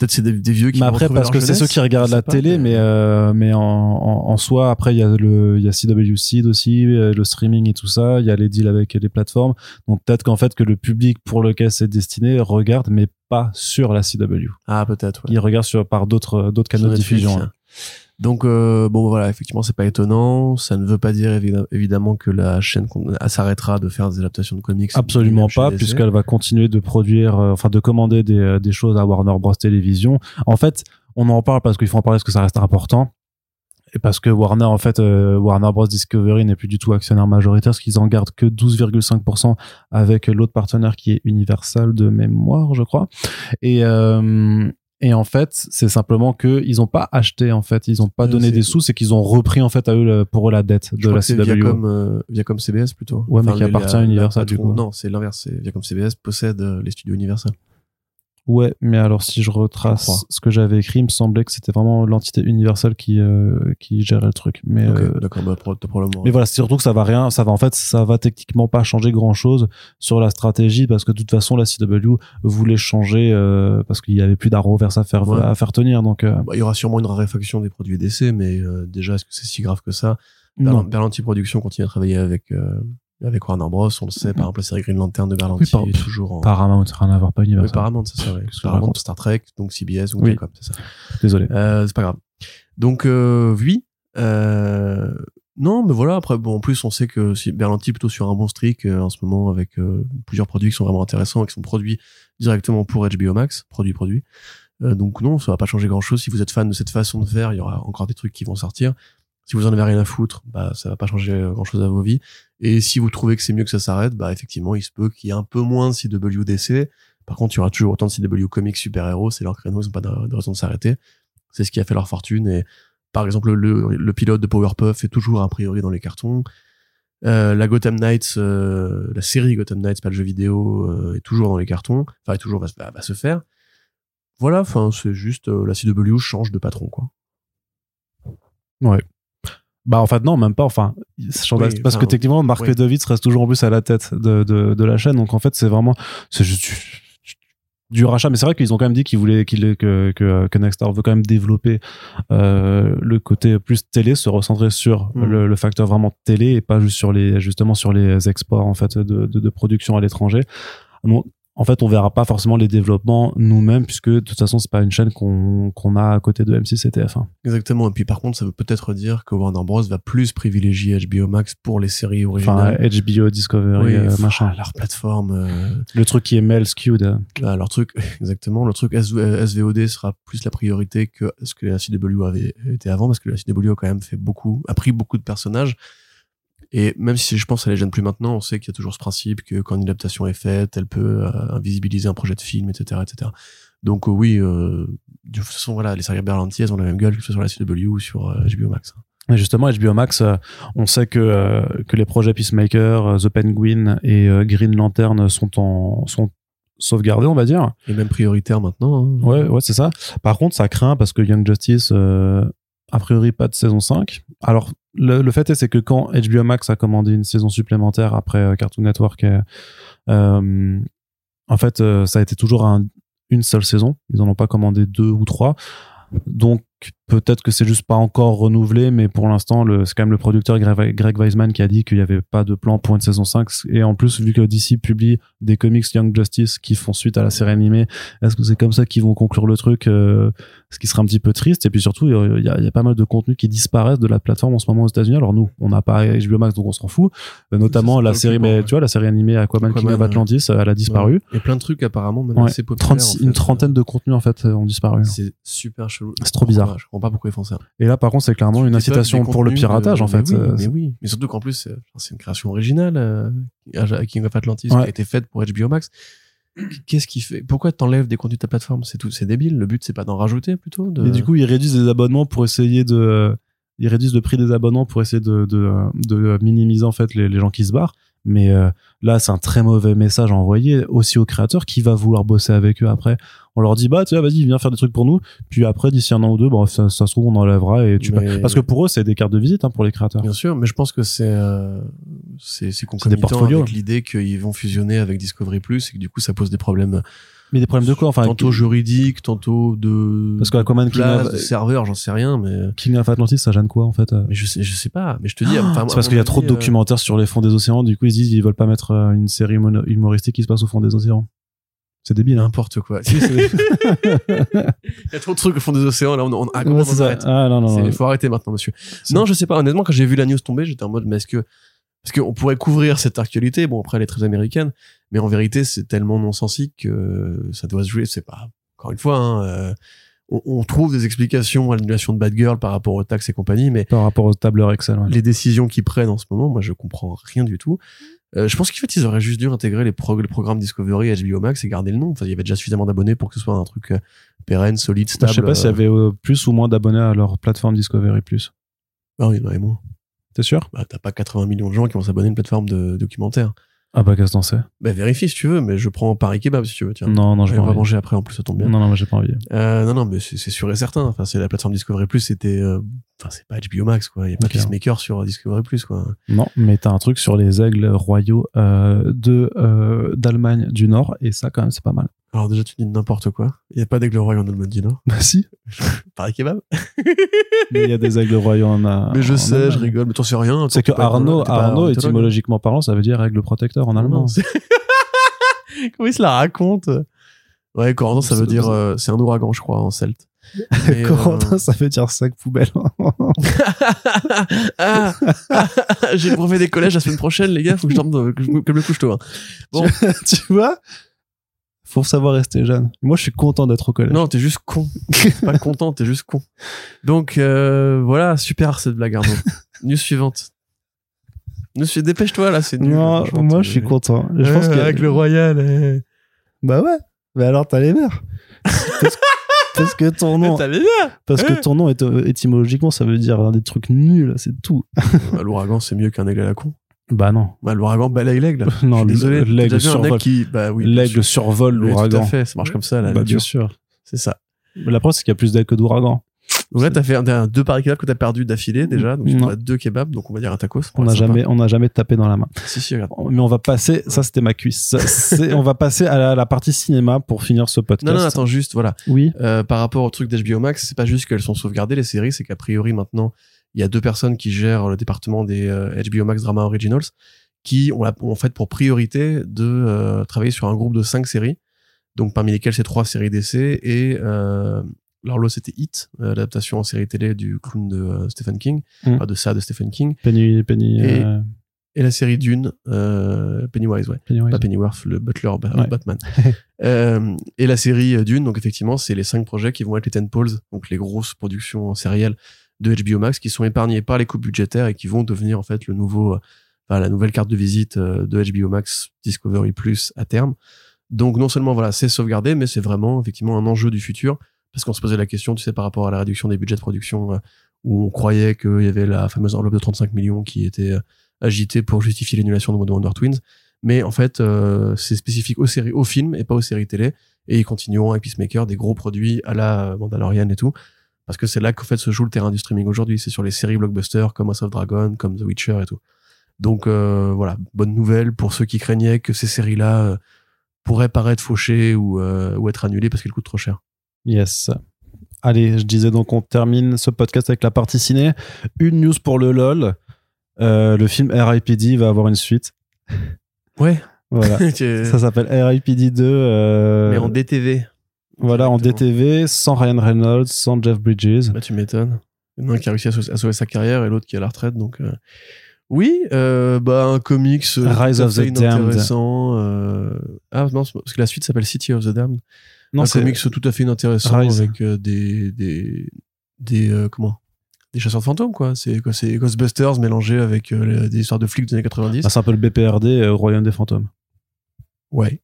B: Euh, Peut-être c'est des, des vieux qui.
A: mais après, parce que c'est ceux qui regardent la
B: pas,
A: télé, mais euh, mais en, en, en soi, après il y a le il y a CW Seed aussi, euh, le streaming et tout ça. Il y a les deals avec les plateformes. Donc peut-être qu'en fait que le public pour lequel c'est destiné regarde, mais pas sur la CW.
B: Ah, peut-être. ouais.
A: Il regarde sur par d'autres d'autres canaux de diffusion.
B: hein. Donc euh, bon voilà, effectivement c'est pas étonnant. Ça ne veut pas dire évi- évidemment que la chaîne con- s'arrêtera de faire des adaptations de comics.
A: Absolument pas, puisqu'elle va continuer de produire, euh, enfin de commander des, euh, des choses à Warner Bros Télévision. En fait, on en parle parce qu'il faut en parler parce que ça reste important. Et parce que Warner, en fait, euh, Warner Bros Discovery n'est plus du tout actionnaire majoritaire, parce qu'ils en gardent que 12,5% avec l'autre partenaire qui est Universal de mémoire, je crois. Et, euh, et en fait, c'est simplement que ils ont pas acheté, en fait, ils ont pas donné des sous, c'est qu'ils ont repris, en fait, à eux, le- pour eux, la dette
B: Je
A: de la CW.
B: Viacom, euh, Viacom CBS plutôt.
A: Ouais, mais qui appartient à Universal, du
B: patron-
A: coup.
B: Non, c'est l'inverse. c'est Viacom CBS possède euh, les studios Universal.
A: Ouais, mais alors si je retrace ce que j'avais écrit, il me semblait que c'était vraiment l'entité universelle qui euh, qui gérait le truc. Mais
B: Ok,
A: euh,
B: d'accord, bah, probablement.
A: mais voilà, c'est surtout que ça va rien, ça va en fait, ça va techniquement pas changer grand chose sur la stratégie parce que de toute façon la CW voulait changer euh, parce qu'il y avait plus d'Arrowverse à faire
B: Ouais.
A: à faire tenir donc
B: Bah, il y aura sûrement une raréfaction des produits d'essai, mais déjà, est-ce que c'est si grave que ça?
A: Non.
B: Berlan- Berlanti Productions continue à travailler avec avec Warner Bros. On le sait, par exemple, la série Green Lantern de Berlanti
A: Oui, par-
B: est toujours en.
A: Paramount, rien à voir, pas
B: Oui,
A: Universal.
B: Paramount, c'est ça. Ouais. Paramount, Star Trek, donc CBS ou
A: Oui.
B: C'est ça.
A: Désolé.
B: Euh, c'est pas grave. Donc euh, oui. Euh, non, mais voilà. Après, bon, en plus, on sait que Berlanti est plutôt sur un bon streak euh, en ce moment avec euh, plusieurs produits qui sont vraiment intéressants et qui sont produits directement pour HBO Max, produit produit. Euh, donc non, ça va pas changer grand chose. Si vous êtes fan de cette façon de faire, il y aura encore des trucs qui vont sortir. Si vous en avez rien à foutre, bah ça va pas changer grand chose à vos vies. Et si vous trouvez que c'est mieux que ça s'arrête, bah effectivement, il se peut qu'il y ait un peu moins de CWDC. Par contre, il y aura toujours autant de CW comics super-héros, c'est leur créneau, ils n'ont pas de, raison de s'arrêter. C'est ce qui a fait leur fortune. Et par exemple, le, le pilote de Powerpuff est toujours a priori dans les cartons. Euh, la Gotham Knights, euh, la série Gotham Knights, pas le jeu vidéo, euh, est toujours dans les cartons. Enfin, est toujours va, va- se faire. Voilà, enfin, c'est juste euh, la CW change de patron, quoi.
A: Bah en fait non, même pas. Enfin,
B: Oui,
A: parce
B: enfin,
A: que techniquement, Mark
B: oui.
A: Pedovitz reste toujours en plus à la tête de, de, de la chaîne. Donc en fait, c'est vraiment c'est juste du, rachat. Mais c'est vrai qu'ils ont quand même dit qu'ils voulaient qu'il que que que Nexstar veut quand même développer euh, le côté plus télé, se recentrer sur
B: Mm.
A: le, le facteur vraiment télé et pas juste sur les justement sur les exports en fait de de, de production à l'étranger. Donc, en fait, on verra pas forcément les développements nous-mêmes puisque de toute façon, c'est pas une chaîne qu'on a à côté de M6 et TF1.
B: Exactement. Et puis, par contre, ça veut peut-être dire que Warner Bros va plus privilégier HBO Max pour les séries
A: Enfin,
B: originales.
A: HBO, Discovery,
B: Oui,
A: euh,
B: pff,
A: machin.
B: leur plateforme, euh,
A: Le truc qui est mail skewed. euh.
B: Là, leur truc, exactement, le truc SV- euh, SVOD sera plus la priorité que ce que la CW avait été avant, parce que la CW a quand même fait beaucoup, a pris beaucoup de personnages. Et même si je pense ça les gêne plus maintenant, on sait qu'il y a toujours ce principe que quand une adaptation est faite, elle peut euh, invisibiliser un projet de film, etc., etc. Donc euh, oui, euh, de toute façon, voilà, les séries Berlanti, elles ont la même gueule que ce soit sur la CW ou sur euh, HBO Max.
A: Et justement, HBO Max, euh, on sait que, euh, que les projets Peacemaker, euh, The Penguin et euh, Green Lantern sont en sont sauvegardés, on va dire.
B: Et même prioritaire maintenant. hein.
A: Ouais, ouais, c'est ça. Par contre, ça craint parce que Young Justice, euh, a priori, pas de saison 5. Alors, le, fait est, que quand HBO Max a commandé une saison supplémentaire après euh, Cartoon Network, euh, en fait, euh, ça a été toujours un- une seule saison. Ils en ont pas commandé deux ou trois. Donc, peut-être que c'est juste pas encore renouvelé, mais pour l'instant, c'est quand même le producteur Greg, Weisman qui a dit qu'il y avait pas de plan pour une saison 5. Et en plus, vu que DC publie des comics Young Justice qui font suite à la série animée, est-ce que c'est comme ça qu'ils vont conclure le truc euh, Ce qui serait un petit peu triste? Et puis surtout, il y, a, il y a pas mal de contenus qui disparaissent de la plateforme en ce moment aux États-Unis. Alors nous, on n'a pas HBO Max, donc on s'en fout. Euh, notamment la série,
B: occupant,
A: mais
B: ouais.
A: tu vois, la série animée Aquaman, King
B: Aquaman,
A: of
B: ouais.
A: Atlantis, euh, elle a disparu.
B: Ouais. Il y a plein de trucs apparemment même
A: Ouais.
B: assez populaires.
A: 36
B: en fait.
A: une trentaine de contenus en fait euh, ont disparu.
B: C'est super chelou.
A: C'est trop bizarre.
B: Ouais, Je comprends pas pourquoi ils font ça.
A: Et là, par contre, c'est clairement une incitation pour le piratage
B: de-
A: en fait.
B: Mais oui,
A: Euh,
B: mais oui. Mais surtout qu'en plus, c'est c'est une création originale, euh, King of Atlantis, qui a été faite pour HBO Max. Qu'est-ce qui fait Pourquoi t'enlèves des contenus de ta plateforme? C'est tout, c'est débile. Le but, c'est pas d'en rajouter plutôt. De...
A: Et du coup, ils réduisent les abonnements pour essayer de, ils réduisent le prix des abonnements pour essayer de, de, de minimiser en fait les, les gens qui se barrent. Mais euh, là, c'est un très mauvais message à envoyer aussi aux créateurs qui va vouloir bosser avec eux après. On leur dit bah tu vois vas-y viens faire des trucs pour nous. Puis après d'ici un an ou deux, bon ça, ça se trouve on enlèvera et tu
B: Mais-
A: peux- parce que pour eux c'est des cartes de visite hein, pour les créateurs.
B: Bien sûr, mais je pense que c'est euh, c'est concomitant
A: portfolios.
B: avec l'idée qu'ils vont fusionner avec Discovery Plus et que du coup ça pose des problèmes
A: Mais des problèmes de quoi enfin
B: tantôt juridiques, tantôt de
A: Parce que Aquaman
B: de
A: King of-
B: de serveur, j'en sais rien, mais
A: King of Atlantis ça gêne quoi en fait euh
B: mais je sais je sais pas, mais je te dis, enfin,
A: C'est parce qu'il y a trop de
B: euh,
A: documentaires sur les fonds des océans. Du coup, ils se disent ils veulent pas mettre euh, une série humoristique qui se passe au fond des océans. C'est débile, hein.
B: N'importe quoi. Il y a trop de trucs au fond des océans. Là, on, on, ah, comment
A: Ouais,
B: on arrête
A: Ah non non. Non.
B: faut arrêter maintenant, monsieur. Non, je sais pas. Honnêtement, quand j'ai vu la news tomber, j'étais en mode, mais est-ce que, parce qu'on pourrait couvrir cette actualité. Bon, après, elle est très américaine, mais en vérité, c'est tellement non-sensique que ça doit se jouer. C'est pas, encore une fois, hein, euh, on, on trouve des explications à l'annulation de Bad Girl par rapport aux taxes et compagnie, mais
A: Par rapport au tableur Excel. ouais.
B: les décisions qu'ils prennent en ce moment, moi, je comprends rien du tout. Euh, je pense qu'en fait, ils auraient juste dû intégrer les, prog- les programmes Discovery et HBO Max et garder le nom. Enfin, il y avait déjà suffisamment d'abonnés pour que ce soit un truc euh, pérenne, solide, stable.
A: je sais pas s'il y avait plus ou moins d'abonnés à leur plateforme Discovery Plus.
B: Ah oui, il y en avait moins.
A: T'es sûr?
B: Bah, t'as pas 80 millions de gens qui vont s'abonner à une plateforme de documentaire.
A: Ah bah qu'est-ce que sais?
B: Bah, vérifie si tu veux, mais je prends Paris Kebab si tu veux, tiens.
A: Non non, j'ai
B: Et
A: pas
B: on va
A: envie.
B: manger après, en plus, ça tombe bien.
A: Non non, j'ai pas envie.
B: Euh, non, non, mais c'est c'est sûr et certain. Enfin, c'est la plateforme Discovery Plus, c'était, euh, enfin, c'est pas HBO Max, quoi. Il y a pas
A: Ok.
B: Peacemaker sur Discovery Plus, quoi.
A: Non, mais t'as un truc sur les aigles royaux euh, de euh, d'Allemagne du Nord et ça quand même c'est pas mal.
B: Alors, déjà, tu dis n'importe quoi. Il y a pas d'aigle royal en Allemagne Nord.
A: Bah si.
B: Paris Kebab.
A: Mais il y a des aigles royaux en. euh,
B: Mais je
A: en
B: sais,
A: Allemagne.
B: je rigole, mais t'en sais rien.
A: C'est que
B: pas-
A: Arnaud, Arnaud, étymologiquement parlant, ça veut dire règle protecteur en allemand.
B: Comment il se la raconte? Ouais, Corentin, ça veut dire, euh, c'est un ouragan, je crois, en celte. Mais, euh,
A: Corentin, ça veut dire sac poubelle.
B: ah, ah, j'ai le brevet des collèges la semaine prochaine, les gars, faut que je dorme, dans- que je me, que je me couche tôt. hein. Bon.
A: tu vois? Faut savoir rester jeune. Moi, je suis content d'être au collège.
B: Non, t'es juste con. Pas content, t'es juste con. Donc euh, voilà, super cette blague Arnaud. News suivante. News suivante, dépêche-toi là, c'est nul.
A: Non, moi, je suis content. Je
B: Ouais,
A: pense que
B: avec le royal.
A: Bah ouais. Mais alors, t'as les nerfs. parce, parce que ton nom,
B: T'as les bien.
A: parce que ton nom est, étymologiquement, ça veut dire des trucs nuls. C'est tout.
B: Bah, L'ouragan, c'est mieux qu'un aigle à la con.
A: Bah non.
B: Bah, l'ouragan balaye l'aigle.
A: Non,
B: désolé.
A: l'aigle survole.
B: qui, bah oui.
A: L'aigle survole
B: Oui,
A: l'ouragan.
B: Tout à fait, ça marche comme ça, là.
A: Bah, bien sûr.
B: C'est ça.
A: Mais la preuve, c'est qu'il y a plus d'ailes que d'ouragans.
B: Donc là, t'as fait un, deux paris kebabs que t'as perdu d'affilée déjà. Donc, tu as deux kebabs. Donc, on va dire un tacos.
A: On n'a jamais, on n'a jamais tapé dans la main.
B: Si, si, regarde.
A: Mais on va passer, ça c'était ma cuisse. On va passer à la, la partie cinéma pour finir ce podcast.
B: Non, non, attends, juste, voilà.
A: Oui.
B: Euh, par rapport au truc d'HBO Max, c'est pas juste qu'elles sont sauvegardées les séries, c'est qu'a priori maintenant il y a deux personnes qui gèrent le département des euh, HBO Max Drama Originals qui ont, la- ont en fait pour priorité de euh, travailler sur un groupe de cinq séries, donc parmi lesquelles c'est trois séries d'essai et euh, alors l'autre c'était Hit, euh, l'adaptation en série télé du clown de euh, Stephen King,
A: Mm.
B: enfin, de ça de Stephen King,
A: Penny, Penny,
B: Et-
A: euh,
B: et la série Dune, euh, Pennywise, ouais.
A: Pennywise.
B: Pas Pennyworth, le butler Ba-
A: Ouais.
B: Batman. Euh, et la série euh, Dune, donc effectivement, c'est les cinq projets qui vont être les tentpoles, donc les grosses productions sérielles de HBO Max qui sont épargnées par les coupes budgétaires et qui vont devenir en fait le nouveau, euh, enfin, la nouvelle carte de visite euh, de HBO Max Discovery Plus à terme. Donc non seulement voilà, c'est sauvegardé, mais c'est vraiment effectivement un enjeu du futur parce qu'on se posait la question, tu sais, par rapport à la réduction des budgets de production euh, où on croyait qu'il y avait la fameuse enveloppe de 35 millions qui était agitée pour justifier l'annulation de Wonder Twins. Mais en fait, euh, c'est spécifique aux séries, aux films et pas aux séries télé. Et ils continueront avec Peacemaker, des gros produits à la Mandalorian et tout. Parce que c'est là qu'en fait se joue le terrain du streaming aujourd'hui. C'est sur les séries blockbusters comme House of Dragon, comme The Witcher et tout. Donc euh, voilà, bonne nouvelle pour ceux qui craignaient que ces séries-là euh, pourraient paraître fauchées ou, euh, ou être annulées parce qu'elles coûtent trop cher.
A: Yes. Allez, je disais donc on termine ce podcast avec la partie ciné. Une news pour le LOL. Le film R.I.P.D. va avoir une suite.
B: Ouais.
A: Voilà. Ça s'appelle R.I.P.D. 2. euh,
B: Mais en DTV.
A: Voilà, en. DTV, sans Ryan Reynolds, sans Jeff Bridges.
B: Bah, tu m'étonnes. Il y en a un qui a réussi à sauver, à sauver sa carrière et l'autre qui est à la retraite. Donc, euh, oui, euh, bah, un comics euh,
A: Rise of the Damned.
B: inintéressant. euh, Ah non, parce que la suite s'appelle City of the Damned.
A: Non,
B: un comics tout à fait inintéressant
A: Rise.
B: avec des des des comment? Des chasseurs de fantômes quoi. C'est Ghostbusters mélangé avec les- des histoires de flics des années 90.
A: Ah, c'est un peu le BPRD au Royaume des fantômes,
B: ouais,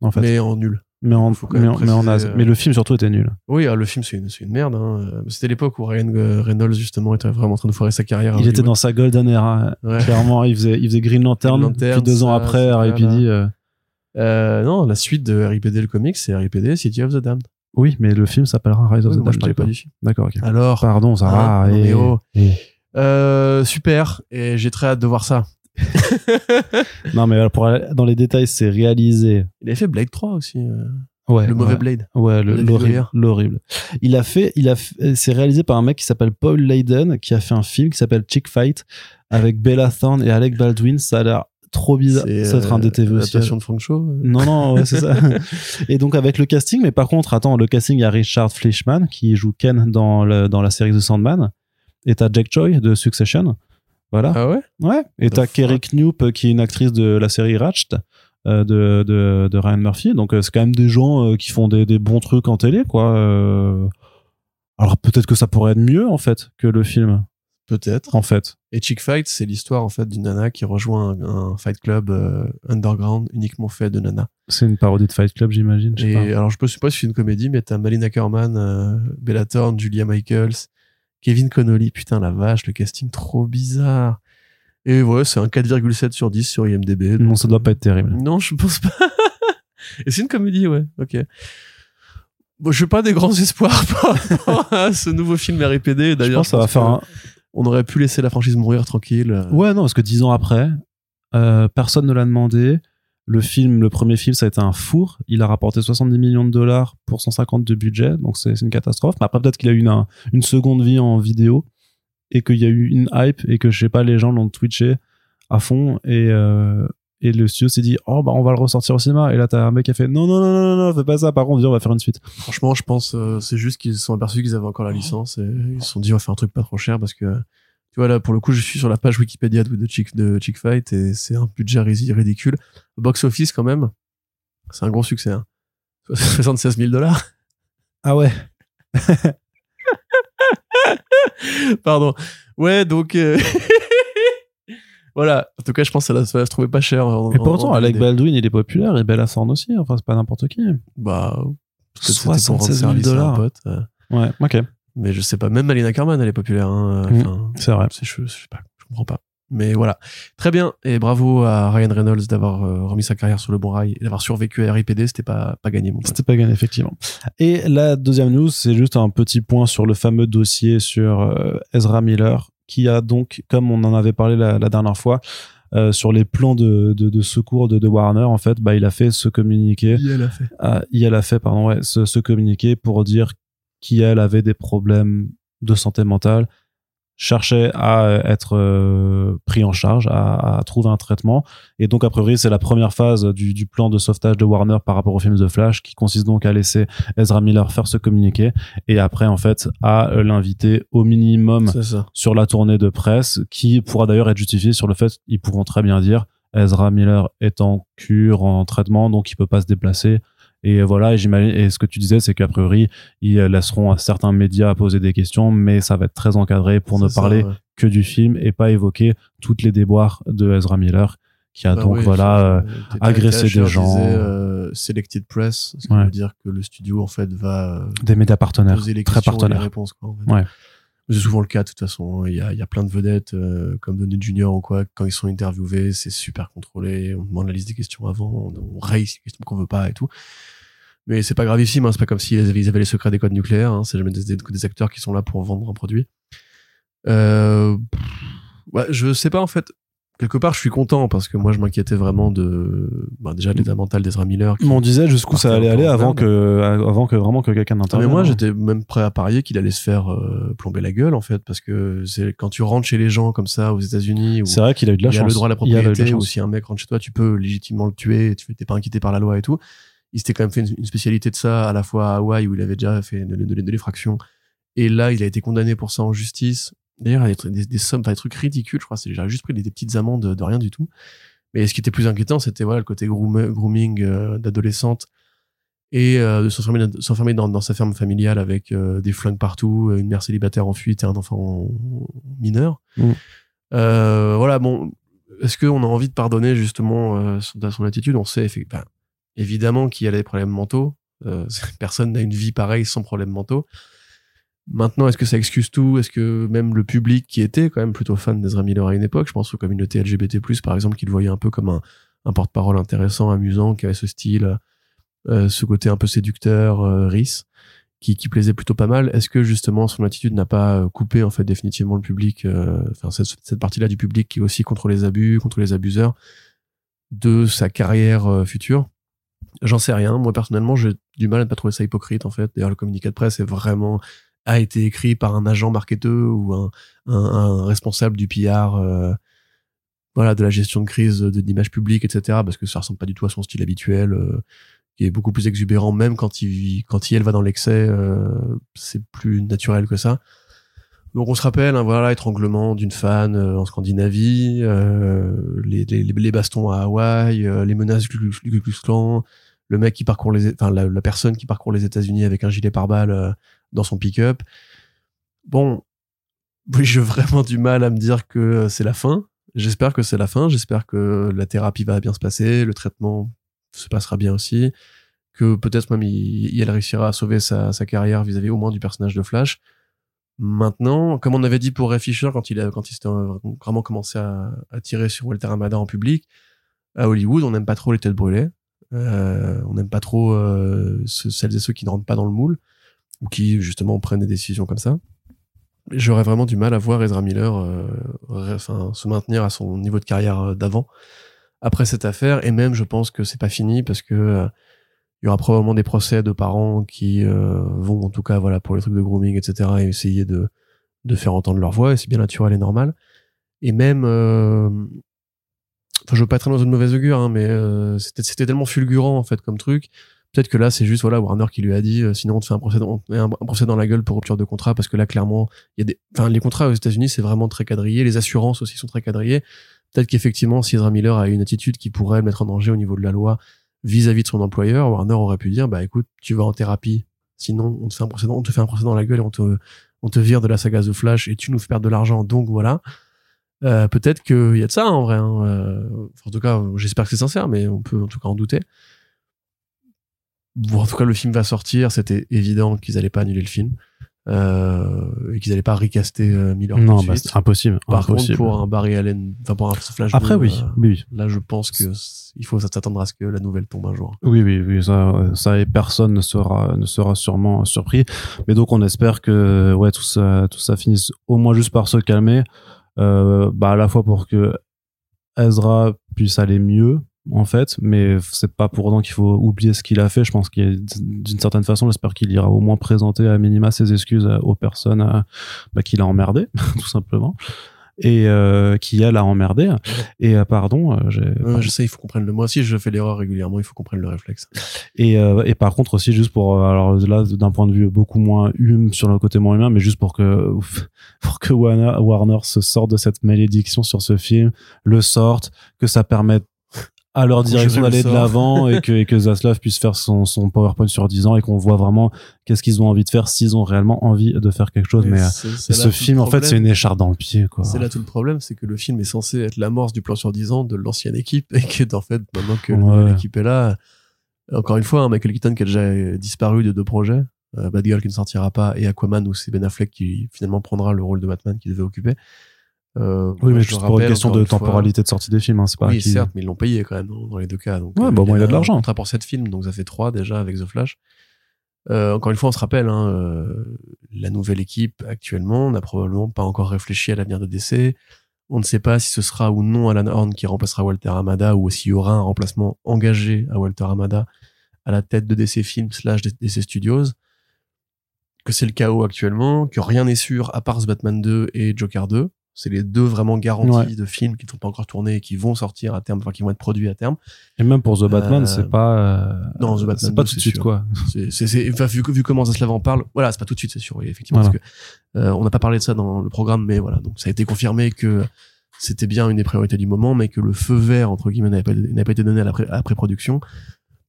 A: en fait. Mais,
B: mais en nul.
A: En, mais, en- mais en
B: préciser,
A: naze.
B: euh,
A: Mais le film surtout était nul.
B: Oui, alors, le film c'est une une merde. Hein. C'était l'époque où Ryan Reynolds justement était vraiment en train de foirer sa carrière.
A: Il était dans sa golden era.
B: Ouais.
A: Clairement, il faisait, il faisait Green Lantern.
B: Green Lantern,
A: puis deux ans après, R.I.P.D. euh,
B: Euh, non, la suite de RIPD le comics, c'est RIPD City of the Damned.
A: Oui, mais le film s'appellera Rise of
B: Oui,
A: the Damned.
B: pas dit.
A: D'accord, ok.
B: Alors,
A: Pardon, ça
B: Ah,
A: va. et-
B: mais oh.
A: et-
B: euh, super, et j'ai très hâte de voir ça.
A: Non, mais alors, pour aller dans les détails, c'est réalisé.
B: Il avait fait Blade 3 aussi, euh,
A: Ouais.
B: le mauvais
A: ouais.
B: Blade.
A: Ouais, l'horrible. Il a fait, il a, fait- c'est réalisé par un mec qui s'appelle Paul Layden, qui a fait un film qui s'appelle Chick Fight avec Bella Thorne et Alec Baldwin. Ça a l'air trop bizarre.
B: C'est
A: être un
B: euh,
A: DTV aussi.
B: de Frank Shaw. euh.
A: Non, non, ouais, c'est ça. et donc avec le casting, mais par contre, attends, le casting, il y a Richard Fleischman qui joue Ken dans, le, dans la série The Sandman. Et t'as Jack Choi de Succession. Voilà.
B: Ah ouais?
A: Ouais. Et t'as Kerry Knoop qui est une actrice de la série Ratched euh, de, de, de Ryan Murphy. Donc euh, c'est quand même des gens euh, qui font des, des bons trucs en télé, quoi. Euh, Alors peut-être que ça pourrait être mieux en fait que le film,
B: Peut-être.
A: en fait.
B: Et Chick Fight, c'est l'histoire en fait d'une nana qui rejoint un, un fight club euh, underground uniquement fait de nanas.
A: C'est une parodie de Fight Club, j'imagine.
B: Et
A: pas.
B: alors, je ne sais pas si c'est une comédie, mais t'as Malina Ackerman, euh, Bella Thorne, Julia Michaels, Kevin Connolly. Putain, la vache, le casting trop bizarre. Et ouais, c'est un 4,7 sur 10 sur IMDb.
A: Non, ça doit pas être terrible.
B: Non, je pense pas. Et c'est une comédie, ouais. Ok. Bon, je n'ai pas des grands espoirs par rapport à ce nouveau film RIPD.
A: Je
B: D'ailleurs,
A: pense que ça va faire un,
B: on aurait pu laisser la franchise mourir tranquille. euh.
A: Ouais, non, parce que dix ans après, euh, personne ne l'a demandé. Le film, le premier film, ça a été un four. Il a rapporté 70 millions de dollars pour 150 de budget, donc c'est une catastrophe. Mais après, peut-être qu'il a eu une, un- une seconde vie en vidéo et qu'il y a eu une hype et que je sais pas, les gens l'ont twitché à fond et euh, et le studio s'est dit oh bah on va le ressortir au cinéma et là t'as un mec qui a fait non non non non non, fais pas ça par contre on va faire une suite
B: Franchement, je pense euh, c'est juste qu'ils se sont aperçus qu'ils avaient encore la licence et ils se sont dit on va faire un truc pas trop cher parce que tu vois là pour le coup je suis sur la page Wikipédia de, de Chick de Chick Fight et c'est un budget ri- ridicule. Box office quand même, c'est un gros succès. hein. 76 000 dollars.
A: Ah ouais.
B: Pardon. Ouais, donc. euh, voilà. En tout cas, je pense que ça, ça va se trouver pas cher. en-
A: Et pourtant,
B: en
A: Alec. Baldwin, il est populaire et Bella Thorne aussi. Enfin, c'est pas n'importe qui.
B: Bah. peut-être c'était pour rendre
A: 76 000
B: service à un
A: dollars.
B: pote, euh,
A: Ouais, ok.
B: Mais je sais pas. Même Malina Carman, elle est populaire. Hein. euh,
A: C'est vrai.
B: c'est je, je sais pas. Je comprends pas. Mais voilà. Très bien. Et bravo à Ryan Reynolds d'avoir euh, remis sa carrière sur le bon rail et d'avoir survécu à RIPD. C'était pas, pas gagné, mon.
A: C'était pas gagné, effectivement. Et la deuxième news, c'est juste un petit point sur le fameux dossier sur euh, Ezra Miller, qui a donc, comme on en avait parlé la, la dernière fois, euh, sur les plans de, de, de secours de, de Warner, en fait, bah, il a fait ce communiqué.
B: Il a fait.
A: Ah, IL a fait pardon ouais, ce, ce communiqué pour dire qu'IL avait des problèmes de santé mentale cherchait à euh, être euh, pris en charge à, à trouver un traitement et donc a priori c'est la première phase du, du plan de sauvetage de Warner par rapport au film The Flash qui consiste donc à laisser Ezra Miller faire ce communiqué et après en fait à euh, l'inviter au minimum sur la tournée de presse, qui pourra d'ailleurs être justifiée sur le fait qu'ils pourront très bien dire Ezra Miller est en cure, en traitement, donc il peut pas se déplacer. Et voilà, et ce que tu disais, c'est qu'a priori, ils laisseront à certains médias poser des questions, mais ça va être très encadré pour ne
B: ça,
A: parler
B: ouais.
A: que du film et pas évoquer toutes les déboires de Ezra Miller, qui a
B: Bah
A: donc,
B: oui,
A: voilà, euh, agressé des gens.
B: euh, selected press, ce qui
A: Ouais.
B: veut dire que le studio en fait va euh,
A: des médias partenaires,
B: poser les
A: très
B: et les
A: partenaires.
B: réponses. Quoi, en fait.
A: Ouais.
B: C'est souvent le cas de toute façon. Il y a, il y a plein de vedettes euh, comme Donald Junior ou quoi. Quand ils sont interviewés, c'est super contrôlé. On demande la liste des questions avant, on, on les questions qu'on veut pas et tout. Mais c'est pas gravissime. Hein. C'est pas comme s'ils avaient, ils avaient les secrets des codes nucléaires. Hein. C'est jamais des, des- des acteurs qui sont là pour vendre un produit. Euh, ouais, je sais pas en fait. Quelque part, je suis content parce que moi, je m'inquiétais vraiment de, bah, déjà de l'état mental d'Ezra Miller. qui-
A: Mais on disait jusqu'où ça allait aller avant que, avant que vraiment que quelqu'un
B: Ah, mais
A: n'intervienne.
B: moi,
A: hein.
B: j'étais même prêt à parier qu'il allait se faire euh, plomber la gueule, en fait, parce que c'est quand tu rentres chez les gens comme ça aux États-Unis,
A: C'est vrai qu'il a eu de la
B: il y a
A: chance.
B: le droit à la
A: Il
B: propriété, ou
A: chance.
B: si un mec rentre chez toi, tu peux légitimement le tuer, tu n'es pas inquiété par la loi et tout. Il s'était quand même fait une, une spécialité de ça, à la fois à Hawaï, où il avait déjà fait de, de- de l'effraction, et là, il a été condamné pour ça en justice. D'ailleurs, des, des, des sommes, enfin, des trucs ridicules, je crois, c'est, j'ai juste pris des, des petites amendes de, rien du tout. Mais ce qui était plus inquiétant, c'était voilà, le côté groom- grooming euh, d'adolescente et euh, de s'enfermer, dans, dans sa ferme familiale avec euh, des flingues partout, une mère célibataire en fuite et un enfant mineur.
A: Mm.
B: Euh, voilà, bon, est-ce qu'on a envie de pardonner justement euh, son, son attitude? On sait enfin, évidemment qu'il y a des problèmes mentaux. Euh, personne n'a une vie pareille sans problèmes mentaux. Maintenant, est-ce que ça excuse tout? Est-ce que même le public qui était quand même plutôt fan d'Ezra Miller à une époque, je pense aux communautés LGBT+, par exemple, qui le voyait un peu comme un, un porte-parole intéressant, amusant, qui avait ce style, euh, ce côté un peu séducteur, euh, riche, qui, qui plaisait plutôt pas mal. Est-ce que justement son attitude n'a pas euh, coupé en fait définitivement le public, euh, enfin cette, partie-là du public qui est aussi contre les abus, contre les abuseurs, de sa carrière future? J'en sais rien. Moi personnellement, j'ai du mal à ne pas trouver ça hypocrite en fait. D'ailleurs, le communiqué de presse est vraiment a été écrit par un agent marketeur ou un, un, un responsable du PR, euh, voilà, de la gestion de crise de l'image publique, etc. Parce que ça ressemble pas du tout à son style habituel, euh, qui est beaucoup plus exubérant, même quand il quand il elle va dans l'excès, euh, c'est plus naturel que ça. Donc on se rappelle, hein, voilà, étranglement d'une fan euh, en Scandinavie, euh, les, les, les bastons à Hawaï, euh, les menaces du Ku Klux Klan, le mec qui parcourt les, enfin la, personne qui parcourt les États-Unis avec un gilet pare-balles euh, dans son pick-up. Bon, j'ai vraiment du mal à me dire que c'est la fin. J'espère que c'est la fin. J'espère que la thérapie va bien se passer, le traitement se passera bien aussi, que peut-être même il, il réussira à sauver sa, carrière vis-à-vis au moins du personnage de Flash. Maintenant, comme on avait dit pour Ray Fisher quand il a quand il s'était vraiment commencé à, à tirer sur Walter Amada en public, à Hollywood, on n'aime pas trop les têtes brûlées. Euh, on n'aime pas trop euh, ce- celles et ceux qui ne rentrent pas dans le moule ou qui justement prennent des décisions comme ça. J'aurais vraiment du mal à voir Ezra Miller euh, enfin, se maintenir à son niveau de carrière euh, d'avant après cette affaire. Et même je pense que c'est pas fini parce que euh, il y aura probablement des procès de parents qui euh, vont en tout cas voilà pour les trucs de grooming etc et essayer de de faire entendre leur voix. Et c'est bien naturel et normal. Et même euh, enfin je veux pas être dans une mauvaise augure hein, mais euh, c'était c'était tellement fulgurant en fait comme truc. Peut-être que là c'est juste voilà Warner qui lui a dit euh, sinon on te fait un procès dans, un, un procès dans la gueule pour rupture de contrat parce que là clairement il y a des enfin les contrats aux États-Unis c'est vraiment très quadrillé. Les assurances aussi sont très quadrillées. Peut-être qu'effectivement si Ezra Miller a une attitude qui pourrait mettre en danger au niveau de la loi vis-à-vis de son employeur, Warner aurait pu dire, bah écoute, tu vas en thérapie, sinon on te fait un procès, on te fait un procès dans la gueule et on te, on te vire de la saga The Flash et tu nous fais perdre de l'argent, donc voilà. Euh, peut-être qu'il y a de ça en vrai. hein, euh, en tout cas, j'espère que c'est sincère, mais on peut en tout cas en douter. Bon, en tout cas, le film va sortir. C'était évident qu'ils allaient pas annuler le film euh, et qu'ils allaient pas recaster Miller
A: Non, bah, c'est impossible.
B: Par
A: impossible.
B: contre, pour un Barry Allen, enfin pour un Flash,
A: Après, oui, oui,
B: là, je pense que il faut s'attendre à ce que la nouvelle tombe un jour.
A: Oui, oui, oui, ça, ça et personne ne sera, ne sera sûrement surpris. Mais donc, on espère que, ouais, tout ça, tout ça finisse au moins juste par se calmer, euh, bah, à la fois pour que Ezra puisse aller mieux, en fait, mais c'est pas pour autant qu'il faut oublier ce qu'il a fait. Je pense qu'il, d'une certaine façon, j'espère qu'il ira au moins présenter à minima ses excuses aux personnes bah, qu'il a emmerdé, tout simplement. Et euh, qui a emmerdé. Et euh, pardon, euh,
B: je sais, il faut qu'on prenne le. Moi aussi, je fais l'erreur régulièrement. Il faut qu'on prenne le réflexe.
A: Et, euh, et par contre aussi juste pour euh, alors là d'un point de vue beaucoup moins humain sur le côté moins humain mais juste pour que pour que Warner, Warner se sorte de cette malédiction sur ce film le sorte que ça permette à leur direction
B: le
A: d'aller de l'avant et que et que Zaslav puisse faire son son PowerPoint sur 10 ans et qu'on voit vraiment qu'est-ce qu'ils ont envie de faire s'ils ont réellement envie de faire quelque chose mais, euh, ce film en fait c'est une écharpe dans le pied quoi
B: C'est là tout le problème, c'est que le film est censé être l'amorce du plan sur 10 ans de l'ancienne équipe et que en fait maintenant que
A: Ouais.
B: l'équipe est là, encore une fois, hein, Michael Keaton qui a déjà disparu de deux projets, euh, Bad Girl qui ne sortira pas et Aquaman où c'est Ben Affleck qui finalement prendra le rôle de Batman qu'il devait occuper. Euh,
A: oui mais juste pour une question de
B: une fois,
A: temporalité de sortie des films hein, c'est pas
B: oui, certes, mais ils l'ont payé quand même dans, dans les deux cas. Donc, euh,
A: Ouais, bah, au moins, il a de l'argent.
B: Contrat pour sept films, donc ça fait trois déjà avec The Flash. Euh, encore une fois, on se rappelle, hein, euh, la nouvelle équipe actuellement n'a probablement pas encore réfléchi à l'avenir de DC. On ne sait pas si ce sera ou non Alan Horn qui remplacera Walter Hamada ou s'il y aura un remplacement engagé à Walter Hamada à la tête de DC Films slash DC Studios. Que c'est le chaos actuellement, que rien n'est sûr à part The Batman 2 et Joker 2. C'est les deux vraiment garanties
A: Ouais.
B: de films qui ne sont pas encore tournés et qui vont sortir à terme, enfin qui vont être produits à terme.
A: et même pour The Batman
B: Euh,
A: c'est pas euh,
B: non, The Batman
A: c'est pas
B: 2,
A: tout de suite
B: sûr.
A: quoi
B: C'est, enfin, vu, vu comment Zaslav en parle, voilà, c'est pas tout de suite, c'est sûr, oui, effectivement,
A: Voilà.
B: parce que euh, on n'a pas parlé de ça dans le programme, mais voilà, donc ça a été confirmé que c'était bien une des priorités du moment, mais que le feu vert entre guillemets n'avait pas, été donné à la, pré- à la pré-production,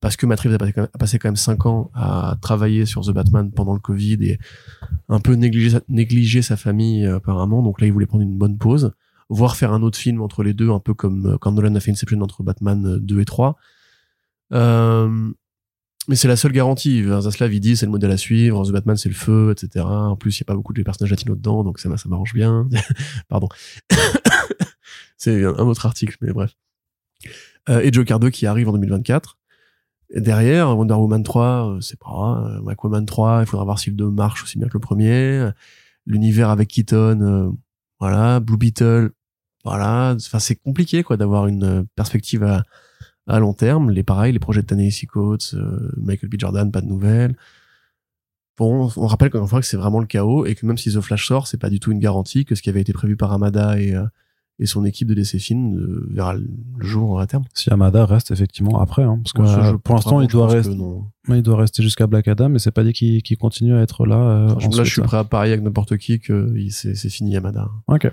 B: parce que Matt Reeves a passé, quand même, a passé quand même cinq ans à travailler sur The Batman pendant le Covid et un peu négliger sa, famille euh, apparemment, donc là il voulait prendre une bonne pause, voire faire un autre film entre les deux, un peu comme euh, quand Nolan a fait Inception entre Batman euh, 2 et 3. Euh, mais c'est la seule garantie. Zaslav, il dit, c'est le modèle à suivre. The Batman, c'est le feu, etc. En plus, il n'y a pas beaucoup de personnages latinos dedans, donc ça, ça m'arrange bien. Pardon. c'est un autre article, mais bref. Euh, et Joker 2 qui arrive en 2024. Derrière, Wonder Woman 3, euh, c'est pas. Euh, Aquaman 3, il faudra voir si le 2 marche aussi bien que le premier. L'univers avec Keaton, euh, voilà. Blue Beetle, voilà. Enfin, c'est compliqué, quoi, d'avoir une euh, perspective à, à long terme. Les pareils, les projets de Ta-Nehisi Coates, euh, Michael B. Jordan, pas de nouvelles. Bon, on rappelle encore une fois que c'est vraiment le chaos et que même si The Flash sort, c'est pas du tout une garantie que ce qui avait été prévu par Amada et, euh, et son équipe de DC verra le jour à terme.
A: si Amada reste effectivement après hein, parce que euh,
B: je
A: pour l'instant
B: vraiment,
A: il doit rester il doit rester jusqu'à Black Adam mais c'est pas dit qu'il continue à être là euh,
B: là,
A: ensuite,
B: je suis prêt à parier avec n'importe qui que c'est fini Yamada.
A: Ok.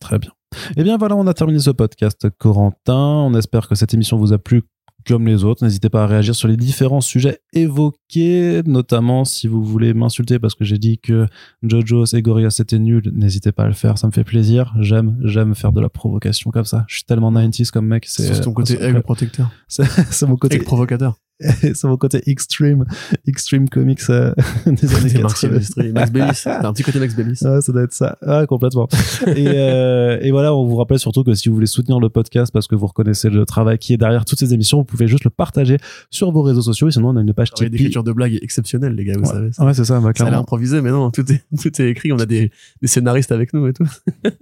A: Très bien. Eh bien voilà, on a terminé ce podcast, Corentin. On espère que cette émission vous a plu comme les autres. N'hésitez pas à réagir sur les différents sujets évoqués, notamment si vous voulez m'insulter parce que j'ai dit que Jojo et Gorilla c'était nul. N'hésitez pas à le faire, ça me fait plaisir. J'aime, j'aime faire de la provocation comme ça. Je suis tellement 90s comme mec.
B: C'est ton côté aigle protecteur,
A: c'est c'est mon côté,
B: aigle provocateur.
A: c'est mon côté extreme, extreme comics euh, des années
B: C'est Marx
A: 80.
B: Silvestri, Max Bellis. Un petit côté Max Bellis.
A: Ouais, ça doit être ça. Ah, complètement. et, euh, et voilà, on vous rappelle surtout que si vous voulez soutenir le podcast parce que vous reconnaissez le travail qui est derrière toutes ces émissions, vous pouvez juste le partager sur vos réseaux sociaux. Et sinon, on a une page Tipeee.
B: d'écriture de blagues est exceptionnel, les gars, vous
A: Ouais.
B: savez.
A: Ouais, c'est ça, bah,
B: Ça a
A: clairement.
B: improvisé, mais non, tout est, tout est écrit. On a des, des scénaristes avec nous et tout.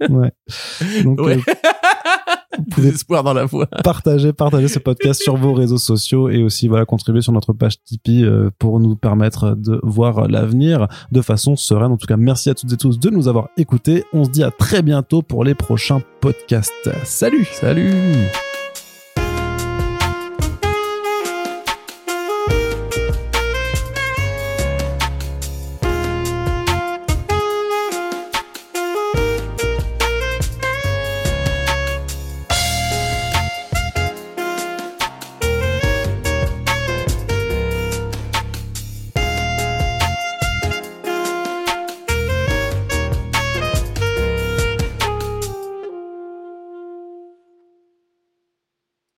A: Ouais. Donc,
B: Ouais.
A: euh,
B: Désespoir dans la voix.
A: partagez, partagez ce podcast sur vos réseaux sociaux et aussi voilà contribuer sur notre page Tipeee euh, pour nous permettre de voir l'avenir de façon sereine. En tout cas, merci à toutes et tous de nous avoir écoutés. On se dit à très bientôt pour les prochains podcasts. Salut
B: Salut